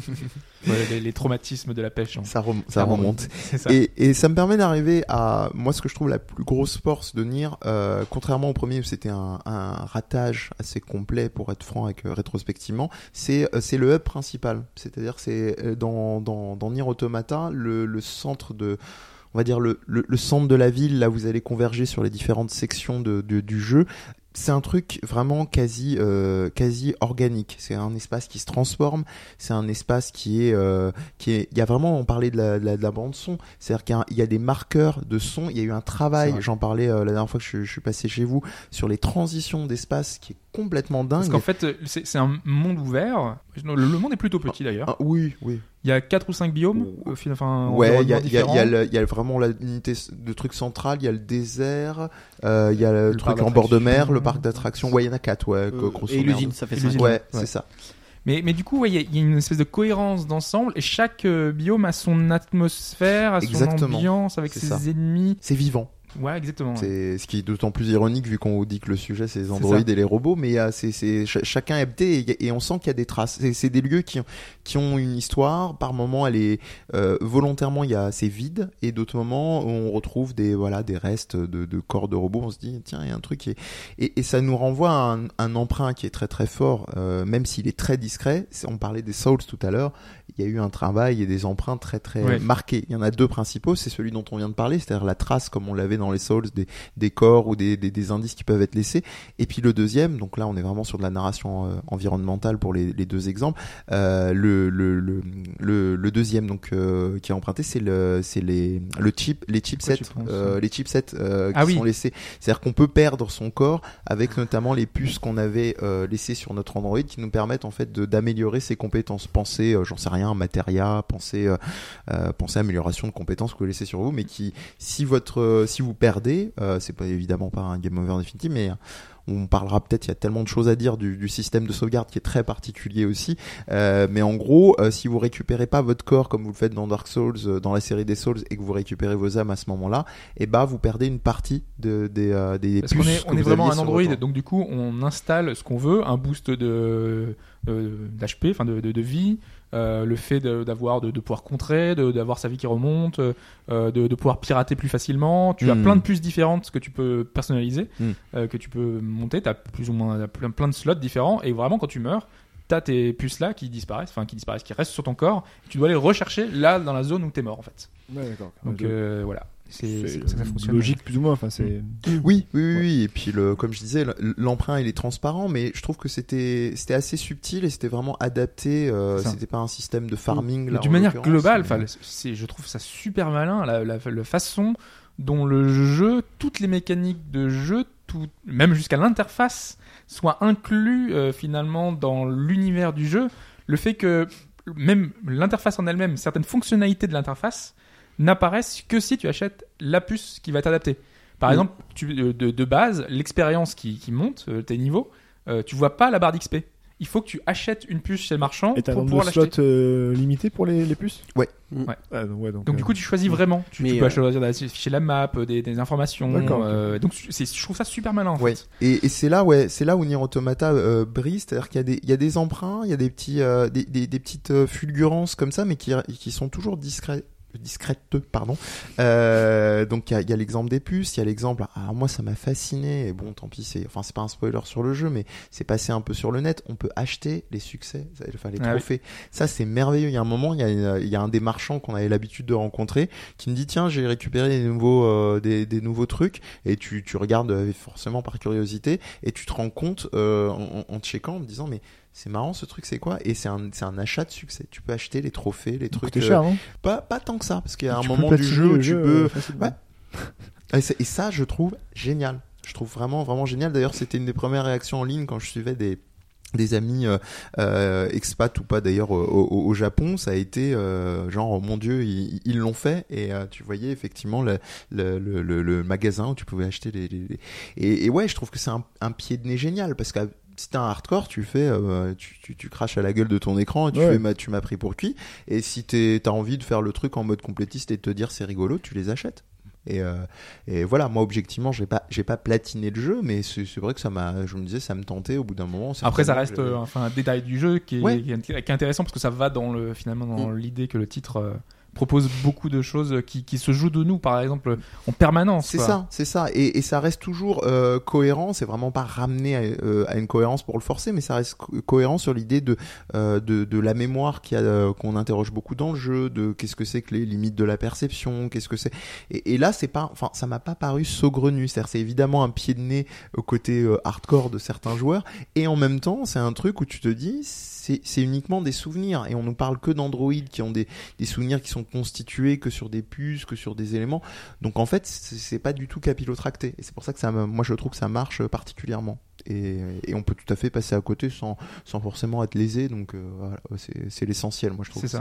Ouais, les, les traumatismes de la pêche. hein. Ça, rem- ça Clairement. remonte. Ça. Et, et ça me permet d'arriver à moi ce que je trouve la plus grosse force de Nier, euh, contrairement au premier où c'était un, un ratage assez complet pour être franc avec euh, rétrospectivement, c'est euh, c'est le hub principal. C'est-à-dire c'est dans dans dans Nier Automata le, le centre de on va dire le, le, le centre de la ville là vous allez converger sur les différentes sections de, de- du jeu c'est un truc vraiment quasi euh, quasi organique. C'est un espace qui se transforme c'est un espace qui est euh, qui est il y a vraiment on parlait de la, de la, de la bande son c'est-à-dire qu'il y a, il y a des marqueurs de son il y a eu un travail j'en parlais euh, la dernière fois que je, je suis passé chez vous sur les transitions d'espace qui est complètement dingue Parce qu'en fait, euh, c'est c'est un monde ouvert. Le, le monde est plutôt petit d'ailleurs. Ah, oui oui Il y a quatre ou cinq biomes. au final, Enfin, Ouais, il y a, environnements il y, a, il y, a différents. le- il y a vraiment la unité de truc central, il y a le désert, euh, il y a le, Le truc en bord de mer, le parc d'attractions. Ouais, il y en a quatre, ouais, Euh, grosso et merdo. l'usine, ça fait Et 5. l'usine. Ouais, Ouais. c'est ça. Mais, mais du coup, ouais, il y, a- il y a une espèce de cohérence d'ensemble et chaque euh, biome a son atmosphère, a son Exactement. ambiance avec C'est ses ça. ennemis. C'est vivant. Ouais, exactement. ouais. C'est ce qui est d'autant plus ironique vu qu'on vous dit que le sujet c'est les androïdes et les robots, mais euh, c'est ch- chacun est et, et on sent qu'il y a des traces. C'est- des lieux qui ont qui ont une histoire. Par moments, elle est euh, volontairement il y a c'est vide et d'autres moments on retrouve des voilà des restes de, de corps de robots. On se dit tiens il y a un truc qui est et, et ça nous renvoie à un, un emprunt qui est très très fort, euh, même s'il est très discret. On parlait des Souls tout à l'heure. Il y a eu un travail et des emprunts très très Ouais. marqués. Il y en a deux principaux. C'est celui dont on vient de parler, c'est-à-dire la trace comme on l'avait dans les Souls des des corps ou des, des, des indices qui peuvent être laissés. Et puis le deuxième, donc là on est vraiment sur de la narration euh, environnementale pour les, les deux exemples. Euh, le, le, le, le, deuxième donc euh, qui est emprunté, c'est le c'est les le chip les chipsets euh, ouais. les chipsets euh, qui Ah oui. sont laissés. C'est-à-dire qu'on peut perdre son corps avec notamment les puces qu'on avait euh, laissées sur notre Android qui nous permettent en fait d'améliorer ses compétences. Pensez, euh, j'en sais rien, Materia, pensez euh, euh, pensez amélioration de compétences que vous laissez sur vous, mais qui si votre euh, si vous perdez, euh, c'est pas évidemment pas un game over définitif, mais on parlera peut-être, il y a tellement de choses à dire du, du système de sauvegarde qui est très particulier aussi. Euh, mais en gros, euh, si vous récupérez pas votre corps comme vous le faites dans Dark Souls, euh, dans la série des Souls, et que vous récupérez vos âmes à ce moment-là, et bah vous perdez une partie de, des, des Parce qu'on est, on vraiment un Android, donc du coup on installe ce qu'on veut, un boost de de- d'HP, enfin de, de, de vie, euh, le fait de- d'avoir de, de pouvoir contrer, de- d'avoir sa vie qui remonte, euh, de, de pouvoir pirater plus facilement. Tu as Mm. plein de puces différentes que tu peux personnaliser, Mm. euh, que tu peux monter. Tu as plus ou moins plein, plein de slots différents et vraiment quand tu meurs, t'as tes puces là qui disparaissent, enfin qui disparaissent, qui restent sur ton corps. Tu dois les rechercher là dans la zone où t'es mort en fait. Ouais. Donc euh, voilà, c'est comme ça que ça fonctionne. logique plus ou moins. Enfin, c'est. Oui, oui, oui, oui. Et puis le, comme je disais, le- l'emprunt il est transparent, mais je trouve que c'était c'était assez subtil et c'était vraiment adapté. Euh, c'était pas un système de farming. Là, D'une manière globale, mais- enfin, c'est, je trouve ça super malin, la, la, la façon dont le jeu, toutes les mécaniques de jeu, tout, même jusqu'à l'interface, soient inclus euh, finalement dans l'univers du jeu. Le fait que même l'interface en elle-même, certaines fonctionnalités de l'interface n'apparaissent que si tu achètes la puce qui va t'adapter. Par Mm. exemple, tu, euh, de, de base, l'expérience qui, qui monte, euh, tes niveaux, euh, tu vois pas la barre d'XP. Il faut que tu achètes une puce chez le marchand Et pour pouvoir l'acheter. slots euh, limité pour les, les puces? Ouais. Ouais. Ah, donc, ouais, donc, Donc euh, du coup tu choisis vraiment. Tu, tu peux euh, choisir d'afficher la map, des, des informations. D'accord, euh, donc c'est, je trouve ça super malin. En Ouais. fait. Et, et c'est là, ouais, c'est là où Nier Automata euh, brille, c'est-à-dire qu'il y a des, il y a des emprunts, il y a des petits, euh, des, des, des petites fulgurances comme ça, mais qui, qui sont toujours discrets discrètes pardon. Euh, donc il y a, y a l'exemple des puces il y a l'exemple alors moi ça m'a fasciné et bon tant pis c'est enfin c'est pas un spoiler sur le jeu mais c'est passé un peu sur le net. On peut acheter les succès enfin les Ah oui. trophées. Ça c'est merveilleux. Il y a un moment il y a, y a un des marchands qu'on avait l'habitude de rencontrer qui me dit tiens j'ai récupéré des nouveaux euh, des, des nouveaux trucs. Et tu, tu regardes euh, forcément par curiosité et tu te rends compte euh, en, en en checkant en te disant mais c'est marrant ce truc c'est quoi? Et c'est un, un achat de succès. Tu peux acheter les trophées les trucs coûtait euh, cher, non pas, pas tant que ça parce qu'il y a un Tu moment du jeu où tu jeu, peux. Ouais. et, ça je trouve génial. Je trouve vraiment vraiment génial. D'ailleurs c'était une des premières réactions en ligne quand je suivais des des amis euh, euh, expats ou pas d'ailleurs au, au- au Japon. Ça a été euh, genre oh mon dieu ils l'ont fait. Et euh, tu voyais effectivement le, le, le, magasin où tu pouvais acheter les, Et, et ouais je trouve que c'est un, un pied de nez génial parce que si t'es un hardcore, tu fais, euh, tu, tu, tu craches à la gueule de ton écran et tu Ouais. fais, ma- tu m'as pris pour cuit. Et si t'es- t'as envie de faire le truc en mode complétiste et de te dire c'est rigolo, tu les achètes. Et, euh, et voilà, moi objectivement, j'ai pas, j'ai pas platiné le jeu, mais c'est c'est vrai que ça m'a, je me disais, ça me tentait au bout d'un moment. Après, ça reste euh, enfin, un détail du jeu qui est, Ouais. qui est- qui est intéressant parce que ça va dans le, finalement dans Mm. l'idée que le titre euh, propose beaucoup de choses qui, qui se jouent de nous, par exemple, en permanence. C'est ça, c'est ça, et, et ça reste toujours euh, cohérent. C'est vraiment pas ramené à, euh, à une cohérence pour le forcer, mais ça reste co- cohérent sur l'idée de, euh, de de la mémoire qui a euh, qu'on interroge beaucoup dans le jeu, de qu'est-ce que c'est que les limites de la perception, qu'est-ce que c'est. Et, et là, c'est pas, enfin, ça m'a pas paru saugrenu. C'est-à-dire, c'est évidemment un pied de nez au côté euh, hardcore de certains joueurs, et en même temps, c'est un truc où tu te dis, c'est uniquement des souvenirs, et on nous parle que d'androïdes qui ont des des souvenirs qui sont constitués que sur des puces, que sur des éléments. Donc en fait, c'est pas du tout capillotracté. Et c'est pour ça que ça, moi je trouve que ça marche particulièrement. Et, et on peut tout à fait passer à côté sans, sans forcément être lésé. Donc euh, voilà, c'est l'essentiel. Moi je trouve C'est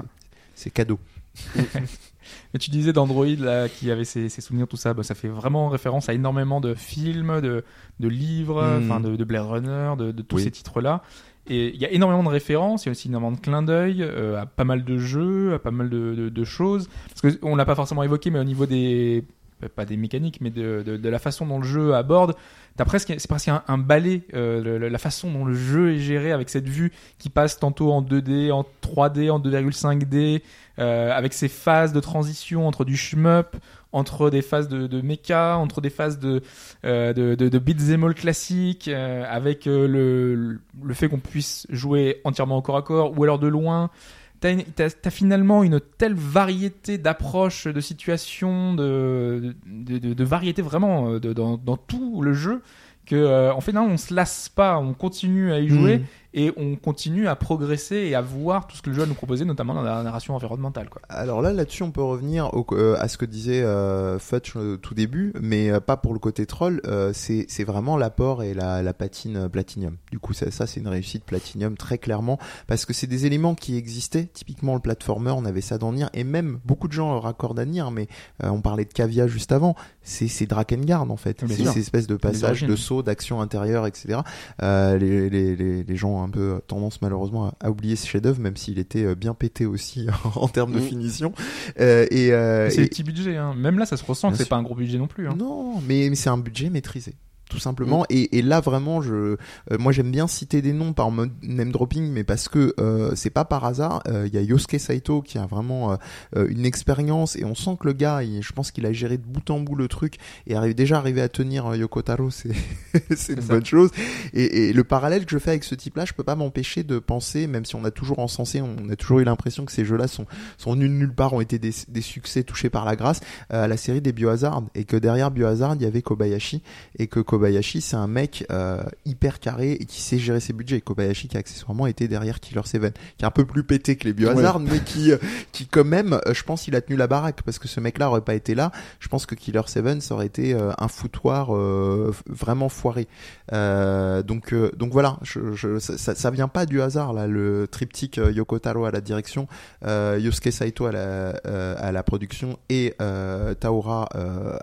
c'est cadeau. Et tu disais d'Android là qui avait ses, ses souvenirs tout ça, bah, ça fait vraiment référence à énormément de films, de, de livres, enfin de, de Blade Runner, de, de tous Oui. ces titres là. Et il y a énormément de références, il y a aussi énormément de clins d'œil euh, à pas mal de jeux, à pas mal de, de, choses. Parce que on l'a pas forcément évoqué, mais au niveau des pas des mécaniques, mais de, de, de la façon dont le jeu aborde, t'as presque c'est presque un, un balai euh, la façon dont le jeu est géré avec cette vue qui passe tantôt en 2D, en 3D, en 2,5D, euh, avec ces phases de transition entre du shmup, entre des phases de, de mecha, entre des phases de euh, de, de, de beat'em all classique, euh, avec euh, le le fait qu'on puisse jouer entièrement au corps à corps ou alors de loin. T'as, t'as finalement une telle variété d'approches, de situations, de, de, vraiment euh, dans tout le jeu que euh, en fait non, on se lasse pas, on continue à y jouer Mm. Et on continue à progresser et à voir tout ce que le jeu a nous proposer, notamment dans la narration environnementale. Quoi. Alors là, là-dessus, on peut revenir au, euh, à ce que disait euh, Futch au tout début, mais euh, pas pour le côté troll. euh, c'est vraiment l'apport et la, la patine euh, Platinum. Du coup, ça, ça c'est une réussite Platinum très clairement, parce que c'est des éléments qui existaient. Typiquement, le platformer, on avait ça dans Nier, et même beaucoup de gens le raccordent à Nier, mais euh, on parlait de Cavia juste avant. C'est c'est Drakengard en fait. C'est ces espèces de passages de sauts, d'action intérieure, etc. Euh, les, les, les, les gens un peu tendance malheureusement à, à oublier ce chef-d'œuvre, même s'il était euh, bien pété aussi en termes de Mm. finition. Euh, et, euh, c'est et- des petits budgets, hein. même là ça se ressent que Bien c'est sûr. pas un gros budget non plus. Hein. non, mais, mais c'est un budget maîtrisé. Tout simplement. Mm. Et, et là, vraiment, je, euh, moi, j'aime bien citer des noms par mode name dropping, mais parce que euh, c'est pas par hasard. Euh, Il y a Yosuke Saito qui a vraiment euh, euh, une expérience et on sent que le gars, il- je pense qu'il a géré de bout en bout le truc et arrive déjà arrivé à tenir euh, Yoko Taro, c'est c'est une ça. bonne chose. Et, et le parallèle que je fais avec ce type-là, je peux pas m'empêcher de penser, même si on a toujours encensé, on a toujours eu l'impression que ces jeux-là sont sont nuls nulle part, ont été des, des succès touchés par la grâce, euh, à la série des Biohazard et que derrière Biohazard, il y avait Kobayashi et que Kobayashi, c'est un mec euh, hyper carré et qui sait gérer ses budgets. Kobayashi qui a accessoirement été derrière Killer 7, qui est un peu plus pété que les Biohazard, mais qui, euh, qui quand même, euh, je pense, il a tenu la baraque parce que ce mec-là aurait pas été là. Je pense que Killer 7, ça aurait été un foutoir euh, vraiment foiré. Euh, donc, donc voilà, je, je, ça, ça- vient pas du hasard là, le triptyque Yoko Taro à la direction, Yosuke Saito à la, à la production et Taora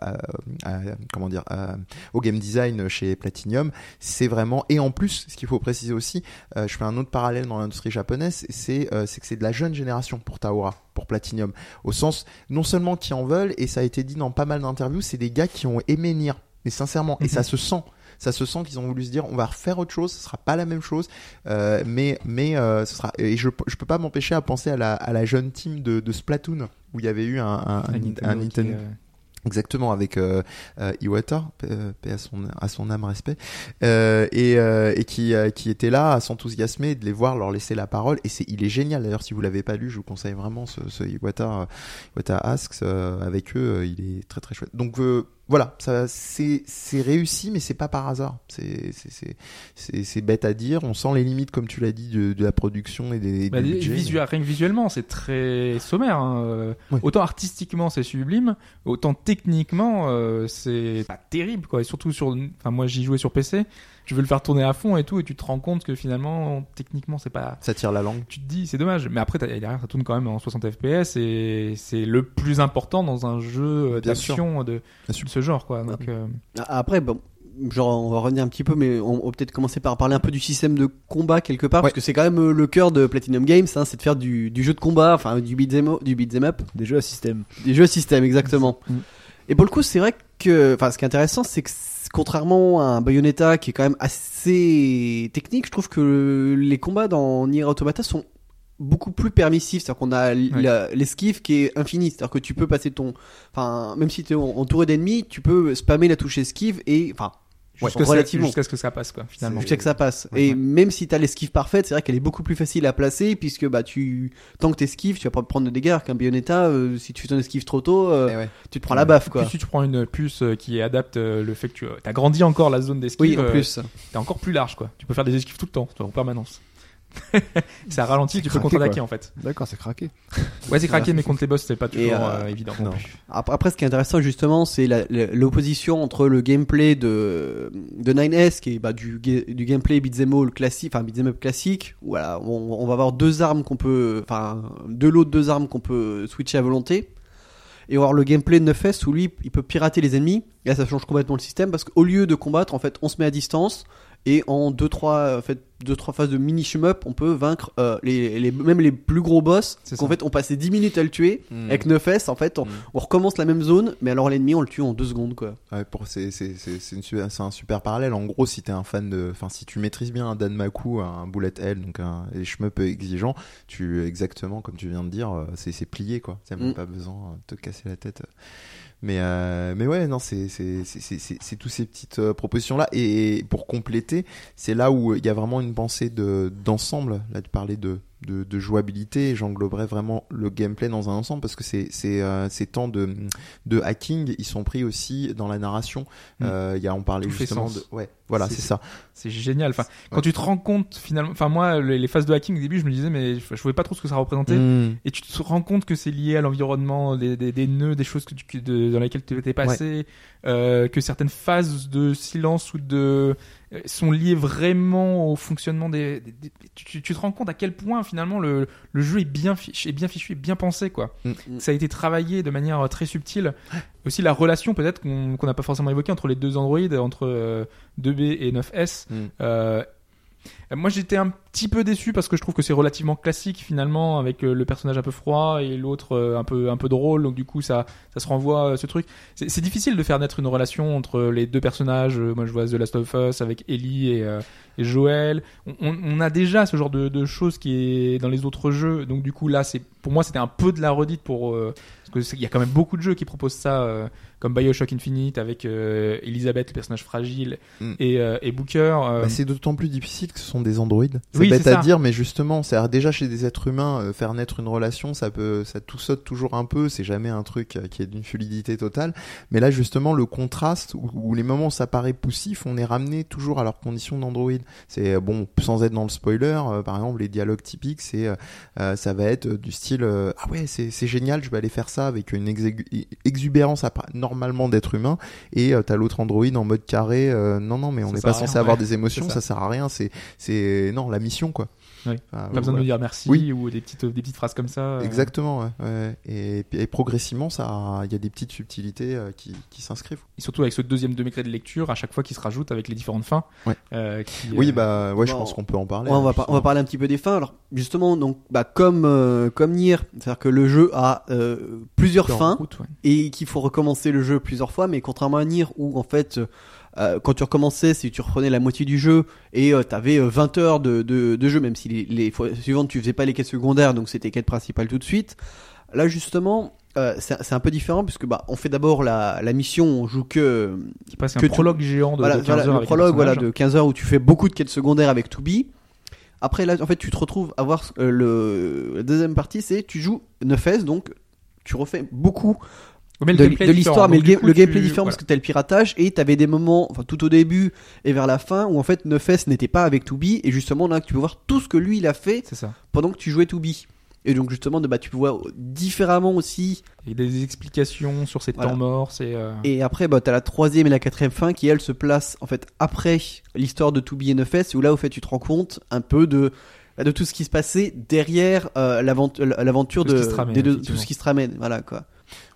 à- à- comment dire à- au game design chez Platinum. C'est vraiment et en plus, ce qu'il faut préciser aussi, euh, je fais un autre parallèle dans l'industrie japonaise, c'est euh, c'est que c'est de la jeune génération pour Taora, pour Platinum, au sens non seulement qui en veulent et ça a été dit dans pas mal d'interviews, c'est des gars qui ont aimé Nier, mais sincèrement, et ça se sent. Ça se sent qu'ils ont voulu se dire on va refaire autre chose ce sera pas la même chose euh, mais mais euh, ce sera et je je peux pas m'empêcher à penser à la à la jeune team de, de Splatoon où il y avait eu un un, un, un qui, Nintendo Exactement, avec euh, euh, Iwata, paix euh, à son, à son âme, respect, euh, et, euh, et qui, euh, qui était là à s'enthousiasmer, de les voir, leur laisser la parole. Et c'est, il est génial d'ailleurs, si vous l'avez pas lu, je vous conseille vraiment ce, ce Iwata, Iwata Asks avec eux, il est très très chouette. Donc voilà, ça, c'est, c'est réussi, mais c'est pas par hasard. C'est, c'est, c'est, bête à dire. On sent les limites, comme tu l'as dit, de, de la production et des, Bah, des des- budgets. visuel- rien que visuellement, c'est très sommaire. hein. Autant artistiquement, c'est sublime, autant techniquement, euh, c'est pas terrible, quoi. Et surtout sur, enfin, moi, j'y jouais sur PC. Tu veux le faire tourner à fond et tout, et tu te rends compte que finalement, techniquement, c'est pas. Ça tire la langue. Tu te dis, c'est dommage. Mais après, derrière, ça tourne quand même en 60 FPS et c'est le plus important dans un jeu d'action de, ce genre, quoi. Donc, euh, Après, bon, genre, on va revenir un petit peu, mais on, va peut-être commencer par parler un peu du système de combat quelque part, parce que c'est quand même euh, le cœur de Platinum Games, hein, c'est de faire du, du jeu de combat, enfin du beat'em du beat'em up, Des jeux à système. des jeux à système, exactement. Mm. Et pour le coup, c'est vrai que, enfin, ce qui est intéressant, c'est que contrairement à un Bayonetta qui est quand même assez technique, je trouve que les combats dans Nier Automata sont beaucoup plus permissifs. C'est-à-dire qu'on a l'esquive qui est infinie. C'est-à-dire que tu peux passer ton, enfin, même si tu es entouré d'ennemis, tu peux spammer la touche esquive et, enfin, Jusqu'à ce- relativement. jusqu'à ce que ça passe, quoi, finalement. Jusqu'à que ça passe. Ouais, et ouais. même si t'as l'esquive parfaite, c'est vrai qu'elle est beaucoup plus facile à placer puisque bah tu tant que t'esquives, tu vas pas prendre de dégâts. Qu'un Bayonetta, euh, si tu fais ton esquive trop tôt, euh, Eh ouais. tu te prends la baffe quoi. Puis si tu prends une puce euh, qui adapte le fait que tu as grandi encore la zone d'esquive, Oui, en euh, plus. t'es encore plus large, quoi. Tu peux faire des esquives tout le temps, en permanence. ça ralentit, tu peux craqué, contre-attaquer quoi. en fait. D'accord, c'est craqué. Ouais, c'est craqué, mais contre les boss, c'est pas toujours euh, euh, évident. non non. plus. Après, ce qui est intéressant justement, c'est l'opposition entre le gameplay de de 9S qui est bah, du du gameplay beat'em all classique, enfin beat'em up classique. Où, Voilà, on, on va avoir deux armes qu'on peut, enfin de l'autre deux armes qu'on peut switcher à volonté. Et on va avoir le gameplay de 9S où lui, il peut pirater les ennemis. Et là, ça change complètement le système parce qu'au lieu de combattre, en fait, on se met à distance et en deux trois, en fait, deux trois phases de mini shmup, on peut vaincre euh, les, les même les plus gros boss. C'est Qu'en fait, on passait 10 minutes à le tuer. Mm. Avec 9S, en fait, on, Mm. on recommence la même zone, mais alors l'ennemi, on le tue en deux secondes, quoi. Ouais, pour c'est c'est c'est c'est une super- c'est un super parallèle. En gros, si t'es un fan de, enfin si tu maîtrises bien un Danmaku, un bullet hell, donc un les shmup exigeant, tu exactement comme tu viens de dire, euh, c'est c'est plié quoi. T'as même Mm. pas besoin de te casser la tête. Mais euh, mais ouais non c'est tous ces petites euh, propositions là et pour compléter c'est là où il y a vraiment une pensée de d'ensemble. Là tu parlais de de, de jouabilité et j'engloberais vraiment le gameplay dans un ensemble parce que c'est c'est euh, ces temps de de hacking ils sont pris aussi dans la narration Mm. euh, il y a on parlait Tout justement de ouais voilà C'est- ça C'est génial. Enfin, quand Ouais. tu te rends compte finalement, enfin moi, les, les phases de hacking au début, je me disais, mais je, je voyais pas trop ce que ça représentait. Mm. Et tu te rends compte que c'est lié à l'environnement, des, des, des nœuds, des choses que tu, de- dans lesquelles tu étais passé, euh, que certaines phases de silence ou de sont liées vraiment au fonctionnement des. des- des- tu, te rends compte à quel point finalement le, le jeu est bien fichu, est bien fichu, est bien pensé quoi. Mm. Ça a été travaillé de manière euh, très subtile. Aussi la relation peut-être qu'on n'a pas forcément évoquée entre les deux Android, entre euh, 2B et 9S. Mm. Euh, moi j'étais un petit peu déçu parce que je trouve que c'est relativement classique finalement avec euh, le personnage un peu froid et l'autre euh, un peu un peu drôle. Donc du coup ça ça se renvoie à ce truc. C'est difficile de faire naître une relation entre les deux personnages. Euh, moi je vois The Last of Us avec Ellie et, euh, et Joel. On, a déjà ce genre de, choses qui est dans les autres jeux. Donc du coup là c'est pour moi c'était un peu de la redite pour euh, parce que c'est- il y a quand même beaucoup de jeux qui proposent ça euh, comme Bioshock Infinite avec euh, Elisabeth le personnage fragile Mm. et, euh, et Booker euh, Bah, c'est d'autant plus difficile que ce sont des androïdes. C'est Oui, bête c'est à ça. dire, mais justement, c'est déjà chez des êtres humains, euh, faire naître une relation, ça peut, ça tout saute toujours un peu. C'est jamais un truc qui est d'une fluidité totale. Mais là, justement, le contraste où, où les moments où ça paraît poussif, on est ramené toujours à leurs conditions d'android. C'est bon, sans être dans le spoiler. euh, par exemple, les dialogues typiques, c'est, ça va être du style, euh, ah ouais, c'est c'est génial, je vais aller faire ça avec une exubérance à- normalement d'être humain. Et euh, t'as l'autre android en mode carré. euh, non, non, mais on n'est pas censé rien, avoir ouais. des émotions, ça. ça. sert à rien. C'est, c'est non la mission quoi. Oui. Enfin, Pas besoin de me dire merci Oui. ou des petites, des petites phrases comme ça. euh. Exactement, ouais, ouais. Et, et progressivement, ça, il y a des petites subtilités euh, qui, qui s'inscrivent. Et surtout avec ce deuxième degré de lecture, à chaque fois qui se rajoute avec les différentes fins. Ouais. euh, qui, Oui, euh, bah, ouais, je pense qu'on peut en parler. Ouais, on, hein, va par- on va justement. parler un petit peu des fins. Alors, justement, donc, bah, comme, euh, comme Nier, c'est-à-dire que le jeu a euh, plusieurs fins route, ouais. et qu'il faut recommencer le jeu plusieurs fois, mais contrairement à Nier où, en fait, euh, quand tu recommençais, si tu reprenais la moitié du jeu et euh, t'avais euh, 20 heures de, de, de jeu, même si les, les fois suivantes tu faisais pas les quêtes secondaires, donc c'était quête principale tout de suite. Là, justement, euh, c'est un peu différent puisque bah, on fait d'abord la, la mission, on joue que Qui passe un que tu- prologue géant de, voilà, de 15 voilà, heures le un prologue voilà, de 15 heures où tu fais beaucoup de quêtes secondaires avec Toubi. Après là en fait tu te retrouves à voir euh, le la deuxième partie c'est tu joues 9S donc tu refais beaucoup Mais de, de l'histoire mais le, game- coup, le gameplay tu- est différent voilà. parce que t'as le piratage et t'avais des moments enfin tout au début et vers la fin où en fait 9S n'était pas avec Toubi et justement là tu peux voir tout ce que lui il a fait ça. pendant que tu jouais Toubi. Et donc justement de, bah, tu peux voir différemment aussi Et des explications sur ces Voilà. temps morts, euh, Et après, bah, t'as la troisième et la quatrième fin qui, elle, se place en fait après l'histoire de To Be NFS, où là, au fait, tu te rends compte un peu de de tout ce qui se passait derrière euh, l'avent- l'aventure Tout ce de, qui se ramène, des deux- tout ce qui se ramène. Voilà quoi.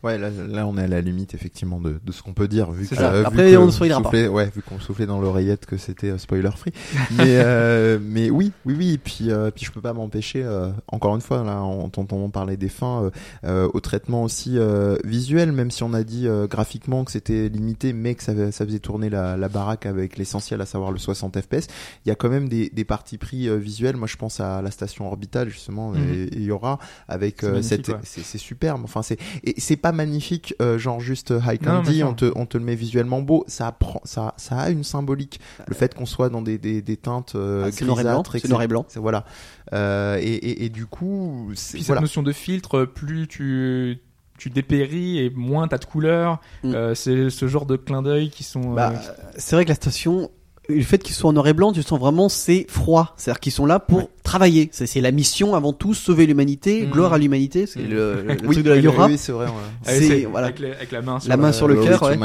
Ouais, là, là, on est à la limite effectivement de, de ce qu'on peut dire vu que, ça. euh, vu Après, que on pas. soufflait- Ouais, vu qu'on soufflait dans l'oreillette que c'était euh, spoiler free. mais euh, mais oui, oui, oui. Et puis euh, puis je peux pas m'empêcher. euh, encore une fois, là, en t'entendant parler des fins, au traitement aussi euh, visuel, même si on a dit euh, graphiquement que c'était limité, mais que ça, ça faisait tourner la, la baraque avec l'essentiel, à savoir le 60 fps. Il y a quand même des, des parties pris visuels. Moi, je pense à la station orbitale justement. Et il y aura avec euh, cette, ouais. c'est c'est superbe. Enfin, c'est et c'est pas magnifique, euh, genre juste euh, high candy. on te on te le met visuellement beau. Ça apprend, ça ça a une symbolique. Le fait qu'on soit dans des des, des teintes euh, Ah, grisâtres, C'est noir et blanc. Voilà. Euh, et, et, et du coup, c'est Puis cette voilà. notion de filtre, plus tu tu dépéris et moins t'as de couleurs. Mm. Euh, c'est ce genre de clins d'œil qui sont. Bah, euh, c'est vrai que la station, le fait qu'ils soient en noir et blanc, tu sens vraiment c'est froid. C'est-à-dire qu'ils sont là pour travailler. C'est c'est la mission avant tout, sauver l'humanité, Mhm. gloire à l'humanité. C'est Mhm. le, le Oui, truc de la oui, c'est vrai. ouais. avec, c'est- voilà. avec, la main sur La main sur le cœur, ouais.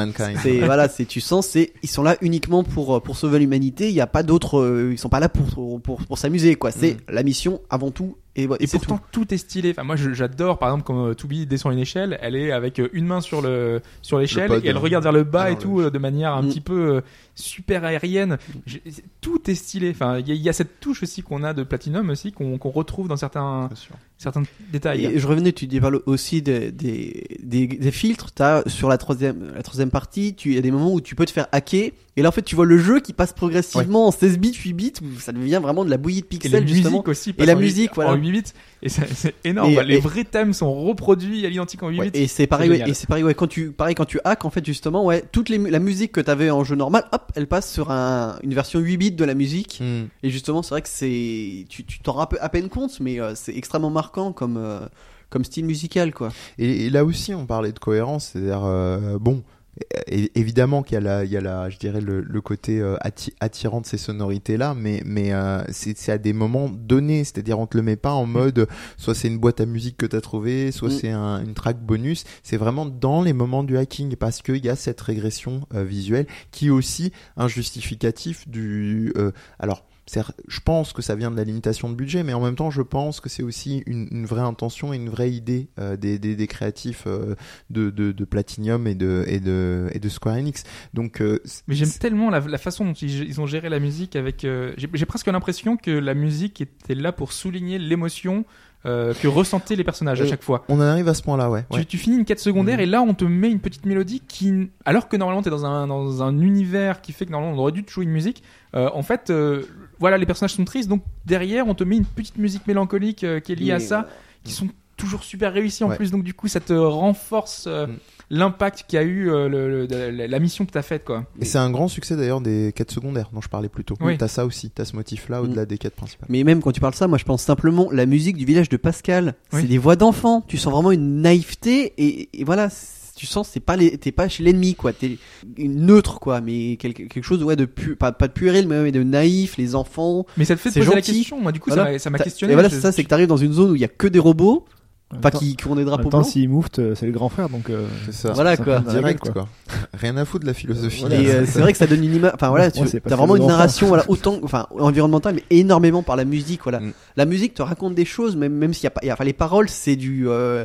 C'est voilà, c'est tu sens, c'est ils sont là uniquement pour euh, pour sauver l'humanité. Il y a pas d'autres, euh, ils sont pas là pour pour pour s'amuser quoi. C'est Mhm. la mission avant tout et, voilà, Et c'est pourtant tout. est stylé. Enfin moi j'adore par exemple quand euh, Toubi descend une échelle, elle est avec euh, une main sur le sur l'échelle et elle regarde vers le bas ah et non, tout le- euh, de manière un Mm. petit peu euh, super aérienne. Je- tout est stylé. Enfin il y, a- il y a cette touche aussi qu'on a de Platinum aussi qu'on retrouve dans certains certains détails. Et je revenais, tu dis parles aussi des, des, des, des filtres. T'as sur la troisième, la troisième partie, il y a des moments où tu peux te faire hacker. Et là, en fait, tu vois le jeu qui passe progressivement en 16 bits, 8 bits, où ça devient vraiment de la bouillie de Et la pixels, justement. musique aussi. Et la en musique, voilà. En 8 bits. Et c'est énorme. Et- les et- vrais thèmes sont reproduits à l'identique en 8 Ouais, bits. et c'est pareil, ouais, et c'est pareil, ouais, quand tu, pareil, quand tu hack, en fait, justement, ouais, toute les, la musique que t'avais en jeu normal, hop, elle passe sur un, une version 8 bits de la musique. Hmm. Et justement, c'est vrai que c'est, tu, tu t'en rends à peine compte, mais euh, c'est extrêmement marquant comme, euh, comme style musical, quoi. Et, et là aussi, on parlait de cohérence, c'est-à-dire euh, bon. Évidemment qu'il y a la, il y a la, je dirais le, le côté euh, atti- attirant de ces sonorités là, mais mais euh, c'est c'est à des moments donnés, c'est-à-dire on te le met pas en mode soit c'est une boîte à musique que t'as trouvé, soit Mm. c'est un, une track bonus, c'est vraiment dans les moments du hacking parce qu'il y a cette régression euh, visuelle qui est aussi un justificatif du, euh, alors je pense que ça vient de la limitation de budget, mais en même temps, je pense que c'est aussi une, une vraie intention et une vraie idée euh, des, des, des créatifs euh, de, de, de Platinum et de, et, de, et de Square Enix. Donc, euh, Mais j'aime tellement la, la façon dont ils, ont géré la musique avec. J'ai presque l'impression que la musique était là pour souligner l'émotion que ressentaient les personnages à chaque fois. on en arrive à ce point-là, ouais. ouais. Tu, tu finis une quête secondaire Mhm. et là on te met une petite mélodie qui, alors que normalement t'es dans un dans un univers qui fait que normalement on aurait dû te jouer une musique. en fait, voilà les personnages sont tristes donc derrière on te met une petite musique mélancolique euh, qui est liée à ça, qui sont toujours super réussis en Ouais. plus donc du coup ça te renforce euh, Mhm. l'impact qu'a eu euh, le- le- la, la mission que t'as faite quoi. Et c'est un grand succès d'ailleurs des quêtes secondaires dont je parlais plus tôt. Oui. T'as ça aussi, t'as ce motif-là Mm. au-delà des quêtes principales. Mais même quand tu parles ça, moi je pense simplement la musique du village de Pascal. Oui. C'est des voix d'enfants. Tu sens vraiment une naïveté et, et voilà, c'est- tu sens c'est pas les, t'es pas chez l'ennemi quoi. T'es neutre quoi, mais quelque, quelque chose ouais de pu, pas, pas de puéril mais de naïf. Les enfants. Mais ça te fait te poser la gentil. question. Moi du coup Voilà. ça m'a- questionné. Et voilà, c'est ça, c'est que t'arrives dans une zone où il y a que des robots, pas qui, qui ont des drapeaux blancs. s'ils mouvent, t- c'est le grand frère, donc. euh, C'est ça. Voilà quoi. la Direct quoi. Rien à foutre de la philosophie. Voilà. Et euh, c'est vrai que ça donne une image. Enfin voilà, Ouais, tu as vraiment une narration, voilà, autant, enfin environnementale, mais énormément par la musique. Voilà, Mm. la musique te raconte des choses, même même s'il y a pas, enfin les paroles, c'est du, euh,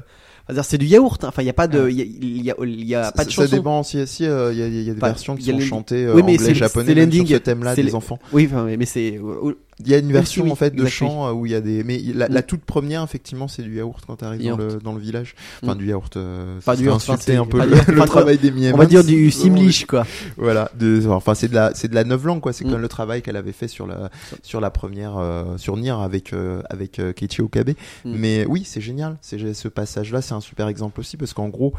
c'est du yaourt. hein. Enfin, il y a pas de, il y a, il y a, il y a pas de ça, ça chanson. dépend si si euh, il y, a, y a des Enfin, versions qui y sont les- chantées euh, Oui, mais anglais japonais sur ce thème-là des enfants. Oui, enfin, mais c'est, euh, Il y a une version oui, en fait de chant euh, où il y a des mais la, la toute première effectivement c'est du yaourt quand t'arrives dans le dans le village. Enfin Mm. du yaourt. Euh, Pas du yaourt, insulter c'est- un peu le, travail des miens. on va dire du simlish quoi. Voilà, de, enfin c'est de la c'est de la neuve langue quoi, c'est Mm. comme le travail qu'elle avait fait sur la sur la première euh, sur Nier avec euh, avec euh, Keiichi Okabe. Mm. Mais oui, c'est génial, c'est ce passage là, c'est un super exemple aussi parce qu'en gros,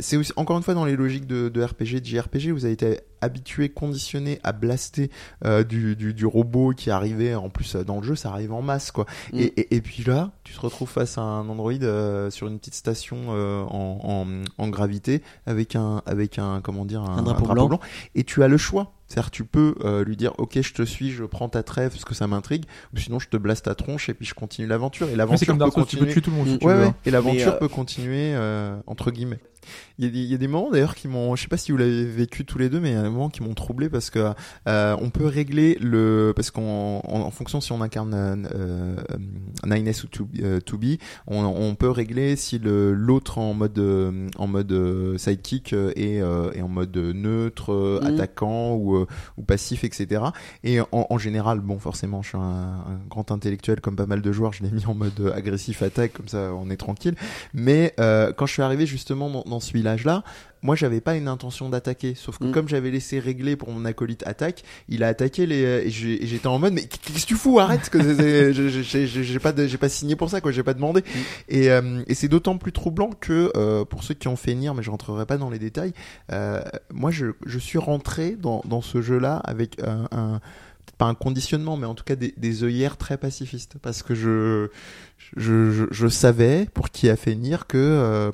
c'est aussi encore une fois dans les logiques de, de RPG, de JRPG, vous avez été habitué, conditionné à blaster euh, du, du du robot qui arrivait en plus euh, dans le jeu, ça arrive en masse quoi. Mm. Et, et, et puis là, tu te retrouves face à un Android euh, sur une petite station euh, en, en, en gravité avec un avec un comment dire un, Un drapeau blanc. et tu as le choix. C'est-à-dire tu peux euh, lui dire ok je te suis, je prends ta trêve parce que ça m'intrigue, ou sinon je te blaste ta tronche et puis je continue l'aventure et l'aventure comme peut Dark Souls, tu peux continuer. tuer tout le monde si tu Ouais, veux. ouais. Et l'aventure euh, peut continuer euh, entre guillemets. Il y, a des- il y a des moments d'ailleurs qui m'ont, je sais pas si vous l'avez vécu tous les deux, mais il y a des moments qui m'ont troublé parce que euh, on peut régler le, parce qu'en en, en fonction si on incarne euh, euh, 9S ou 2, euh, 2B, on, on peut régler si le l'autre en mode euh, en mode euh, sidekick euh, est, euh, est en mode neutre, euh, Mhm. attaquant ou euh, ou passif, etc. Et en, en général, bon, forcément, je suis un, un grand intellectuel comme pas mal de joueurs, je l'ai mis en mode euh, agressif attaque, comme ça on est tranquille. Mais euh, quand je suis arrivé justement dans, dans ce village-là, moi j'avais pas une intention d'attaquer. Sauf que Mm. comme j'avais laissé régler pour mon acolyte attaque, il a attaqué les. et j'ai- et j'étais en mode mais qu'est-ce que tu fous? Arrête que j'ai- pas de- j'ai pas signé pour ça quoi, j'ai pas demandé. Et, euh, et c'est d'autant plus troublant que euh, pour ceux qui ont fait Nier, mais je rentrerai pas dans les détails. euh, moi je je suis rentré dans dans ce jeu-là avec un, un peut-être pas un conditionnement, mais en tout cas des, des œillères très pacifistes, parce que je je, je, je savais pour qui a fait Nier que euh,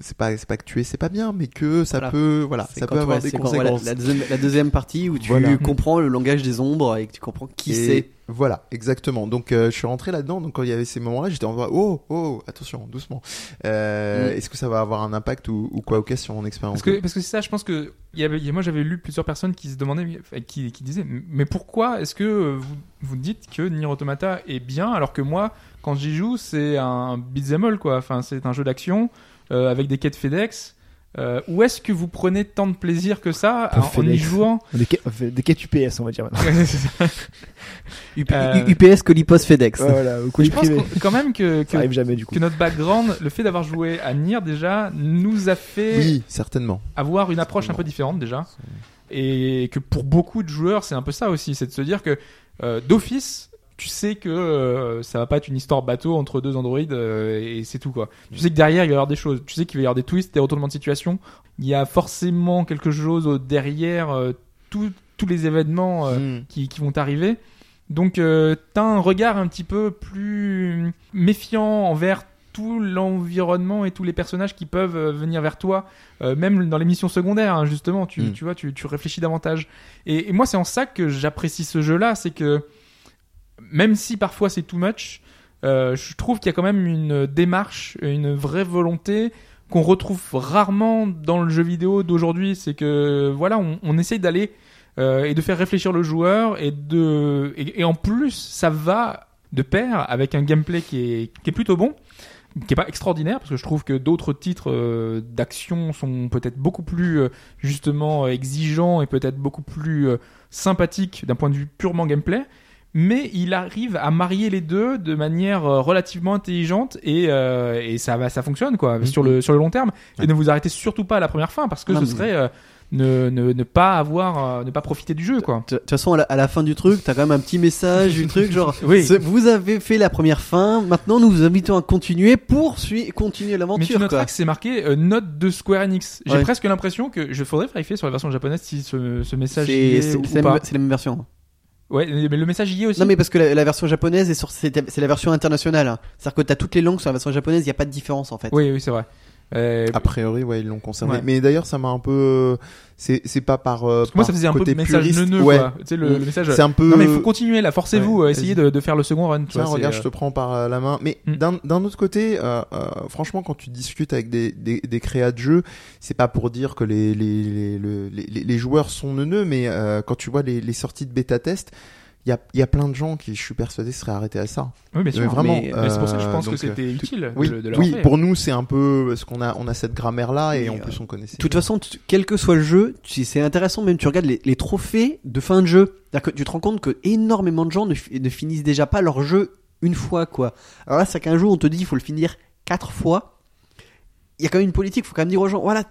c'est pas c'est pas que tuer c'est pas bien, mais que ça Voilà. peut voilà C'est ça peut avoir ouais, des c'est quand- voilà, conséquences. la, deuxième, la deuxième partie où tu Voilà. comprends le langage des ombres et que tu comprends qui c'est. Voilà, exactement. Donc euh, je suis rentré là-dedans. Donc quand il y avait ces moments-là, j'étais en mode oh oh attention, doucement. Euh, Mm. Est-ce que ça va avoir un impact ou, ou quoi? Ok sur mon expérience Parce que parce que c'est ça, je pense que y avait, moi j'avais lu plusieurs personnes qui se demandaient, qui disaient, mais pourquoi est-ce que euh, vous vous dites que Nier Automata est bien alors que moi quand j'y joue c'est un beat'em all quoi, enfin c'est un jeu d'action euh, avec des quêtes FedEx. Euh, où est-ce que vous prenez tant de plaisir que ça en, en y jouant Des, fait des quêtes UPS, on va dire maintenant. UP- Euh, UPS, Colipos, FedEx. Voilà, au Je pense quand même que, que, Ça arrive jamais du coup. que notre background, le fait d'avoir joué à Nier déjà, nous a fait Oui, certainement. avoir une approche un peu différente déjà. Et que pour beaucoup de joueurs, c'est un peu ça aussi, c'est de se dire que euh, d'office, tu sais que euh, ça va pas être une histoire bateau entre deux androïdes euh, et c'est tout quoi. Tu sais que derrière il va y avoir des choses, tu sais qu'il va y avoir des twists, des retournements de situation. Il y a forcément quelque chose derrière euh, tout- tous les événements euh, Mm. qui, qui vont arriver. Donc euh, t'as un regard un petit peu plus méfiant envers tout l'environnement et tous les personnages qui peuvent venir vers toi, euh, même dans les missions secondaires hein, justement. Tu, Mm. tu vois, tu, tu réfléchis davantage. Et, et moi c'est en ça que j'apprécie ce jeu-là, c'est que même si parfois c'est too much, euh, je trouve qu'il y a quand même une démarche, une vraie volonté qu'on retrouve rarement dans le jeu vidéo d'aujourd'hui. C'est que voilà, on, on essaye d'aller euh, et de faire réfléchir le joueur et de et, en plus ça va de pair avec un gameplay qui est qui est plutôt bon qui est pas extraordinaire parce que je trouve que d'autres titres euh, d'action sont peut-être beaucoup plus euh, justement exigeants et peut-être beaucoup plus euh, sympathiques d'un point de vue purement gameplay mais il arrive à marier les deux de manière euh, relativement intelligente et, euh, et ça va ça fonctionne quoi Mhm. sur le sur le long terme et ne vous arrêtez surtout pas à la première fin parce que Non, ce serait euh, ne, ne, ne pas avoir euh, ne pas profiter du jeu quoi De toute façon, à la, à la fin du truc, t'as quand même un petit message du truc, genre, Oui. vous avez fait la première fin, maintenant nous vous invitons à continuer pour continuer Mais tu l'aventure, noteras que c'est marqué euh, note de Square Enix. J'ai Ouais. presque l'impression que je faudrait vérifier sur la version japonaise si ce, ce message C'est est même- c'est la même version. Ouais, mais le message y est aussi. Non mais parce que la, la version japonaise est sur c'est c'est la version internationale. hein. C'est-à-dire que t'as toutes les langues sur la version japonaise, il y a pas de différence en fait. Oui, oui, c'est vrai. Euh, A priori, ouais, ils l'ont conservé. Ouais. Mais d'ailleurs, ça m'a un peu. C'est c'est pas par. euh, parce que moi, ça faisait un peu message puriste. neuneux, Ouais. quoi. Tu sais, le, Mm. le message. C'est un peu. Non, mais il faut continuer, là. Forcez-vous, Ouais, euh, essayez de, de faire le second run. Tiens, vois, regarde, je te prends par euh, la main. Mais Mm. d'un d'un autre côté, euh, euh, franchement, quand tu discutes avec des, des, des créas de jeux, c'est pas pour dire que les, les, les, le- les, les- joueurs sont neuneux, mais euh, quand tu vois les, les sorties de bêta-test, il y a, il y a plein de gens qui, je suis persuadé, seraient arrêtés à ça. euh, Oui, bien sûr. Mais vraiment, Mais, mais c'est pour ça que je euh, pense que c'était utile Oui, de, oui pour nous, c'est un peu parce qu'on a, on a cette grammaire-là et Mais, en euh, plus on connaissait. De toute façon, tu- quel que soit le jeu, c'est intéressant même tu regardes les, les trophées de fin de jeu. C'est-à-dire que tu te rends compte que énormément de gens ne, fi- ne finissent déjà pas leur jeu une fois quoi. Alors là, c'est qu'un jeu on te dit il faut le finir quatre fois. Il y a quand même une politique, il faut quand même dire aux gens voilà,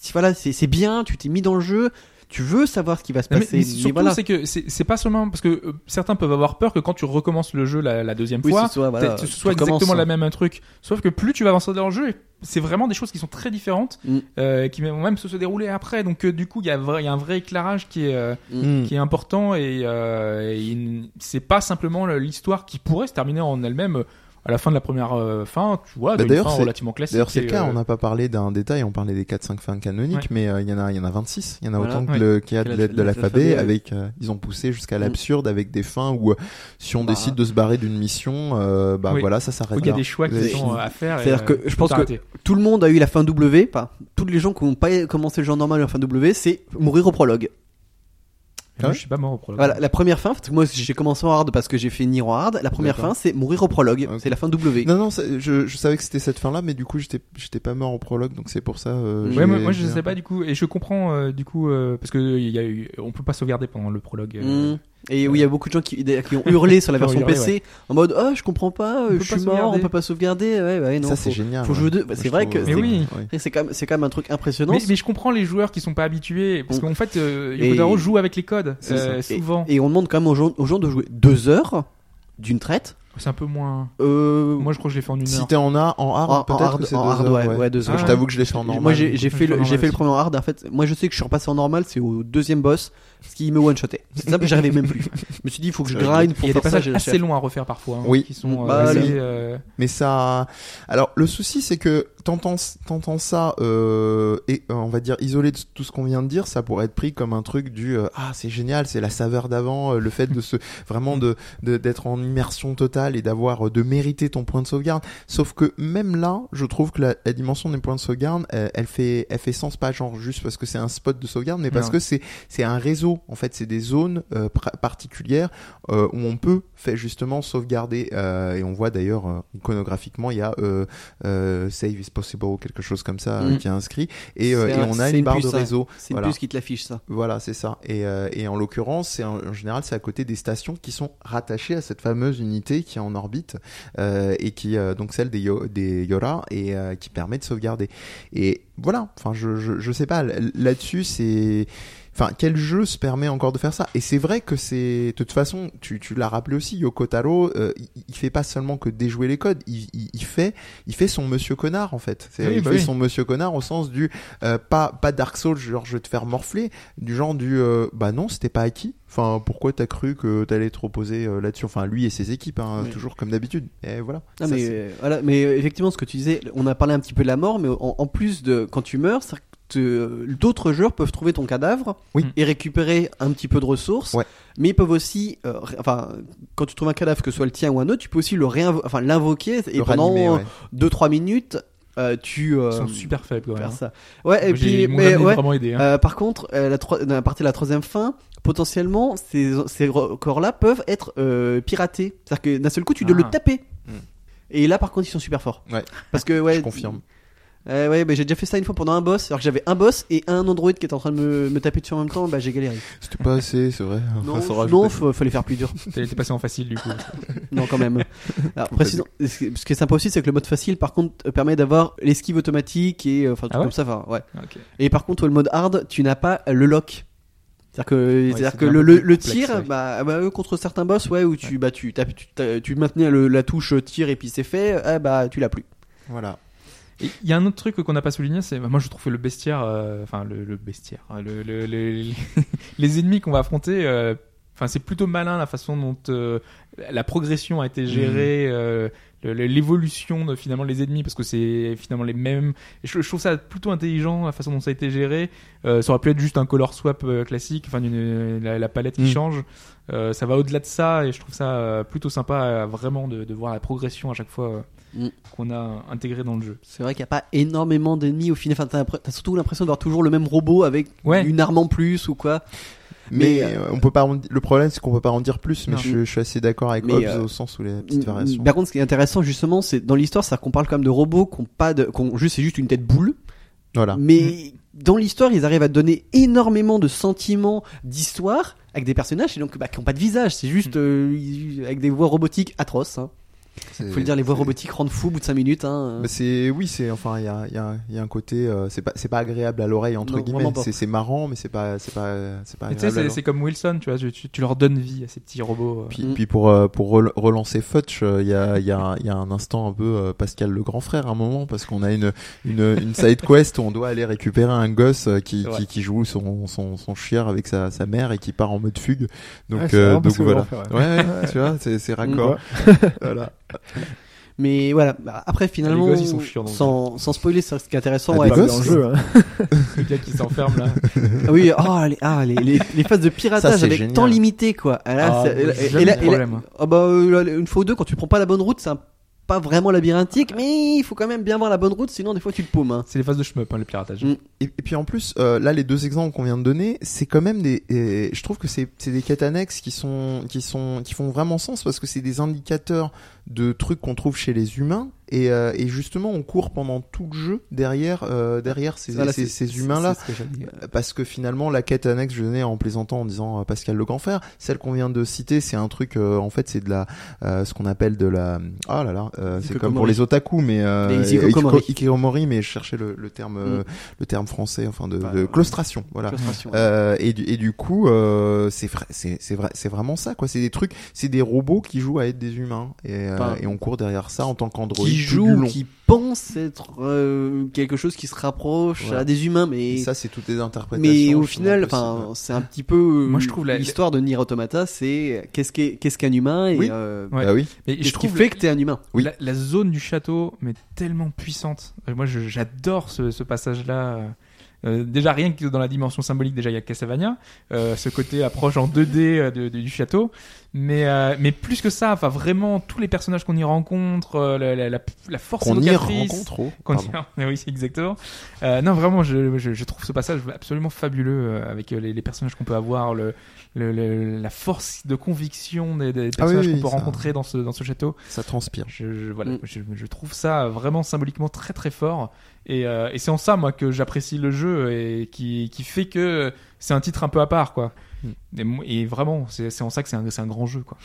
si- voilà, c'est c'est bien, tu t'es mis dans le jeu, tu veux savoir ce qui va se mais, passer. mais mais surtout, voilà. c'est que c'est pas seulement parce que euh, certains peuvent avoir peur que quand tu recommences le jeu la, la deuxième Oui, fois, ce soit, voilà, ce soit exactement la même un truc. Sauf que plus tu vas avancer dans le jeu, c'est vraiment des choses qui sont très différentes, Mm. euh, qui vont même se, se dérouler après. Donc euh, du coup, il y, a un vrai éclairage qui est euh, Mm. qui est important et, euh, et c'est pas simplement le- l'histoire qui pourrait se terminer en elle-même. À la fin de la première euh, fin, tu vois, Bah, une fin relativement classique. D'ailleurs, c'est le cas. euh, On n'a pas parlé d'un détail. On parlait des 4-5 fins canoniques, Ouais. mais euh, il y en a, il y en a 26. Il y en a Voilà. autant que Ouais. qu'il y a de, lettres de la- l'alphabet. Avec, euh, ils ont poussé jusqu'à Mm. l'absurde avec des fins où, si on Bah. décide de se barrer d'une mission, euh, bah Oui. voilà, ça s'arrête il y a des choix qui sont fini. à faire. C'est-à-dire que je pense que-. Tout le monde a eu la fin W, enfin, tous les gens qui n'ont pas commencé le genre normal la fin W, c'est mourir au prologue. Moi, je suis pas mort au prologue. Voilà, la première fin, parce que moi j'ai commencé en hard parce que j'ai fait Nier en hard, la première fin c'est mourir au prologue, Ok. c'est la fin W. Non, non, je, je savais que c'était cette fin-là, mais du coup, j'étais, j'étais pas mort au prologue, donc c'est pour ça. euh, Ouais, moi, moi je sais pas du coup, et je comprends euh, du coup euh, parce que y a eu, on peut pas sauvegarder pendant le prologue. euh, Mm. Et oui, il y a beaucoup de gens qui, qui ont hurlé sur la version hurlé, PC en mode oh je comprends pas, je pas suis mort, on peut pas sauvegarder. Ouais, ouais, non. ça, c'est génial. faut jouer deux- bah, c'est vrai que Mais euh, oui. C'est quand même, c'est quand même un truc impressionnant. Mais, mais je comprends les joueurs qui sont pas habitués parce qu'en fait, euh, Et- Yoko Taro joue avec les codes C'est euh. Et- souvent. Et on demande quand même aux gens, aux gens de jouer deux heures d'une traite. C'est un peu moins. Euh, Moi, je crois que je l'ai fait en une Si heure. t'es en A, en hard, En- en peut-être c'est en deux hard, heures, ouais, ouais. ouais, deux heures. je t'avoue que je l'ai fait en normal. moi j'ai fait le en fait le premier en hard en fait moi je sais que je suis repassé en normal c'est au deuxième boss ce qui me one shotait c'est que j'arrivais même plus je me suis dit il faut que je grind Il pour y a des faire passages assez longs à refaire parfois. hein, Oui. Qui sont euh, Bah, euh, Mais ça. Alors, le souci, c'est que t'entends, t'entends ça, euh, et euh, on va dire isolé de tout ce qu'on vient de dire, ça pourrait être pris comme un truc du euh, ah c'est génial, c'est la saveur d'avant, euh, le fait de se vraiment de de- d'être en immersion totale et d'avoir euh, de mériter ton point de sauvegarde. Sauf que même là, je trouve que la, la dimension des points de sauvegarde, elle, elle fait elle fait sens pas genre juste parce que c'est un spot de sauvegarde, mais parce Non. que c'est c'est un réseau. En fait, c'est des zones euh, particulières euh, où on peut fait justement sauvegarder euh, et on voit d'ailleurs iconographiquement il y a save is possible quelque chose comme ça Mm. qui est inscrit. Et, on a une, une barre puce, de réseau. C'est une voilà. puce qui te l'affiche ça. Voilà c'est ça. Et, et en l'occurrence c'est en, général c'est à côté des stations qui sont rattachées à cette fameuse unité qui est en orbite et qui donc celle des, Yo- des Yora et qui permet de sauvegarder. Et voilà. Enfin je, je, je sais pas. Là-dessus c'est Enfin, quel jeu se permet encore de faire ça? Et c'est vrai que c'est, de toute façon, tu, tu l'as rappelé aussi, Yoko Taro, euh, il, il fait pas seulement que déjouer les codes, il, il, il fait, il fait son Monsieur connard en fait. C'est- Oui, il bah fait oui. son Monsieur connard au sens du euh, pas pas Dark Souls, genre je vais te faire morfler, du genre du euh, bah non, c'était pas acquis. Enfin, pourquoi t'as cru que t'allais te reposer euh, là-dessus? Enfin, lui et ses équipes, hein, Oui. toujours comme d'habitude. Et voilà. Ah, Ça, mais, euh, voilà, mais euh, effectivement, ce que tu disais, on a parlé un petit peu de la mort, mais en, en plus de quand tu meurs, d'autres joueurs peuvent trouver ton cadavre Oui. et récupérer un petit peu de ressources. Ouais. Mais ils peuvent aussi, euh, enfin, quand tu trouves un cadavre, que ce soit le tien ou un autre, tu peux aussi le enfin, l'invoquer et le pendant ranimer, ouais. 2-3 minutes, euh, tu euh, Ils sont super faibles quand même. faire hein. ça. Ouais, et Moi, puis, mais ouais. vraiment aidé. hein. Euh, par contre, euh, la à partir de la troisième fin, potentiellement, ces, ces corps-là peuvent être euh, piratés. C'est-à-dire que d'un seul coup, tu dois Ah. le taper. Hmm. Et là, par contre, ils sont super forts. Ouais. Parce que, ouais. Je confirme. Euh, ouais, bah, j'ai déjà fait ça une fois pendant un boss. Alors que j'avais un boss et un android qui était en train de me, me taper dessus en même temps. Bah, j'ai galéré. C'était pas assez, c'est vrai. Non, s'en non, fallait faire plus dur. T'es t'es passé en facile du coup. Non, quand même. Alors, précisons, ce qui ce qui est sympa aussi, c'est que le mode facile, par contre, euh, permet d'avoir l'esquive automatique et euh, enfin, tout Ah ouais comme ça. Enfin, ouais. Ok. Et par contre, le mode hard, tu n'as pas le lock. C'est-à-dire que, c'est-à-dire c'est que un le, peu le, plus le complexe, tir, ouais. bah, bah, contre certains boss, ouais, où tu, bah, tu, tapes- tu, t'as- tu maintenais le- la touche tir et puis c'est fait, ah, bah, tu l'as plus. Voilà. Il y a un autre truc qu'on n'a pas souligné, c'est moi je trouve que le bestiaire, euh, enfin le, le bestiaire, hein, le, le- le- les ennemis qu'on va affronter, euh, enfin c'est plutôt malin la façon dont euh, la progression a été gérée, le- l'évolution de finalement les ennemis parce que c'est finalement les mêmes. Et je, je trouve ça plutôt intelligent la façon dont ça a été géré. Euh, ça aurait pu être juste un color swap euh, classique, enfin une- la, la palette qui Mm. change. Euh, ça va au-delà de ça et je trouve ça euh, plutôt sympa euh, vraiment de, de voir la progression à chaque fois euh, Mm. qu'on a intégré dans le jeu. C'est vrai qu'il n'y a pas énormément d'ennemis au final. Enfin, t'as, surtout l'impression d'avoir toujours le même robot avec Ouais. une arme en plus ou quoi. Mais, Mais, euh, on peut pas. en- Le problème, c'est qu'on peut pas en dire plus. Mais je, je suis assez d'accord avec Hobbes euh, au sens où les petites variations. Par contre, ce qui est intéressant justement, c'est dans l'histoire, c'est qu'on parle quand même de robots qui ont pas de, qui ont juste, c'est juste une tête boule. Voilà. Mais dans l'histoire, ils arrivent à donner énormément de sentiments d'histoire avec des personnages et donc bah, qui n'ont pas de visage. C'est juste euh, ils- avec des voix robotiques atroces. Hein. C'est- Faut le dire, les voix robotiques rendent fou au bout de 5 minutes. Hein. Mais c'est oui, c'est enfin il y a, il y, a, il y a un côté euh, c'est pas c'est pas agréable à l'oreille entre Non, guillemets. C'est c'est marrant, mais c'est pas c'est pas c'est pas c'est- comme Wilson, tu vois, tu, tu- tu leur donnes vie à ces petits robots. euh. Puis, Mm. puis pour euh, pour rel- relancer Futch, euh, il y a il y a un- il y a un instant un peu euh, Pascal le grand frère à un moment parce qu'on a une une une side quest où on doit aller récupérer un gosse qui qui, qui joue son son son chieur avec sa sa mère et qui part en mode fugue. Donc Ouais, euh, donc voilà. Ouais, ouais, tu vois, c'est c'est raccord. voilà. Mais voilà, Bah, après finalement, Les gosses, ils sont chiants, donc. sans, sans spoiler, c'est ce qui est intéressant. Ah, ouais, gosses jeu, hein. Le gars qui s'enferme là. Ah oui, les, ah, les, les, les phases de Ça, piratage c'est avec génial. temps limité, quoi. Ah, là, et là- et là- bah, une fois ou deux, quand tu prends pas la bonne route, c'est un- pas vraiment labyrinthique, mais il faut quand même bien voir la bonne route, sinon des fois tu te paumes. Hein. C'est les phases de shmup, hein, le piratage. Mm. Et, et puis en plus, euh, là, les deux exemples qu'on vient de donner, c'est quand même des. et je trouve que c'est c'est des quêtes annexes qui sont qui sont qui font vraiment sens parce que c'est des indicateurs de trucs qu'on trouve chez les humains. Et, euh, et justement on court pendant tout le jeu derrière euh, derrière ces, Voilà, ces, ces humains là c'est ce que j'allais dire. parce que finalement la quête annexe je donnais en plaisantant en disant euh, Pascal le grand frère celle qu'on vient de citer c'est un truc euh, en fait c'est de la euh, ce qu'on appelle de la ah là là euh, c'est comme pour les otaku mais euh, Les mais je cherchais le, le terme euh, Mm. le terme français enfin de, Bah, de claustration voilà. euh, et, du, et du coup, euh, c'est vrai, c'est c'est vrai, c'est vraiment ça quoi. C'est des trucs, c'est des robots qui jouent à être des humains. Et, euh, et on court derrière ça en tant qu'android. qui tout du joue, long. qui pense être euh, quelque chose qui se rapproche Ouais. à des humains, Et mais ça, c'est toutes les interprétations. mais au final, enfin, c'est un petit peu euh, Moi, je trouve la- l'histoire de Nier Automata, c'est qu'est-ce qu'est qu'est-ce qu'un humain et Oui. euh, Ouais. Bah oui. Mais je qui trouve fait que t'es un humain. Oui. la, la zone du château, mais tellement puissante. Euh, Moi, je- j'adore ce, ce passage-là. Euh, déjà rien que dans la dimension symbolique, déjà il y a Castlevania, euh, ce côté approche en 2D euh, de- de- du château, mais euh, mais plus que ça, enfin vraiment tous les personnages qu'on y rencontre, euh, la, la, la, la force Qu'on y rencontre. oh, qu'on y- Mais oui, c'est exactement. Euh, non, vraiment, je, je, je trouve ce passage absolument fabuleux euh, avec euh, les, les personnages qu'on peut avoir, le, le, le- la force de conviction des, des Ah oui, personnages oui, qu'on peut ça- rencontrer dans ce, dans ce château. Ça transpire. Je, je- voilà, Mm. je, je trouve ça vraiment symboliquement très très fort. Et, euh, et c'est en ça, moi, que j'apprécie le jeu et qui, qui fait que c'est un titre un peu à part, quoi. Mm. Et, vraiment, c'est en ça que c'est un, un grand jeu, quoi.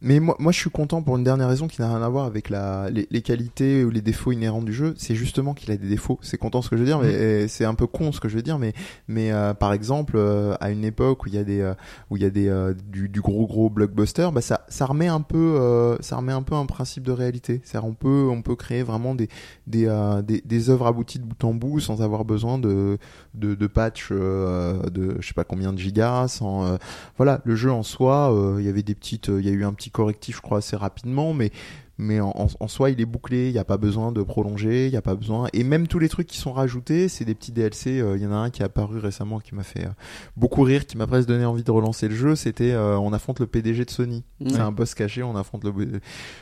Mais moi, moi, je suis content pour une dernière raison qui n'a rien à voir avec la, les, les qualités ou les défauts inhérents du jeu. C'est justement qu'il a des défauts. C'est content ce que je veux dire, mais et c'est un peu con ce que je veux dire. Mais, mais euh, par exemple, euh, à une époque où il y a des, euh, où il y a des, du, du gros gros blockbuster, bah ça, ça remet un peu, ça remet un peu un principe de réalité. C'est on peut, on peut créer vraiment des, des, des, des œuvres abouties de bout en bout sans avoir besoin de, de, de patch de, je sais pas combien de gigas, sans voilà, le jeu en soi, euh, il y avait des petites, euh, il y a eu un petit correctif, je crois, assez rapidement, mais mais en, en- en soi, il est bouclé. Il n'y a pas besoin de prolonger. Il n'y a pas besoin. Et même tous les trucs qui sont rajoutés, c'est des petits DLC. euh, Il y en a un qui est apparu récemment qui m'a fait euh, beaucoup rire, qui m'a presque donné envie de relancer le jeu. C'était euh, on affronte le PDG de Sony. C'est un boss caché. On affronte le.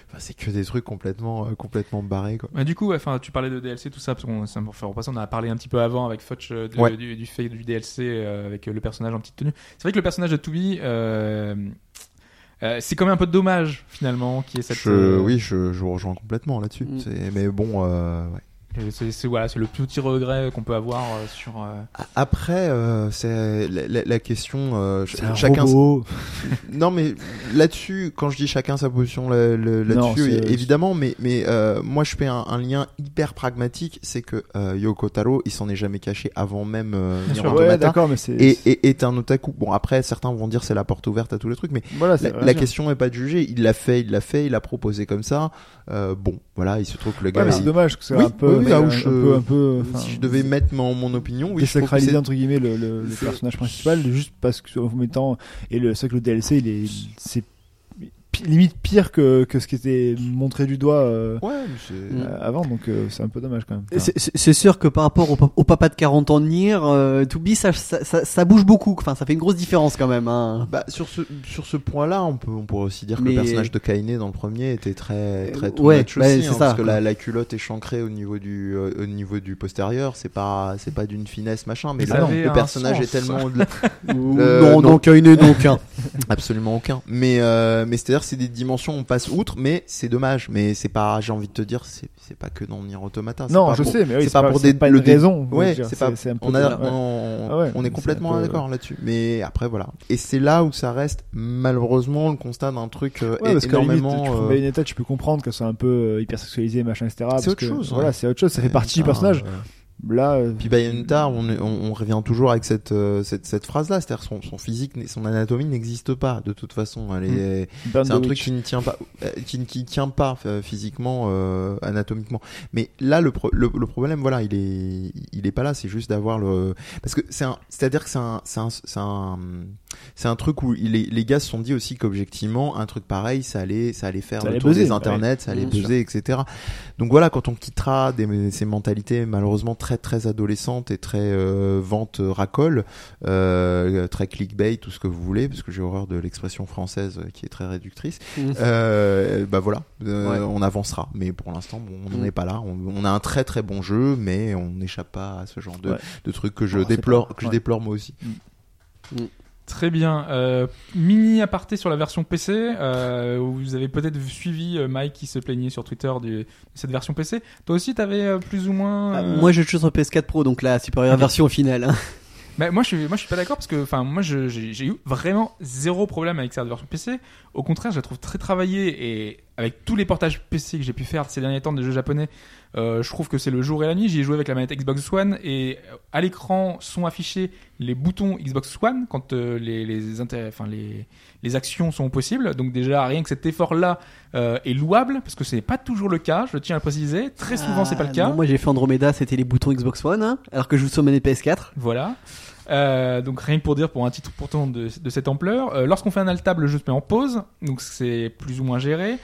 Enfin, c'est que des trucs complètement euh, complètement barrés quoi. Bah, du coup, enfin, tu parlais de DLC, tout ça, parce qu'on ça me fait repasser. On a parlé un petit peu avant avec Fudge euh, de- Ouais. du, du fait du DLC euh, avec euh, le personnage en petite tenue. C'est vrai que le personnage de Toby, euh, c'est quand même un peu dommage finalement, qui est cette. Je, euh, oui, je, je vous rejoins complètement là-dessus. Mm. C'est- Mais bon, euh, ouais. C'est c'est- voilà, c'est le petit regret qu'on peut avoir euh, sur. euh, Après, euh, c'est la, la- la question. euh, un chacun. robot. Non, mais là-dessus, quand je dis chacun sa position là- là- Non, là-dessus, évidemment, mais mais euh, moi je fais un, un lien hyper pragmatique, c'est que euh, Yoko Taro, il s'en est jamais caché avant même euh, Bien Nier sûr. Ouais, d'accord, mais c'est. et, et est un otaku. Bon, après, certains vont dire c'est la porte ouverte à tous les trucs, mais Voilà, la, question est pas de juger. Il l'a fait, il l'a fait, il l'a proposé comme ça. Euh, bon, voilà, il se trouve que le Ouais, gars. mais c'est il- dommage que c'est Oui, un peu, oui, là où un, peu, un peu, enfin, si je devais mettre mon, mon opinion, oui, désacraliser entre guillemets le, le, le personnage principal juste parce que en mettant et le c'est que le DLC il est c'est limite pire que, que ce qui était montré du doigt euh, Ouais, mais c'est. Mm. euh, avant donc euh, c'est un peu dommage quand même. C'est- sûr que par rapport au, pa- au papa de 40 ans de Nier, euh, To Be, ça, ça, ça, ça bouge beaucoup. Enfin, ça fait une grosse différence quand même. Hein. Bah, sur ce, sur ce point-là, on peut, on pourrait aussi dire que le personnage de Kainé dans le premier était très, très ouais, bah, aussi, c'est hein, ça, parce que la, la culotte est chancrée au niveau du, euh, au niveau du postérieur, c'est pas, c'est pas d'une finesse machin, mais là, le personnage sens. est tellement Euh, non, non. non qu'un. absolument aucun. Mais, euh, mais c'est-à-dire, c'est des dimensions, on passe outre, mais c'est dommage, mais c'est pas, j'ai envie de te dire, c'est, c'est pas que dans Nier Automata. c'est Non, je pour- sais mais oui, c'est pas pour c'est des- pas le une dé- raison. Ouais, c'est pas- c'est un peu On, a, ouais. on, Ah ouais, on est c'est complètement peu- d'accord là-dessus. Mais après, voilà. Et c'est là où ça reste, malheureusement, le constat d'un truc euh, Ouais, parce énormément. tu euh, Bayonetta, tu peux comprendre que c'est un peu euh, hyper sexualisé, machin, etc. parce autre que, chose, Voilà, c'est autre chose, ça fait partie du Putain, personnage. Là, euh, Puis Bayonetta, on, on, on revient toujours avec cette euh, cette, cette phrase-là, c'est-à-dire son, son physique, son anatomie n'existe pas de toute façon. Elle est, Burn c'est un truc qui ne tient pas, euh, qui, ne- qui tient pas physiquement, euh, anatomiquement. Mais là, le, pro- le, le problème, voilà, il est, il est pas là. C'est juste d'avoir le, parce que c'est un, c'est-à-dire que c'est un, c'est un, c'est un, truc où il est- les gars se sont dit aussi qu'objectivement, un truc pareil, ça allait, ça allait faire Ça le tour des ouais. internets, ça allait buzzer, etc. Donc voilà, quand on quittera des, ces mentalités malheureusement très très adolescentes et très euh, vente euh, racole, euh, très clickbait, tout ce que vous voulez, parce que j'ai horreur de l'expression française qui est très réductrice. Mhm. Euh, bah voilà, Ouais. on avancera. Mais pour l'instant, bon, on n'en Mhm. est pas là. On, on a un très très bon jeu, mais on n'échappe pas à ce genre de, Ouais. de trucs que je Oh, déplore, pas- que je déplore moi aussi. Très bien. Euh, mini aparté sur la version PC. Euh, vous avez peut-être suivi euh, Mike qui se plaignait sur Twitter de, de cette version PC. Toi aussi, t'avais plus ou moins. Ah, euh, Moi, je joue sur PS4 Pro, donc la supérieure version au final. hein. Bah, moi, je suis, moi, je suis pas d'accord parce que, enfin, moi, j'ai eu vraiment zéro problème avec cette version PC. Au contraire, je la trouve très travaillée et avec tous les portages PC que j'ai pu faire ces derniers temps des jeux japonais, euh, je trouve que c'est le jour et la nuit. J'y ai joué avec la manette Xbox One et euh, à l'écran sont affichés les boutons Xbox One quand euh, les, les, intér- enfin, les, les actions sont possibles. Donc déjà, rien que cet effort-là euh, est louable parce que ce n'est pas toujours le cas. Je tiens à le préciser. Très souvent, c'est pas le Ah, cas. non, moi, j'ai fait Andromeda, c'était les boutons Xbox One, hein, alors que je joue sur manette PS4. Voilà. Euh, donc rien que pour dire, pour un titre pourtant de, de cette ampleur, euh, lorsqu'on fait un alt-tab, le jeu se met en pause, donc c'est plus ou moins géré.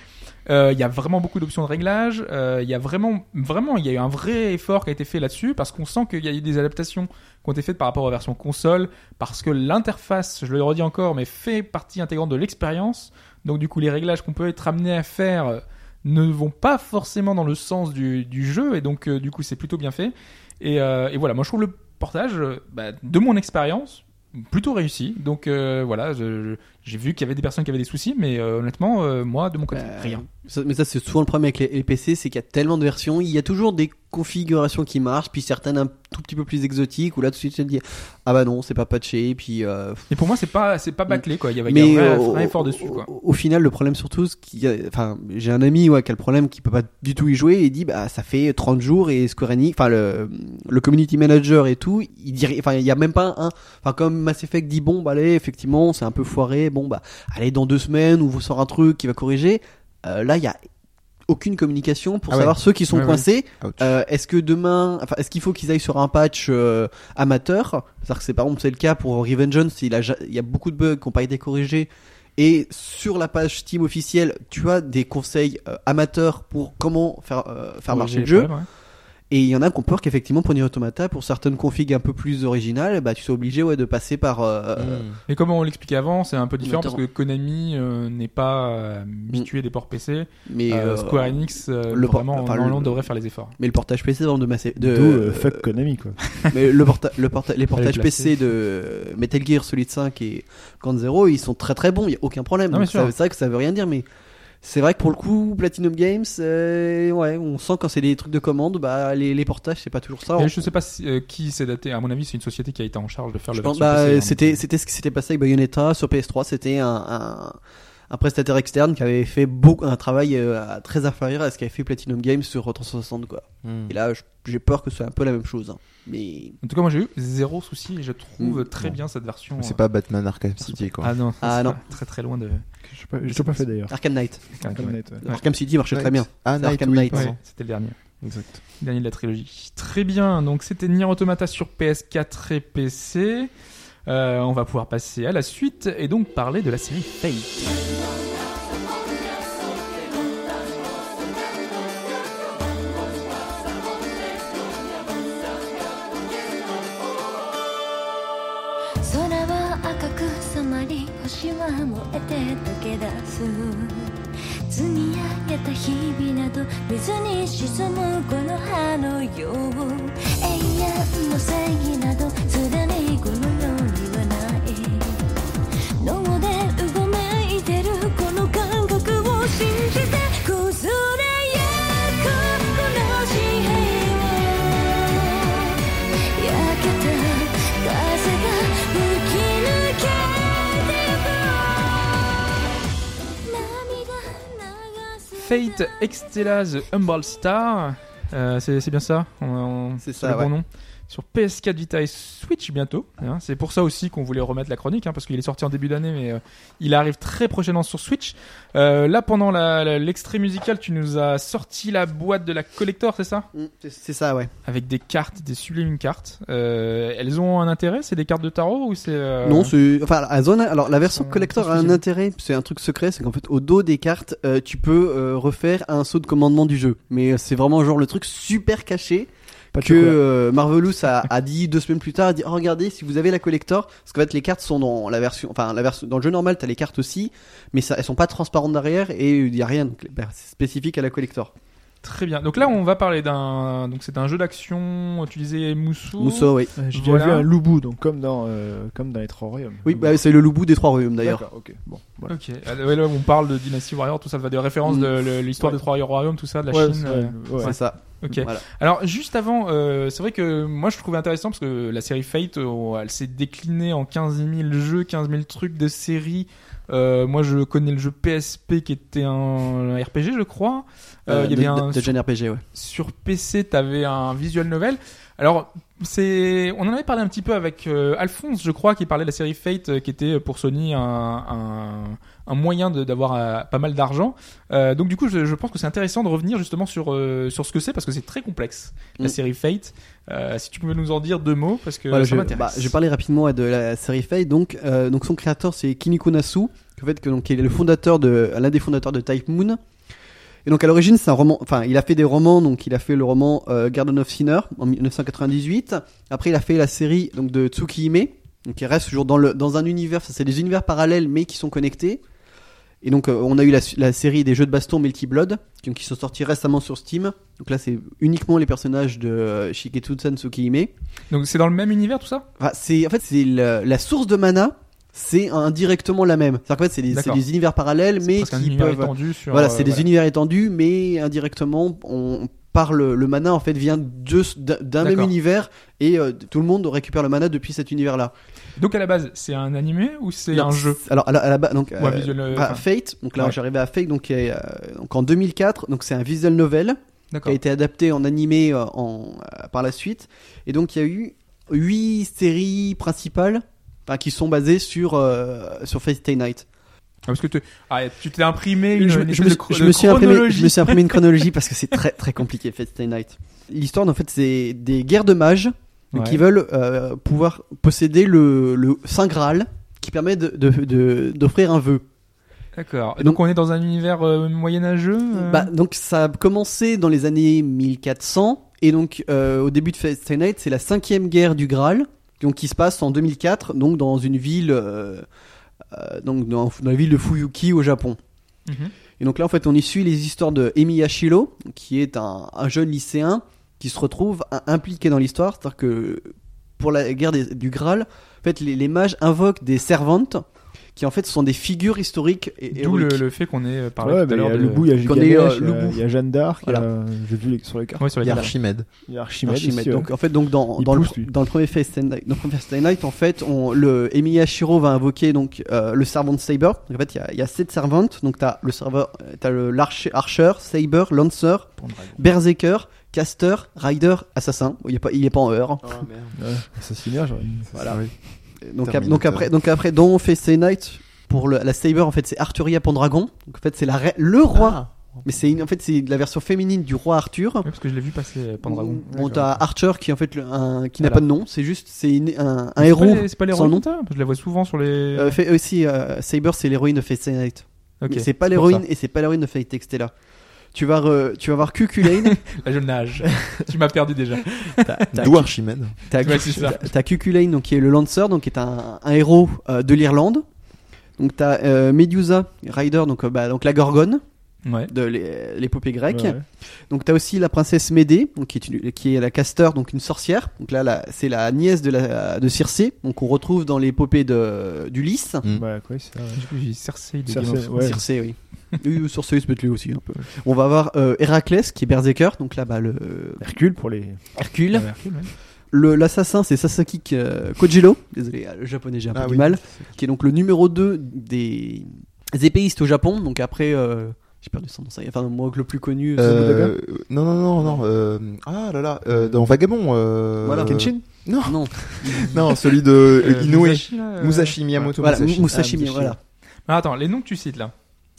Euh, Il y a vraiment beaucoup d'options de réglage. Euh, Il y a vraiment, vraiment, il y a eu un vrai effort qui a été fait là-dessus parce qu'on sent qu'il y a eu des adaptations qui ont été faites par rapport à la version console, parce que l'interface, je le redis encore, mais fait partie intégrante de l'expérience. Donc du coup, les réglages qu'on peut être amené à faire euh, ne vont pas forcément dans le sens du, jeu, et donc du coup, c'est plutôt bien fait. Et, voilà, moi je trouve le portage, bah, de mon expérience, plutôt réussi. Donc voilà, je- j'ai vu qu'il y avait des personnes qui avaient des soucis, mais euh, honnêtement, euh, moi de mon côté, Bah, rien. Ça- mais ça, c'est souvent le problème avec les, les PC, c'est qu'il y a tellement de versions. Il y a toujours des configurations qui marchent, puis certaines un tout petit peu plus exotiques, où là tout de suite tu te dis ah bah non, c'est pas patché, puis. euh, Et pour moi, c'est pas, c'est pas bâclé quoi. Il y avait y mais un vrai, effort dessus quoi. au- au final, le problème surtout, ce qui, enfin, j'ai un ami ouais, qui a le problème, qui peut pas du tout y jouer, et il dit bah ça fait 30 jours et Square Enix, enfin le, le community manager et tout, il dirait, enfin il y a même pas un, enfin comme Mass Effect dit bon bah allez effectivement c'est un peu foiré, bon bah allez dans deux semaines on vous sort un truc qui va corriger. Euh, là il y a aucune communication pour Ah ouais. savoir ceux qui sont Ouais, coincés. Euh, est-ce que demain, enfin, est-ce qu'il faut qu'ils aillent sur un patch euh, amateur? C'est-à-dire que c'est par exemple c'est le cas pour Revengeance, il, a il y a beaucoup de bugs qui n'ont pas été corrigés. Et sur la page Steam officielle, tu as des conseils euh, amateurs pour comment faire faire marcher le jeu. Et il y en a qui ont peur qu'effectivement pour Nier Automata, pour certaines configs un peu plus originales, bah tu sois obligé ouais de passer par. euh, Mm. Et comme on l'expliquait avant, c'est un peu différent parce que Konami euh, n'est pas euh, habitué des ports PC. Mais Euh, euh, Square Enix, euh, le vraiment, enfin, normalement, le- devrait faire les efforts. mais le portage PC de de euh, fuck Konami quoi. Mais le, porta le porta les portages. PC de Metal Gear Solid 5 et Ground Zero, ils sont très très bons, il y a aucun problème. Non, Donc bien sûr. ça- C'est vrai que ça veut rien dire, mais c'est vrai que pour le coup, Platinum Games, euh, ouais, on sent quand c'est des trucs de commande, bah les, les portages c'est pas toujours ça. Et je sais pas si- euh, qui s'est daté. À mon avis, c'est une société qui a été en charge de faire Je le pense, version bah, hein, c'était donc, c'était ce qui s'était passé avec Bayonetta sur PS3, c'était un, un un prestataire externe qui avait fait beaucoup un travail euh, très inférieur à ce qu'avait fait Platinum Games sur 360 quoi. Mm. Et là, j'ai peur que ce soit un peu la même chose. hein. Mais En tout cas, moi j'ai eu zéro souci et je trouve Mm. très Bon. bien cette version. C'est euh, pas Batman Arkham City quoi. Ah non, Ah c'est non. très très loin de. J'ai pas- j'ai toujours pas fait d'ailleurs. Arkham Knight, Arkham. Knight, ouais. City marchait très bien. Ah, C'est Arkham oui, Knight. pardon. C'était le dernier. Exact. Le dernier de la trilogie. Très bien, donc c'était Nier Automata sur PS4 et PC. Euh, on va pouvoir passer à la suite et donc parler de la série Fate. えて溶け出す。積み上げた日々など水に沈むこの葉のよう。永遠の正義など Fate Extella The Humble Star. Euh, c'est bien ça? On- on- C'est c'est ça, le bon ouais. nom? Sur PS4 Vita et Switch bientôt. hein. C'est pour ça aussi qu'on voulait remettre la chronique, hein, parce qu'il est sorti en début d'année, mais euh, il arrive très prochainement sur Switch. Euh, là, pendant l'extrait musical, tu nous as sorti la boîte de la collector, c'est ça? Mm, c'est- ça, ouais. Avec des cartes, des sublimes cartes. Euh, elles ont un intérêt? C'est des cartes de tarot ou c'est Non, c'est enfin elles ont alors la version collector a un intérêt, c'est un truc secret, c'est qu'en fait au dos des cartes, tu peux refaire un saut de commandement du jeu. Mais c'est vraiment genre le truc super caché que euh, Marvelous a, a dit deux semaines plus tard, a dit oh, regardez si vous avez la collector, parce qu'en fait les cartes sont dans la version, enfin la version dans le jeu normal t'as les cartes aussi, mais ça, elles sont pas transparentes derrière et il y a rien, donc, bah, spécifique à la collector. Très bien. Donc là, on va parler d'un. Donc c'est un jeu d'action. Tu disais Moussou. Mousseau, oui. Euh, J'ai Voilà. déjà vu un loubou, donc comme dans, euh, comme dans les trois royaumes. Oui, bah, c'est le loup des trois royaumes d'ailleurs. D'accord, ok. Bon, voilà. Ok. Ah, ouais, là, on parle de Dynasty Warrior, tout ça, va des références Mm. de l'histoire Ouais. des trois royaumes, tout ça, de la Ouais, Chine. c'est- euh, ouais. C'est ça. Ok. Voilà. Alors juste avant, euh, c'est vrai que moi je trouvais intéressant parce que la série Fate, elle s'est déclinée en 15 000 jeux, 15 000 trucs de série. Euh, moi je connais le jeu PSP qui était un, RPG je crois. Euh, il y avait un de, de Gen RPG, ouais. sur PC, t'avais un visual novel. Alors, c'est, on en avait parlé un petit peu avec euh, Alphonse, je crois, qui parlait de la série Fate, euh, qui était pour Sony un, un, un moyen d'avoir euh, pas mal d'argent. Euh, donc du coup, je, je pense que c'est intéressant de revenir justement sur euh, sur ce que c'est parce que c'est très complexe la Mm. série Fate. Euh, si tu pouvais nous en dire deux mots, parce que Voilà, ça je, m'intéresse. bah, je vais parler rapidement ouais, de la série Fate. Donc, euh, donc son créateur c'est Kiniko Nasu, en fait, que, donc, qui est le fondateur de, l'un des fondateurs de Type Moon. Et donc à l'origine c'est un roman, enfin il a fait des romans, donc il a fait le roman euh, Garden of Sinner en 1998. Après il a fait la série donc de Tsukihime, donc il reste toujours dans le dans un univers, ça c'est des univers parallèles mais qui sont connectés. Et donc euh, on a eu la, la série des jeux de baston Melty Blood qui, qui sont sortis récemment sur Steam. Donc là c'est uniquement les personnages de euh, Shiketsu-san Tsukihime. Donc c'est dans le même univers tout ça? Enfin, c'est en fait c'est la, la source de mana, c'est indirectement la même. C'est-à-dire qu'en fait c'est des, c'est D'accord. des univers parallèles, mais qui peuvent. sur. Voilà, euh, c'est des univers étendus, mais indirectement on parle le mana en fait vient d'un même univers et euh, tout le monde récupère le mana depuis cet univers-là. Donc à la base, c'est un animé ou c'est un jeu Alors à la, à la base donc euh, visual, euh, Fate. Donc là ouais. j'arrivais à Fate donc, donc en 2004 donc c'est un visual novel qui a été adapté en animé en, par la suite. Et donc il y a eu huit séries principales qui sont basées sur, sur Fate Stay Night. Ah, parce que tu, ah, tu t'es imprimé une, je, une je me, de chro- je de me suis imprimé, chronologie. je me suis imprimé une chronologie parce que c'est très très compliqué Fate Stay Night. L'histoire en fait c'est des guerres de mages Ouais. qui veulent euh, pouvoir posséder le, le Saint Graal qui permet de- de- de- d'offrir un vœu. D'accord. Donc, donc- on est dans un univers euh, moyenâgeux. euh Bah, donc ça a commencé dans les années 1400 et donc euh, au début de Fate Stay Night c'est la cinquième guerre du Graal donc qui se passe en 2004 donc dans une ville euh, euh, donc dans, dans la ville de Fuyuki au Japon. Mhm. Et donc là en fait on y suit les histoires de Emi Yashiro qui est un, un jeune lycéen qui se retrouve impliqué dans l'histoire c'est-à-dire que pour la guerre des- du Graal en fait les, les mages invoquent des servantes qui en fait sont des figures historiques et D'où le, le fait qu'on ait parlé Ouais, tout à bah, il y l'heure de... Il y a Gilgamesh, euh, il y a- il Jeanne d'Arc, il y a- Voilà. j'ai vu les- sur les cartes. Ouais, sur Il les y a. Archimède. Il y a Archimède. Archimède. aussi, ouais. Donc en fait donc dans, Il dans, le, pousse, dans le premier Night, dans le premier Fate Night, en fait on, le Emi Yashiro va invoquer donc euh, le servant Saber. En fait il y a, il y a sept servantes donc t'as le serveur euh, t'as le l'archer Archer, Saber, Lancer, Berserker, Caster, Rider, Assassin. Il est pas il est pas en heure. Ouais, assassinaire, j'aurais dit. Voilà. Donc, ap- donc après donc après dans Fate Night pour le, la Saber en fait c'est Arthuria Pendragon. Donc en fait c'est la le roi. Mais c'est une- en fait c'est la version féminine du roi Arthur. Oui, parce que je l'ai vu passer euh, Pendragon. Bon, t'as Archer qui en fait le- un, qui n'a Voilà. pas de nom, c'est juste c'est un, un C'est héros. pas les- C'est pas sans nom. Je la vois souvent sur les. Euh, fait aussi euh, Saber c'est l'héroïne de Fate Stay Night. Ok, Mais c'est pas l'héroïne et c'est pas l'héroïne de Fate Extella. Tu vas re- tu vas voir Cuculain, Là, je nage. tu m'as perdu déjà. D'où Archimède. t'as Ouais, c'est ça. t'as- t'as Cuculain donc qui est le Lancer donc qui est un, un héros euh, de l'Irlande. Donc t'as euh, Medusa Rider donc euh, bah, donc la Gorgone Ouais. de l'é- l'épopée grecque. Ouais. Donc t'as aussi la princesse Médée, donc qui est, une- qui est la caster, donc une sorcière. Donc là, c'est la nièce de, la, de Circé, donc on retrouve dans l'épopée d'Ulysse. Mm. Ouais, quoi, c'est ça. Du Cersei de ouais. Circé, oui. oui, Circé, peut être lui aussi un peu. On va avoir euh, Héraclès, qui est Berserker, donc là, bah, le Hercule pour les. Hercule. Ouais, Hercule, ouais. Le l'assassin, c'est Sasaki euh, Kojiro. Désolé, le japonais, j'ai un peu Ah du oui. mal. Qui est donc le numéro 2 des épéistes au Japon. Donc après, euh, J'ai perdu son nom, ça y est. Enfin, moi, le plus connu. Euh, non, non, non, non. euh, ah là là, euh, dans Vagabond. Euh, Voilà. Kenshin Non, Non, non, celui de Inoue. Musashi, euh, Musashi Miyamoto voilà, Musashi. Musashi, Ah, Musashi. voilà. Ah, attends, les noms que tu cites là.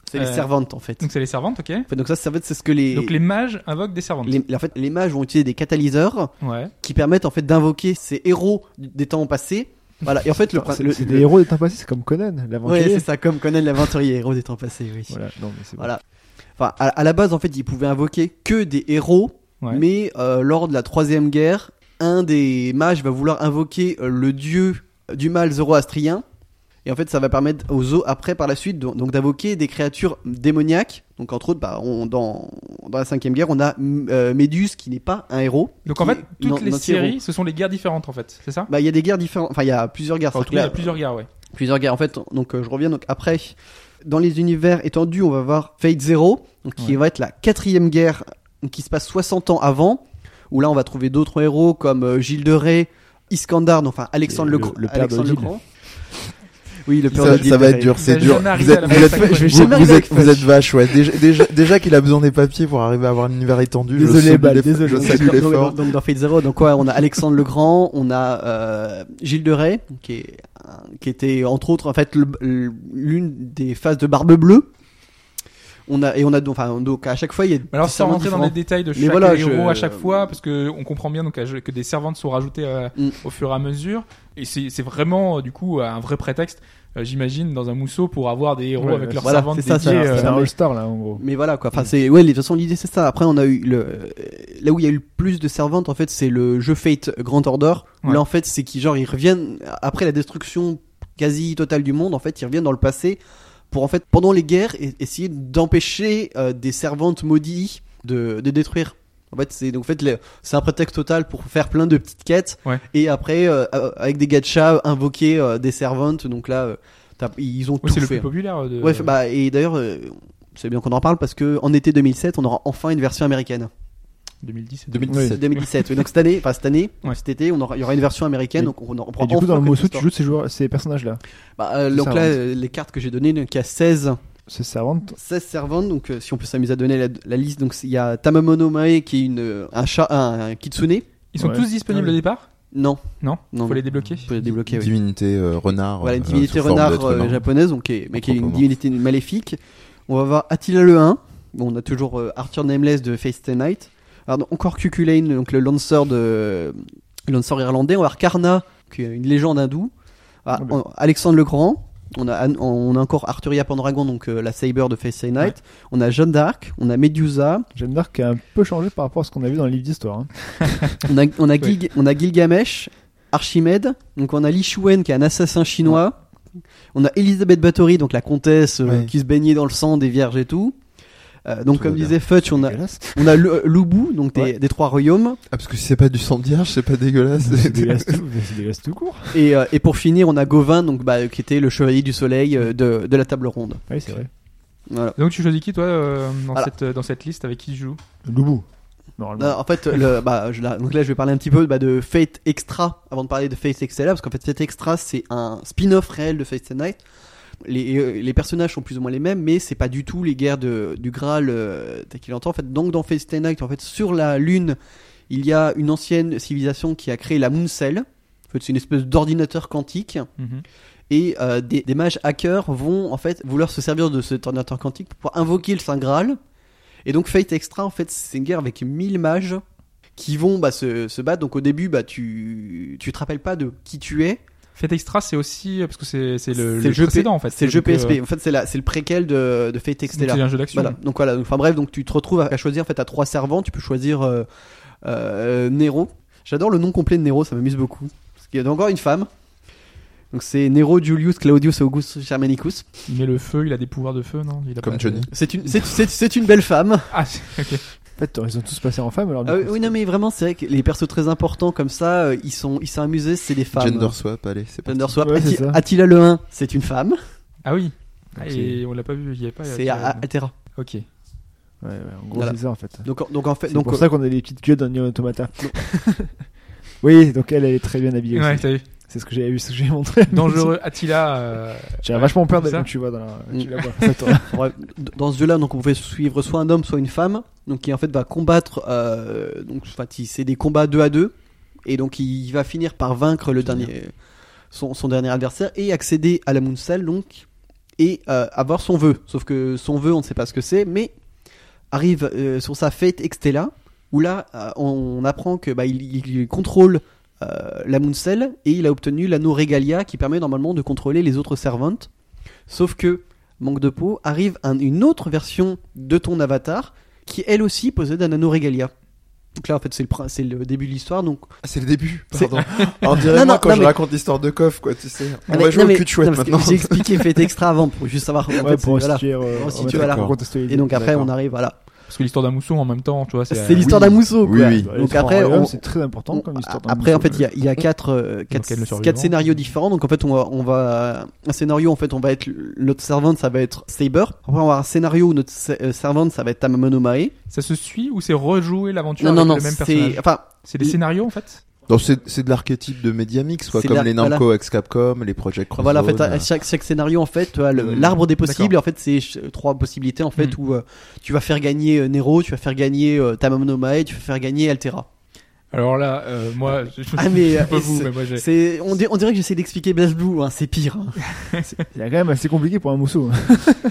C'est les servantes, en fait. Donc c'est les servantes, ok. Donc ça, ça, en fait, c'est ce que les, Donc les mages invoquent des servantes. les- en fait, les mages vont utiliser des catalyseurs Ouais. qui permettent en fait d'invoquer ces héros des temps passés. Voilà. Et en fait, le, Attends, c'est le- c'est le- des héros des temps passés, c'est comme Conan, l'aventurier. c'est ça, comme Conan l'aventurier, héros des temps passés, oui. Voilà, non, mais c'est bon. Voilà. Enfin, à, à la base, en fait, ils pouvaient invoquer que des héros, Ouais. mais euh, lors de la troisième guerre, un des mages va vouloir invoquer euh, le dieu du mal zoroastrien. Et en fait, ça va permettre aux Zo après, par la suite, donc d'invoquer des créatures démoniaques. Donc, entre autres, bah, on- dans, dans la cinquième guerre, on a euh, Méduse qui n'est pas un héros. Donc en fait, est toutes les séries, ce sont les guerres différentes en fait, c'est ça? Bah, il y a des guerres différentes. Enfin, il y a plusieurs guerres. Enfin, en tout cas, il y a plusieurs guerres, ouais. plusieurs guerres. En fait, donc euh, je reviens donc après dans les univers étendus, on va voir Fate Zero, donc qui Ouais. va être la quatrième guerre donc, qui se passe 60 ans avant, où là on va trouver d'autres héros comme euh, Gilles de Ré, Iskandar, enfin Alexandre Le- le, le père de Alexandre le Gilles. Oui, le père Ça, de ça va être dur, c'est dur. Vous êtes, vous êtes, vous- êtes, vous vache, ouais. Déjà, déjà, déjà qu'il a besoin des papiers pour arriver à avoir un univers étendu. je Désolé, l'eff- désolé. Je salue donc, l'effort. donc, dans Fate Zero, donc ouais, on a Alexandre le Grand, on a euh, Gilles de Ré, qui est qui était entre autres en fait l'une des phases de Barbe Bleue. On a et on a donc enfin donc à chaque fois il y a Alors sans rentrer dans les détails de chaque voilà, héros je- à chaque fois, parce que on comprend bien donc que des servantes sont rajoutées euh, Mm. au fur et à mesure, et c'est c'est vraiment euh, du coup un vrai prétexte, euh, j'imagine, dans un mousseau pour avoir des héros Ouais, avec leurs voilà, servantes c'est ça, dédiées. ça, euh, C'est un mais- All-Star là en gros. Mais voilà quoi. Enfin c'est ouais, de toute façon l'idée c'est ça. Après on a eu le là où il y a eu le plus de servantes en fait, c'est le jeu Fate Grand Order Ouais. là en fait c'est qui genre ils reviennent après la destruction quasi totale du monde en fait, ils reviennent dans le passé pour en fait pendant les guerres e- essayer d'empêcher euh, des servantes maudites de, de détruire. En fait, c'est donc en fait c'est un prétexte total pour faire plein de petites quêtes Ouais. et après euh, avec des gachas invoquer euh, des servantes. Donc là, ils ont oui, tout c'est le fait. plus populaire. De... Ouais, bah, et d'ailleurs, c'est bien qu'on en parle parce que en été 2007, on aura enfin une version américaine. 2010. 2017. C'est 2017. oui. Donc cette année, enfin cette année, Ouais. cet été, on aura, il y aura une version américaine. Et- donc on, on pourra Et du coup, dans le Mosso, tu joues de ces, joueurs, ces personnages-là. Bah, euh, C'est donc là, ouais. euh, les cartes que j'ai données, donc il y a 16, Ces servantes. 16 servantes. Donc euh, si on peut s'amuser à donner la, la liste, donc il y a Tamamono Mae qui est une, un chat, un, un kitsune. Ils sont Ouais. tous disponibles Ah oui. au départ? Non, Non? non. Faut les débloquer. Faut les débloquer. oui. Divinité euh, renard. Voilà, une divinité renard euh, japonaise, donc, qui est- mais qui est une divinité maléfique. On va voir Attila le 1. Bon, on a toujours euh, Arthur Nameless de Face Stay Night. Alors, encore Cuculain, donc le Lancer de le Lancer irlandais. On voir Karna, qui est une légende hindoue. Ah, Ah, ben. Alexandre le Grand. On a, on a encore Arthuria Pendragon, donc euh, la Saber de Face Night. On a Jeanne d'Arc. On a Medusa. Jeanne d'Arc a un peu changé par rapport à ce qu'on a vu dans le livre d'histoire. hein. On a, on a, on a Gilgamesh, Archimède, donc on a Li Shuen qui est un assassin chinois. On a Elisabeth Bathory, donc la comtesse euh, Ouais. qui se baignait dans le sang des vierges et tout. Euh, donc Tout comme disait Futch, on a, on a Lu- Lubu, donc des, Ouais. des trois royaumes. Ah, parce que si c'est pas du sang de vierge, c'est pas dégueulasse. C'est dégueulasse tout, dégueulasse tout court. Et, euh, et pour finir, on a Gauvin, donc bah, qui était le chevalier du soleil euh, de, de la table ronde. Oui, c'est vrai. Voilà. Donc tu choisis qui toi euh, dans, Voilà. cette, dans cette liste avec qui tu joues? Loubou. Normalement. Euh, en fait, le, bah, je, là, donc là, je vais parler un petit peu bah, de Fate Extra avant de parler de Fate Extra, parce qu'en fait, Fate Extra, c'est un spin-off réel de Fate Stay Night. Les, euh, les personnages sont plus ou moins les mêmes, mais c'est pas du tout les guerres de, du Graal euh, tel qu'il entend. En fait, donc dans Fate Stay Night, en fait, sur la Lune, il y a une ancienne civilisation qui a créé la Moon Cell. En fait, c'est une espèce d'ordinateur quantique. Et euh, des, des mages hackers vont en fait vouloir se servir de cet ordinateur quantique pour invoquer le Saint Graal. Et donc Fate Extra, en fait, c'est une guerre avec 1000 mages qui vont bah, se, se battre. Donc au début, bah, tu, tu te rappelles pas de qui tu es. Fate Extra, c'est aussi parce que c'est c'est le, jeu précédent en fait. C'est le jeu Donc, euh, PSP. En fait, c'est la- c'est le préquel de, de Fate Extra. C'est un jeu d'action. Voilà. Donc voilà. Enfin bref, donc tu te retrouves à, à choisir en fait à trois servants. Tu peux choisir euh, euh, Nero. J'adore le nom complet de Nero, ça m'amuse beaucoup. Parce qu'il y a encore une femme. Donc c'est Nero Julius Claudius Augustus Germanicus. Il met le feu, il a des pouvoirs de feu, non? Il a Comme pas- Johnny. C'est une, c'est, c'est, c'est une belle femme. Ah, ok. En fait, ils ont tous passé en femme alors. du oui, coup, oui, non mais vraiment c'est vrai que les persos très importants comme ça, euh, ils sont, ils sont amusés, c'est des femmes. Gender swap, allez, c'est. Gender swap. Ouais, c'est Atti- ça. Attila le 1, c'est une femme. Ah oui. Ah, et on l'a pas vu, il y avait pas. C'est euh, A- Altera. Ok. Ouais, ouais, en gros, Voilà. c'est ça en fait. Donc, donc en fait, C'est donc pour euh, ça qu'on a les petites queues dans Nier Automata. oui, donc elle, elle est très bien habillée Ouais, aussi. t'as vu. C'est ce que j'ai vu, ce que j'ai montré. Dangereux Attila. euh, J'ai vachement peur d'être tu vois dans la. Tu Mm. la vois. Ouais, d- dans ce jeu-là, donc on pouvait suivre soit un homme, soit une femme, donc qui en fait va combattre. Euh, donc, c'est des combats deux à deux, et donc il va finir par vaincre le dernier, son, son dernier adversaire et accéder à la Moon Cell, donc et euh, avoir son vœu. Sauf que son vœu, on ne sait pas ce que c'est, mais arrive euh, sur sa fête Extella, où là, euh, on apprend que bah, il, il contrôle la Moon Cell et il a obtenu l'anneau Regalia qui permet normalement de contrôler les autres servantes. Sauf que manque de peau, arrive un- une autre version de ton avatar qui elle aussi possède un anneau Regalia. Donc là en fait c'est le, prin- c'est le début de l'histoire donc Ah, c'est le début. Pardon. Moi non, quand non, je mais- raconte l'histoire de Koff, quoi, tu sais. On Ah, va mais- jouer non, au mais- cul de chouette maintenant. J'ai expliqué fait extra avant pour juste savoir. en Ouais, fait, pour voilà. situer, euh, voilà. Et donc après on arrive voilà. Parce que l'histoire d'un mousson en même temps, tu vois, c'est. C'est l'histoire d'un mousseau Oui, quoi. oui. Donc après on, c'est très important comme histoire. Après, en fait, il y a, il y a quatre, euh, quatre, scénarios différents. Donc, en fait, on va, on va, un scénario, en fait, on va être, notre servante, ça va être Saber. Après, on va avoir un scénario où notre euh, servante, ça va être Tamamono Mae. Ça se suit ou c'est rejouer l'aventure Non, avec non, non, le même c'est, personnage? enfin, C'est des scénarios en fait? Donc c'est c'est de l'archétype de Mediamix, quoi, C'est comme les Namco ex Capcom, les Project Cross. voilà, en fait, à chaque, chaque scénario, en fait, tu as le- Mm. l'arbre des possibles. En fait, c'est trois possibilités, en fait, Mm. où euh, tu vas faire gagner euh, Nero, tu vas faire gagner euh, tu vas faire gagner Altera. Alors là, euh, moi, je, je, Ah, mais, je sais pas euh, vous, c'est- mais moi j'ai. C'est, on, dirait, on dirait que j'essaie d'expliquer Blaze Blue, hein, c'est pire. hein. C'est quand même assez compliqué pour un mousseau.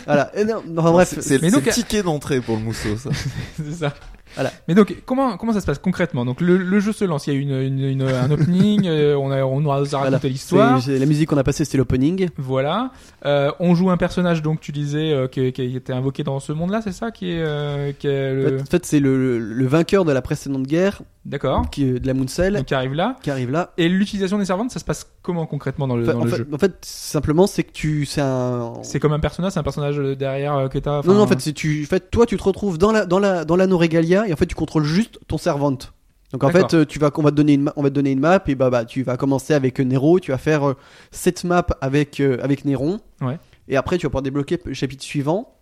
voilà. Et non, non, enfin, bref. C'est le ticket d'entrée pour le mousseau, ça. c'est ça. Voilà. Mais donc, comment, comment ça se passe concrètement? Donc, le, le jeu se lance, il y a une, une, une- un opening, euh, on, a, on nous a raconté Voilà. l'histoire. La musique qu'on a passée, c'était l'opening. Voilà. Euh, on joue un personnage, donc tu disais, euh, qui, qui était invoqué dans ce monde-là, c'est ça? Qui est, euh, qui est le... fait, en fait, c'est le, le vainqueur de la précédente guerre, D'accord. qui, est de la Moon Cell, Donc, qui arrive là. qui arrive là. Et l'utilisation des servantes, ça se passe comment concrètement dans le, Enfin, dans en, le fait, jeu en fait, simplement, c'est que tu, c'est un. C'est comme un personnage, c'est un personnage derrière euh, que t'as. Non, non, en fait, c'est tu, en fait, toi, tu te retrouves dans la, dans la, dans l'anneau Regalia et en fait, tu contrôles juste ton servante. Donc en fait, euh, tu vas, on va te donner une, on va te donner une map et bah, bah, tu vas commencer avec euh, Nero, tu vas faire euh, cette map avec, euh, avec Néron. Ouais. Et après, tu vas pouvoir débloquer le chapitre suivant.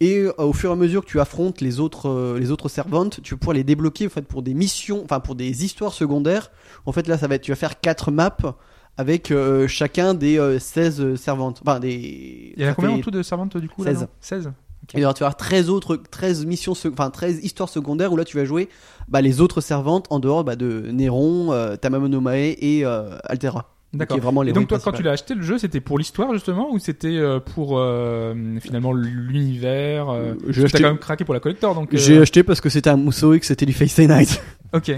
Et euh, au fur et à mesure que tu affrontes les autres, euh, les autres servantes, tu vas pouvoir les débloquer en fait pour des missions, enfin pour des histoires secondaires. En fait, là, ça va être, tu vas faire quatre maps avec euh, chacun des euh, 16 servantes. Enfin, des. Il y en a combien en tout de servantes du coup là, 16. non? 16 et alors tu vas avoir 13 autres 13 missions enfin 13 histoires secondaires où là tu vas jouer bah, les autres servantes en dehors bah, de Néron, euh, Tamamono Mae et euh, Altera. D'accord. Vraiment les Et donc toi, quand tu l'as acheté, le jeu, c'était pour l'histoire justement, ou c'était euh, pour euh, finalement l'univers euh, Euh, j'ai acheté- quand même craqué pour la collector, donc. euh, J'ai acheté parce que c'était un mousseau et que c'était du Face Night. Ok.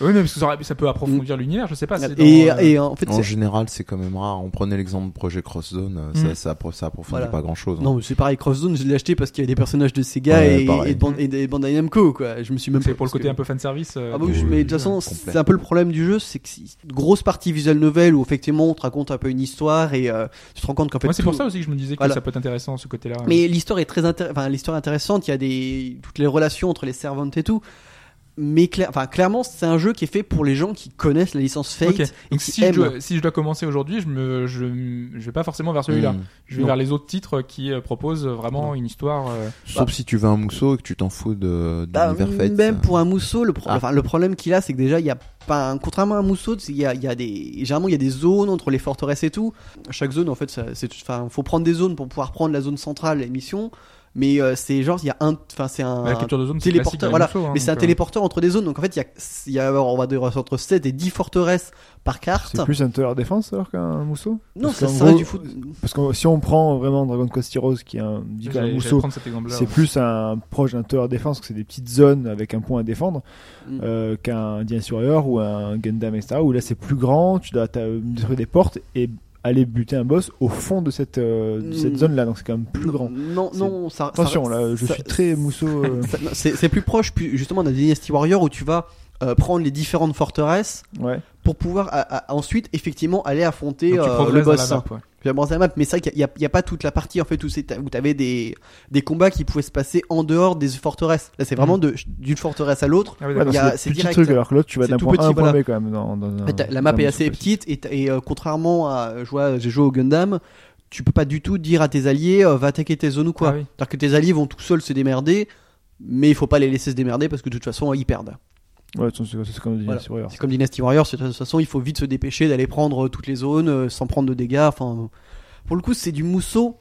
Oui, mais parce que ça, peut approfondir l'univers, je sais pas. c'est dans, et, euh, et en fait En général, c'est quand même rare. On prenait l'exemple de Project Cross Zone, euh, Mm. ça, ça, ça approfondit Voilà. pas grand chose. non mais c'est pareil Cross Zone je l'ai acheté parce qu'il y a des personnages de Sega Ouais, et, et, de Ban- et des Bandai Namco quoi. Je me suis même c'est pour le côté que- un peu fanservice. euh, Ah bah oui, Oui, mais de toute façon, c'est un peu le problème du jeu, c'est que c'est une grosse partie visual novel où effectivement on te raconte un peu une histoire et euh, tu te rends compte qu'en fait Moi, c'est tout- pour ça aussi que je me disais que Voilà. ça peut être intéressant ce côté-là. Mais l'histoire est très intér- enfin, l'histoire est intéressante. Il y a des toutes les relations entre les servantes et tout. Mais cla- enfin, clairement, c'est un jeu qui est fait pour les gens qui connaissent la licence Fate Ok. et Donc qui si je, aiment. dois, si je dois commencer aujourd'hui, je je, je vais pas forcément vers celui-là. Mm. Je vais Non. vers les autres titres qui euh, proposent vraiment une histoire. euh, Sauf si tu veux un mousseau et que tu t'en fous de, de Bah, l'univers Fate. même ça- pour un mousseau, le, pro- Ah. enfin, le problème qu'il a, c'est que déjà, il y a pas un- contrairement à un mousseau, il y a, il y a des, généralement, il y a des zones entre les forteresses et tout. Chaque zone, en fait, c'est, enfin, faut prendre des zones pour pouvoir prendre la zone centrale, l'émission. Mais euh, c'est genre, il y a un, enfin, c'est un, de zone, téléporteur, voilà. hein, mais c'est un euh, téléporteur entre des zones. Donc en fait, il y a, il y a on va dire entre 7 et 10 forteresses par carte. C'est plus un tower défense alors qu'un mousseau? Non, Parce ça, ça gros, du foot. Parce que si on prend vraiment Dragon Quest Heroes qui est un, j'allais mousseau, c'est ouais. plus un proche d'un tower défense, que c'est des petites zones avec un point à défendre, Mm. euh, qu'un Dien Warrior ou un Gundam, etc. Où là c'est plus grand, tu dois détruire des portes et aller buter un boss au fond de cette, euh, de cette Mm. zone là, donc c'est quand même plus grand. Non, non, ça. Attention ça- là, je ça- suis très mousseau. euh, C'est plus proche, plus, justement, d'un Dynasty Warrior où tu vas euh, prendre les différentes forteresses ouais. pour pouvoir à- à- ensuite effectivement aller affronter Donc, tu euh, le boss. la map, ouais. Tu avancer la map, mais c'est vrai qu'il n'y a, il y a pas toute la partie en fait où c'est- où t'avais des des combats qui pouvaient se passer en dehors des forteresses. Là, c'est vraiment de- d'une forteresse à l'autre. Ah oui, c'est direct. trucs alors que l'autre tu vas d'un point à un point voilà. B quand même dans, dans fait, la map dans est assez petite et, et, euh, contrairement à je vois, j'ai joué au Gundam, tu peux pas du tout dire à tes alliés euh, va attaquer tes zones ou quoi. Ah oui. C'est-à-dire que tes alliés vont tout seuls se démerder, mais il faut pas les laisser se démerder parce que de toute façon ils perdent. Ouais, c'est comme Voilà. Dynasty Warriors. C'est comme Dynasty Warriors, c'est- de toute façon, il faut vite se dépêcher d'aller prendre euh, toutes les zones euh, sans prendre de dégâts. Enfin, pour le coup, c'est du mousseau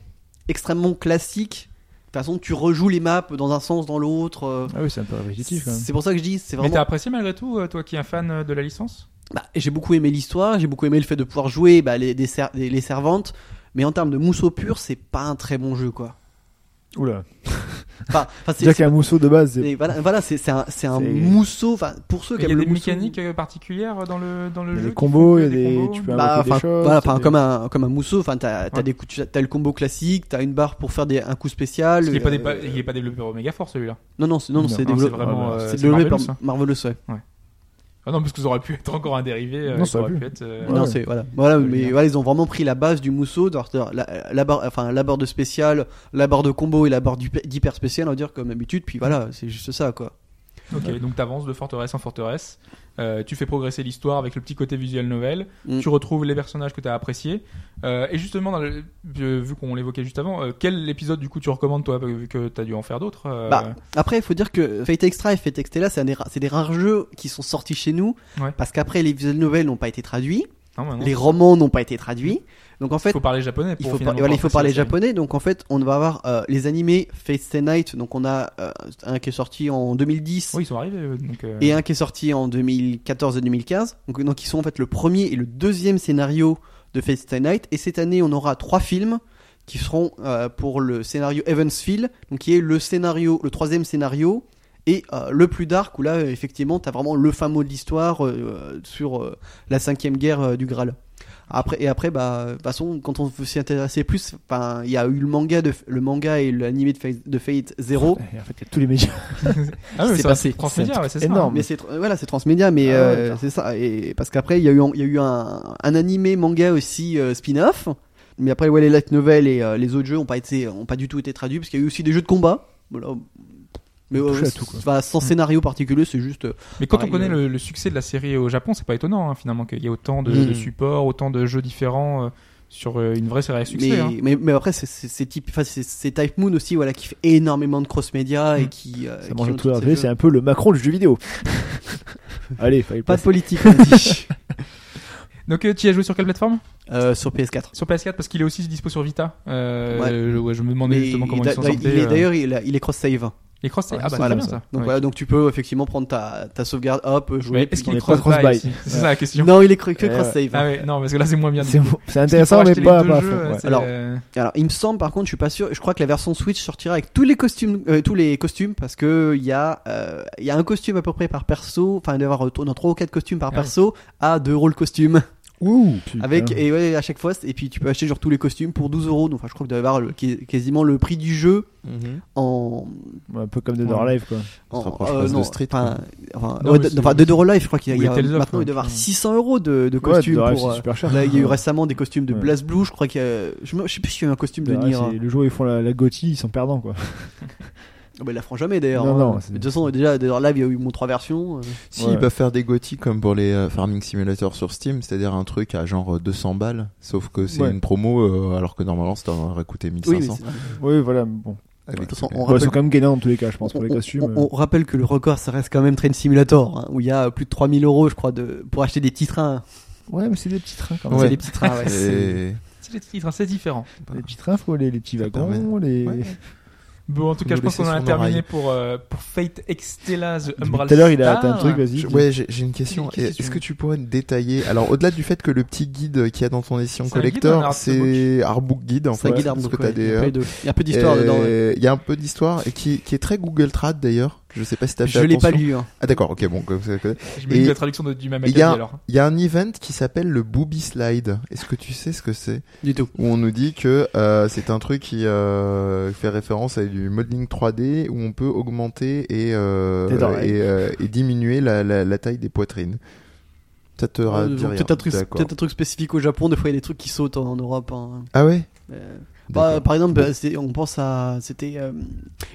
extrêmement classique. De toute façon, tu rejoues les maps dans un sens, dans l'autre. euh, Ah oui, c'est un peu répétitif quand même. C'est pour ça que je dis, c'est Mais t'as vraiment. apprécié malgré tout, toi qui es un fan de la licence? Bah, j'ai beaucoup aimé l'histoire, j'ai beaucoup aimé le fait de pouvoir jouer bah, les, des ser- les, les servantes. Mais en termes de mousseau pur, c'est pas un très bon jeu, quoi. Oula. Enfin, Déjà qu'un mousseau de base, voilà, voilà, c'est c'est un, un mousseau. Enfin, pour ceux qui Il y a aiment des mousseau- mécaniques euh, particulières dans le, dans le Il y a jeu des qui combos, font il y que a des- combos tu peux Bah, des choses, voilà, t'as enfin, des- comme un comme un mousseau. Enfin, t'as t'as Ouais. des coups- tu- t'as le combo classique, t'as une barre pour faire des, un coup spécial. Parce pas, euh, il est pas développé au Mega Force celui-là. Non, non, c'est non, Non, c'est non, développé, c'est vraiment, euh, c'est c'est développé Marvelous, par ouais. Ah non, parce que ça aurait pu être encore un dérivé. euh, Non, ça aurait aurait pu. être, euh, non, ouais. c'est voilà, voilà, mais voilà, ils ont vraiment pris la base du mousseau, la, la barre, enfin la barre de spécial, la barre de combo et la barre d'hyper d'hyper spécial, on va dire comme d'habitude. Puis voilà, c'est juste ça, quoi. Ok, donc t'avances de forteresse en forteresse. Euh, tu fais progresser l'histoire avec le petit côté visuel novel. Mm. Tu retrouves les personnages que t'as appréciés. Euh, et justement, dans le- euh, vu qu'on l'évoquait juste avant, euh, quel épisode du coup tu recommandes toi, vu que t'as dû en faire d'autres Bah, après, il faut dire que Fate Extra et Fate Extella, c'est des, ra- c'est des rares jeux qui sont sortis chez nous, Ouais. parce qu'après les visual novels n'ont pas été traduits, non, bah non, les romans n'ont pas été traduits, donc en Il fait, faut parler japonais. Pour il faut, par- finalement voilà, il faut apprécier parler japonais, donc en fait, on va avoir euh, les animés Fate Stay Night, donc on a euh, un qui est sorti en 2010. Oui, ils sont arrivés. euh, Donc, euh, et un qui est sorti en 2014 et 2015. Donc, donc ils sont en fait le premier et le deuxième scénario de Fate Stay Night. Et cette année, on aura trois films qui seront pour le scénario Evansville, donc qui est le scénario, le troisième scénario. Et le plus dark, où là, effectivement, t'as vraiment le fin mot de l'histoire sur la cinquième guerre du Graal. Après, et après, bah, de toute façon, quand on s'y intéresser plus, il y a eu le manga, de, le manga et l'animé de Fate, de Fate Zero. Et en fait, il y a tous les médias. ah, ouais, c'est passé. transmédia, C'est ouais, c'est ça. énorme. Mais c'est voilà, c'est transmédia, mais Ah euh, c'est ça. Et parce qu'après, il y a eu, un- il y a eu un, un animé manga aussi euh, spin-off. Mais après, ouais, les light novels et euh, les autres jeux ont pas été, ont pas du tout été traduits parce qu'il y a eu aussi des jeux de combat. Voilà. Mais euh, à tout, quoi. enfin, sans scénario particulier, c'est juste. euh, Mais quand Pareil, on connaît euh, le, le succès de la série au Japon, c'est pas étonnant hein, finalement qu'il y ait autant de, Mm. de supports, autant de jeux différents euh, sur euh, une vraie série à succès. mais, hein. mais, mais après, c'est- type, enfin, c'est Type Moon aussi, voilà, qui fait énormément de cross-média et Mm. qui. euh, qui. C'est un peu le Macron du jeu vidéo. Allez, fallait Pas de politique, on dit. Donc euh, tu y as joué sur quelle plateforme? Euh, sur PS4. Sur PS4 parce qu'il est aussi dispo sur Vita. Euh, Ouais. je, ouais, je me demandais Mais justement comment il- ils sont il- sortis. il est- euh, D'ailleurs, il est cross-save. Les cross Ouais, ah bah voilà, c'est bien ça. ça. Donc Ouais. voilà, donc tu peux effectivement prendre ta, ta sauvegarde, hop, jouer. Est-ce qu'il est cross buy aussi C'est ça la question. Non, il est que, que Euh, cross-save. Ah ouais, non parce que là c'est moins bien. C'est intéressant, mais pas, pas jeux, ouais. Alors, euh, Alors, il me semble, par contre, je suis pas sûr. Je crois que la version Switch sortira avec tous les costumes, euh, tous les costumes, parce que il y a, euh, il y a un costume à peu près par perso. Enfin, il doit y avoir dans 3 ou 4 costumes par Ah perso à 2 euros le costume. Ouh. Avec, et ouais, à chaque fois, et puis tu peux acheter genre tous les costumes pour 12 euros. Donc, enfin, je crois qu'il doit y avoir le- quasiment le prix du jeu Mhm. en. Ouais, un peu comme Dead or Alive, quoi. en euh, presque de non, Street, Enfin, enfin, Non, ouais, de- enfin, Dead or Alive, je crois qu'il y a, y a- maintenant, il doit y avoir 600 euros de, de costumes Alive, pour. c'est euh, super cher. Là, il y a eu récemment des costumes de Ouais. Blaze Blue. Je crois qu'il y a. Je, me- je sais plus s'il y a eu un costume de Alive, Nier. Le jour où ils font la, la Gotti, ils sont perdants, quoi. Oh, bah, ils la feront jamais d'ailleurs. Non, hein. non, Mais c'est- de toute façon, déjà, or Alive, il y a eu mon 3 versions. euh. Si, Ouais. ils peuvent faire des gothiques comme pour les euh, Farming Simulator sur Steam, c'est-à-dire un truc à genre euh, 200 balles, sauf que c'est Ouais. une promo, euh, alors que normalement ça aurait coûté Oui, mais 1500. c'est- Oui, voilà, bon. Avec de toute façon, on Ouais, ils rappelle- sont quand même gagnants dans tous les cas, je pense, pour les on- costumes. on, on rappelle que le record, ça reste quand même Train Simulator, hein, où il y a plus de 3000 euros, je crois, de, pour acheter des petits trains. Ouais, mais c'est des petits trains quand même. C'est des petits trains, ouais. Et- C'est les titres, hein, c'est différent. Les petits trains, faut les, les petits wagons, les. Ouais. Bon, en tout cas, je pense qu'on en a terminé pour, euh, pour Fate Extella The Tout Umbral à l'heure, il a atteint un truc, vas-y. Je-. Ouais, j'ai j'ai une question. Est-ce que tu pourrais détailler Alors, au-delà du fait que le petit guide qu'il y a dans ton édition C'est un guide ou un collector, artbook c'est Artbook Guide en C'est fait. un guide parce artbook, que t'as ouais. des, il, y a euh, un peu de- il y a un peu d'histoire dedans. ouais. Il y a un peu d'histoire et qui, qui est très Google Trad d'ailleurs. Je sais pas si t'as fait Je l'ai pas lu. hein. Ah d'accord, ok, bon. Je mets Et- la traduction de, du même Il y, a, alors. il y a un event qui s'appelle le Booby Slide. Est-ce que tu sais ce que c'est? Du tout. Où on nous dit que euh, c'est un truc qui euh, fait référence à du modeling 3D où on peut augmenter et, euh, et, euh, et diminuer la, la, la taille des poitrines. Ça te ra- Euh. Peut-être un, truc- peut-être un truc spécifique au Japon, des fois il y a des trucs qui sautent en, en Europe. hein. Ah ouais? Euh, bah, par exemple, bah, on pense à. C'était euh,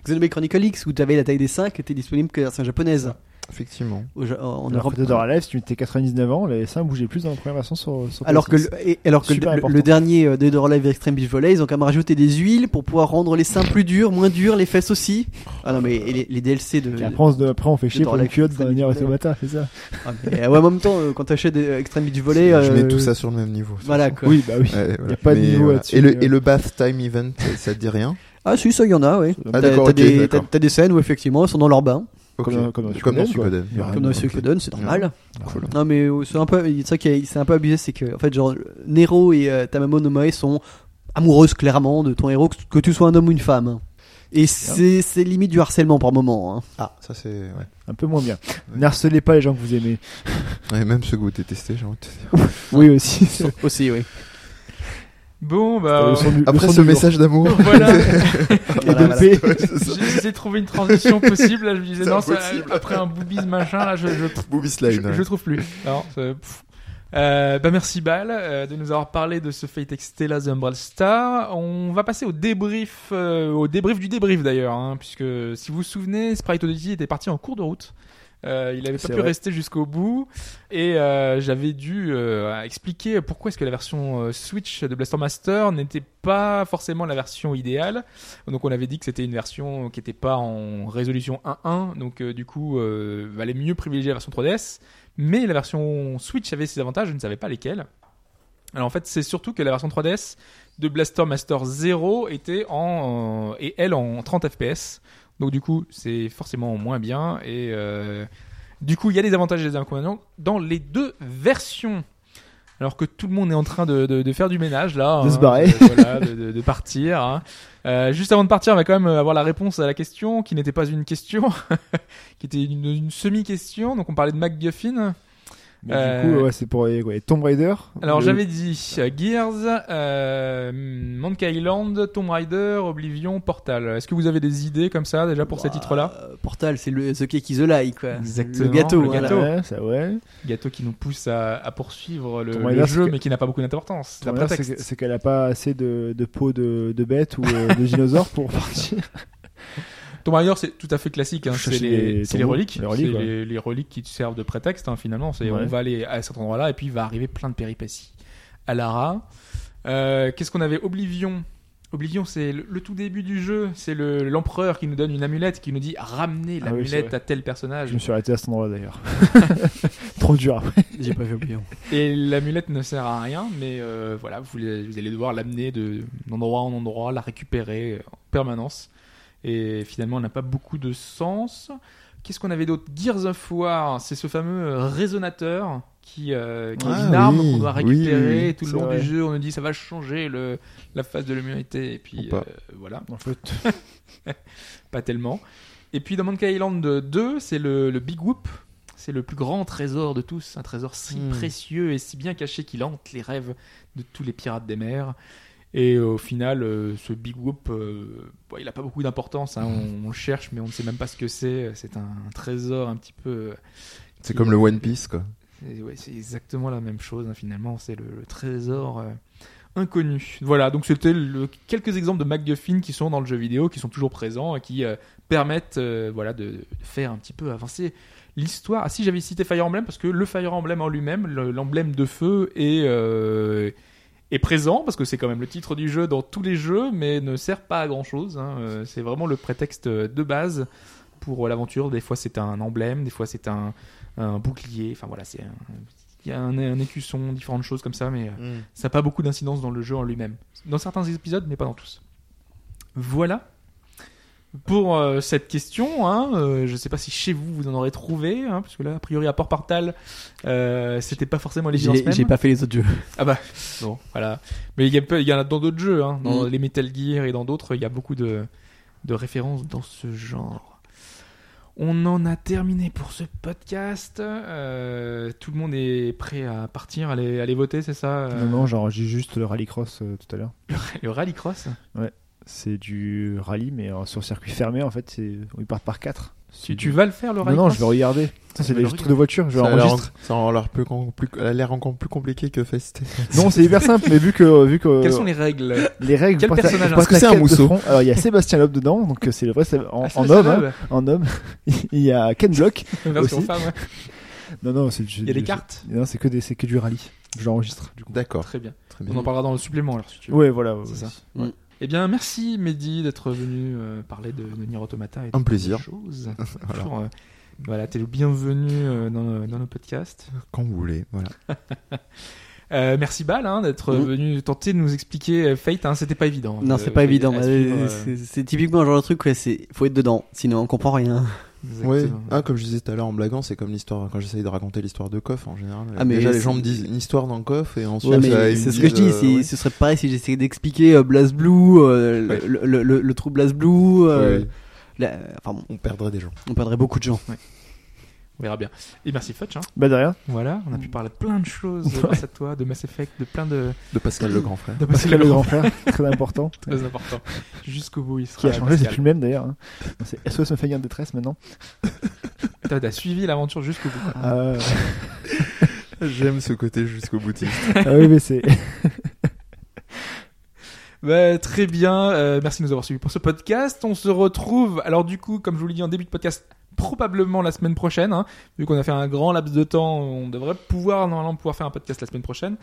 Xenoblade Chronicle X où tu avais la taille des seins qui était disponible que la version japonaise. Effectivement. En Alors Europe. que Dead or Alive, si tu mettais 99 ans, les seins bougeaient plus dans la première version sur, sur Alors que, PS6. le, et- alors que le, dernier euh, Dead or Alive Extreme Beach Volley, ils ont quand même rajouté des huiles pour pouvoir rendre les seins plus durs, moins durs, les fesses aussi. Ah non mais et les, les DLC de. Et après, on, après, on fait chier pour Alive culotte Beach Volley. Automata, c'est ça Ah, mais, euh, ouais, en même temps, euh, quand t'achètes des Extreme Beach Volley, Je euh, mets tout ça sur le même niveau. Voilà quoi. Oui, bah oui. Ouais, voilà. Y a pas de Mais niveau voilà. là-dessus, Et le, et le bath time event, ça te dit rien Ah si, ça il y en a, ouais. Ah, T'as d'accord, t'as ok, des, des scènes où effectivement ils sont dans leur bain, Ok. Comme dans- comme dans Comme dans Suikoden, comme dans. Suikoden, c'est normal. Cool. Non mais euh, c'est un peu, c'est ça qui est, c'est un peu abusé, c'est que en fait genre Nero et euh, Tamamo no Mae sont amoureuses clairement de ton héros, que, que tu sois un homme ou une femme. Et c'est c'est limite du harcèlement par moment. Hein. Ah, ça c'est. Ouais. Un peu moins bien. Ouais. N'harcelez pas les gens que vous aimez. Ouais, même ceux que vous détestez, j'ai envie de te dire. Oui, aussi. Aussi, oui. Bon, bah. son Après ce message d'amour. Voilà. Paix. J'ai essayé de trouver une transition possible. Là, je me disais, non, ça- après un boobies machin, là, je, je, Booby je, trouve plus. Non. Euh, bah merci Bal euh, de nous avoir parlé de ce Fate Extella The Umbrella Star. On va passer au débrief, euh, au débrief du débrief d'ailleurs, hein, puisque si vous vous souvenez, Sprite Odyssey était parti en cours de route. Euh, il avait pas pu vrai. rester jusqu'au bout et euh, j'avais dû euh, expliquer pourquoi est-ce que la version Switch de Blaster Master n'était pas forcément la version idéale. Donc on avait dit que c'était une version qui n'était pas en résolution 1.1, donc du coup valait mieux privilégier la version 3DS. Mais la version Switch avait ses avantages, je ne savais pas lesquels. Alors en fait, c'est surtout que la version 3DS de Blaster Master 0 était en euh, et elle en 30 FPS. Donc du coup, c'est forcément moins bien et euh, du coup, il y a des avantages et des inconvénients dans les deux versions. Alors que tout le monde est en train de, de- de faire du ménage là, De se hein, barrer. de- voilà, partir. hein. Euh, juste avant de partir, on va quand même avoir la réponse à la question qui n'était pas une question, qui était une, une semi-question. Donc on parlait de MacGuffin. Mais Euh, Du coup, ouais, c'est pour les ouais, Tomb Raider. Alors Le- j'avais dit euh, Gears, euh, Monkey Island, Tomb Raider, Oblivion, Portal. Est-ce que vous avez des idées comme ça déjà pour ces titres-là? Euh, Portal, c'est le The Cake is a Lie, quoi. Exactement, Le gâteau, le voilà. gâteau. Ouais, ça, ouais. Gâteau qui nous pousse à, à poursuivre le, Tomb le Raider, jeu que- mais qui n'a pas beaucoup d'importance. C'est un Tomb Raider, prétexte. C'est que- c'est qu'elle a pas assez de, de peau de, de bête ou euh, de dinosaure pour partir. Tomb Raider c'est tout à fait classique. Hein. C'est les, reliques. les reliques, les, les reliques qui te servent de prétexte hein, finalement. C'est Ouais. on va aller à cet endroit-là et puis il va arriver plein de péripéties. À Lara. Euh, Qu'est-ce qu'on avait? Oblivion. Oblivion, c'est le, le tout début du jeu. C'est le- l'empereur qui nous donne une amulette, qui nous dit ramenez Ah oui, l'amulette à tel personnage. Je me suis arrêté à cet endroit d'ailleurs. Trop dur après. J'ai pas fait oublier. Et l'amulette ne sert à rien, mais euh, voilà, vous, vous allez devoir l'amener de- d'endroit en endroit, la récupérer en permanence. Et finalement, elle n'a pas beaucoup de sens. Qu'est-ce qu'on avait d'autre? Gears of War, c'est ce fameux euh, résonateur qui, euh, qui est Ah une arme oui, qu'on doit récupérer. oui, tout le long vrai. du jeu, on nous dit ça va changer le, la face de l'humanité. Et puis euh, voilà, En fait, pas tellement. Et puis dans Monkey Island 2, c'est le, le Big Whoop. C'est le plus grand trésor de tous, un trésor si Hmm. précieux et si bien caché qu'il hante les rêves de tous les pirates des mers. Et au final, euh, ce Big Whoop, euh, bon, il n'a pas beaucoup d'importance. hein. On, on le cherche, mais on ne sait même pas ce que c'est. C'est un, trésor un petit peu. euh, C'est comme le One Piece, quoi. c'est ouais, c'est exactement la même chose hein, finalement. C'est le, le trésor euh, inconnu. Voilà, donc c'était quelques exemples de MacGuffin qui sont dans le jeu vidéo, qui sont toujours présents et qui euh, permettent euh, voilà, de, de faire un petit peu avancer l'histoire. Ah si, j'avais cité Fire Emblem parce que le Fire Emblem en lui-même, le- l'emblème de feu est, euh, est présent parce que c'est quand même le titre du jeu dans tous les jeux, mais ne sert pas à grand-chose. hein. Euh, C'est vraiment le prétexte de base pour l'aventure. Des fois c'est un emblème, des fois c'est un, un bouclier. Enfin voilà, c'est un- il y a un, un écusson, différentes choses comme ça, mais euh, ça n'a pas beaucoup d'incidence dans le jeu en lui-même. Dans certains épisodes, mais pas dans tous. Voilà. Pour euh, cette question, hein, euh, je ne sais pas si chez vous vous en aurez trouvé, hein, parce que là, a priori, à Port-Partal, euh, c'était pas forcément l'évidence même. j'ai pas fait les autres jeux. Ah bah, bon, voilà. Mais il y, en a dans d'autres jeux, hein, dans Mm. les Metal Gear et dans d'autres, il y a beaucoup de, de références dans ce genre. On en a terminé pour ce podcast. Euh, tout le monde est prêt à partir, aller, aller voter, c'est ça euh, non, non, genre j'ai juste le rallycross euh, tout à l'heure. Le rallycross? C'est du rallye, mais euh, sur circuit fermé en fait, c'est ils partent par 4. Tu, tu vas le faire le Non, Rally non, Cross je vais regarder. Ça, c'est des trucs de voiture, je Ça a l'air enregistre. en- ça a l'air plus l'air encore plus compliqué que Fest. Non, c'est hyper simple, mais vu que, vu que Quelles sont les règles? Les règles, Quel personnage? Est-ce que c'est un mousseau? front. Alors, il y a Sébastien Loeb dedans, donc euh, c'est le vrai, c'est en, Ah, c'est en homme, hein, en homme. Il y a Ken Block. version aussi. femme, ouais. Non, non, c'est Il y a des cartes? Non, c'est que des, c'est que du rallye. Je l'enregistre, du coup. D'accord. Très bien. Très On en parlera dans le supplément alors si tu veux. Ouais, voilà. C'est ça. Eh bien, merci Mehdi d'être venu euh, parler de, de Nier Automata et de Un plaisir. choses. Voilà. Toujours, euh, voilà, t'es le bienvenu euh, dans, dans nos podcasts. Quand vous voulez, voilà. Euh, merci Bal hein, d'être venu tenter de nous expliquer euh, Fate. Hein, C'était pas évident. Non, Euh, c'est pas évident. Euh, euh, C'est typiquement un genre de truc, ouais, c'est faut être dedans, sinon on comprend rien. Exactement. Ah, comme je disais tout à l'heure en blaguant, c'est comme l'histoire quand j'essaye de raconter l'histoire de Koff en général. Ah, mais Déjà, les gens me disent une histoire dans Koff et ensuite, Ouais, c'est ce que je dis. euh, ouais. Ce serait pareil si j'essayais d'expliquer euh, Blaze Blue, euh, Ouais. le, le, le, le trou Blaze Blue. euh, la- enfin bon, on perdrait des gens. on perdrait beaucoup de gens. On verra bien. Et merci Fetch. Hein. Bah, de rien. Voilà, on a pu parler de plein de choses grâce à toi, de Mass Effect, de plein de, De Pascal le grand frère. de Pascal le grand frère, très important. très important. Jusqu'au bout, il sera Qui a changé, c'est plus le même d'ailleurs. hein. C'est SOS me fait en détresse maintenant. T'as suivi l'aventure jusqu'au bout. Ah. J'aime ce côté jusqu'au boutiste. Ah oui, mais c'est. Bah, très bien, euh, merci de nous avoir suivis pour ce podcast. On se retrouve, alors du coup, comme je vous l'ai dit en début de podcast, probablement la semaine prochaine, hein, vu qu'on a fait un grand laps de temps, on devrait pouvoir normalement pouvoir faire un podcast la semaine prochaine.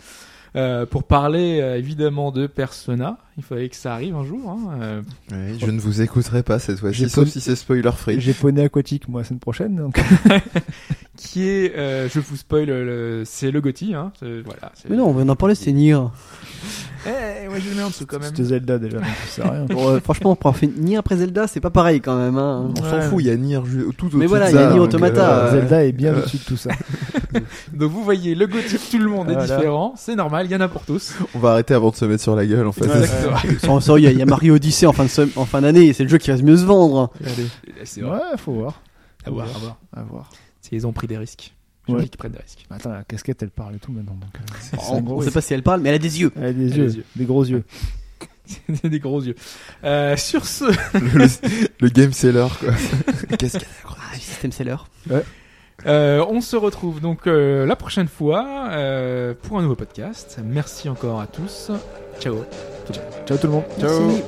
euh, pour parler euh, évidemment de Persona, il fallait que ça arrive un jour. Hein, euh, je ne vous écouterai pas cette fois-ci, sauf si c'est spoiler free. J'ai poney aquatique, moi, la semaine prochaine. Donc... qui est, euh, je vous spoil, c'est le Gotti. Hein, voilà. Mais non, on va en parler, c'est Nier. Eh, ouais, je le mets en dessous quand même. C'était Zelda déjà, donc ça sert à rien. Bon, euh, franchement, pour Nier après Zelda, c'est pas pareil quand même. Hein. On s'en Ouais. fout, il y a Nier ju- tout au-dessus Mais voilà, de il y a ça, Nier donc, Automata, euh, Zelda est bien euh, au-dessus de tout ça. Donc vous voyez, le Gotti, tout le monde est Voilà. différent, c'est normal, il y en a pour tous. On va arrêter avant de se mettre sur la gueule en fait. Exactement. Sans ça, il y, a- il y a Mario Odyssey en fin de, sem- en fin d'année, et c'est le jeu qui va mieux se vendre. C'est vrai. Ouais, faut voir. À voir, à voir. À voir. C'est- Ils ont pris des risques. Je Ouais. dis qu'ils prennent des risques. Attends, la casquette, elle parle et tout maintenant. Donc, euh, On, gros sait pas si elle parle, mais elle a des yeux. Elle a des Elle a yeux, des yeux. des gros yeux. des gros yeux. Euh, sur ce, le, le game seller quoi. A Ah, système seller. euh, on se retrouve donc euh, la prochaine fois euh, pour un nouveau podcast. Merci encore à tous. Ciao. Ciao tout le monde. Ciao. Merci.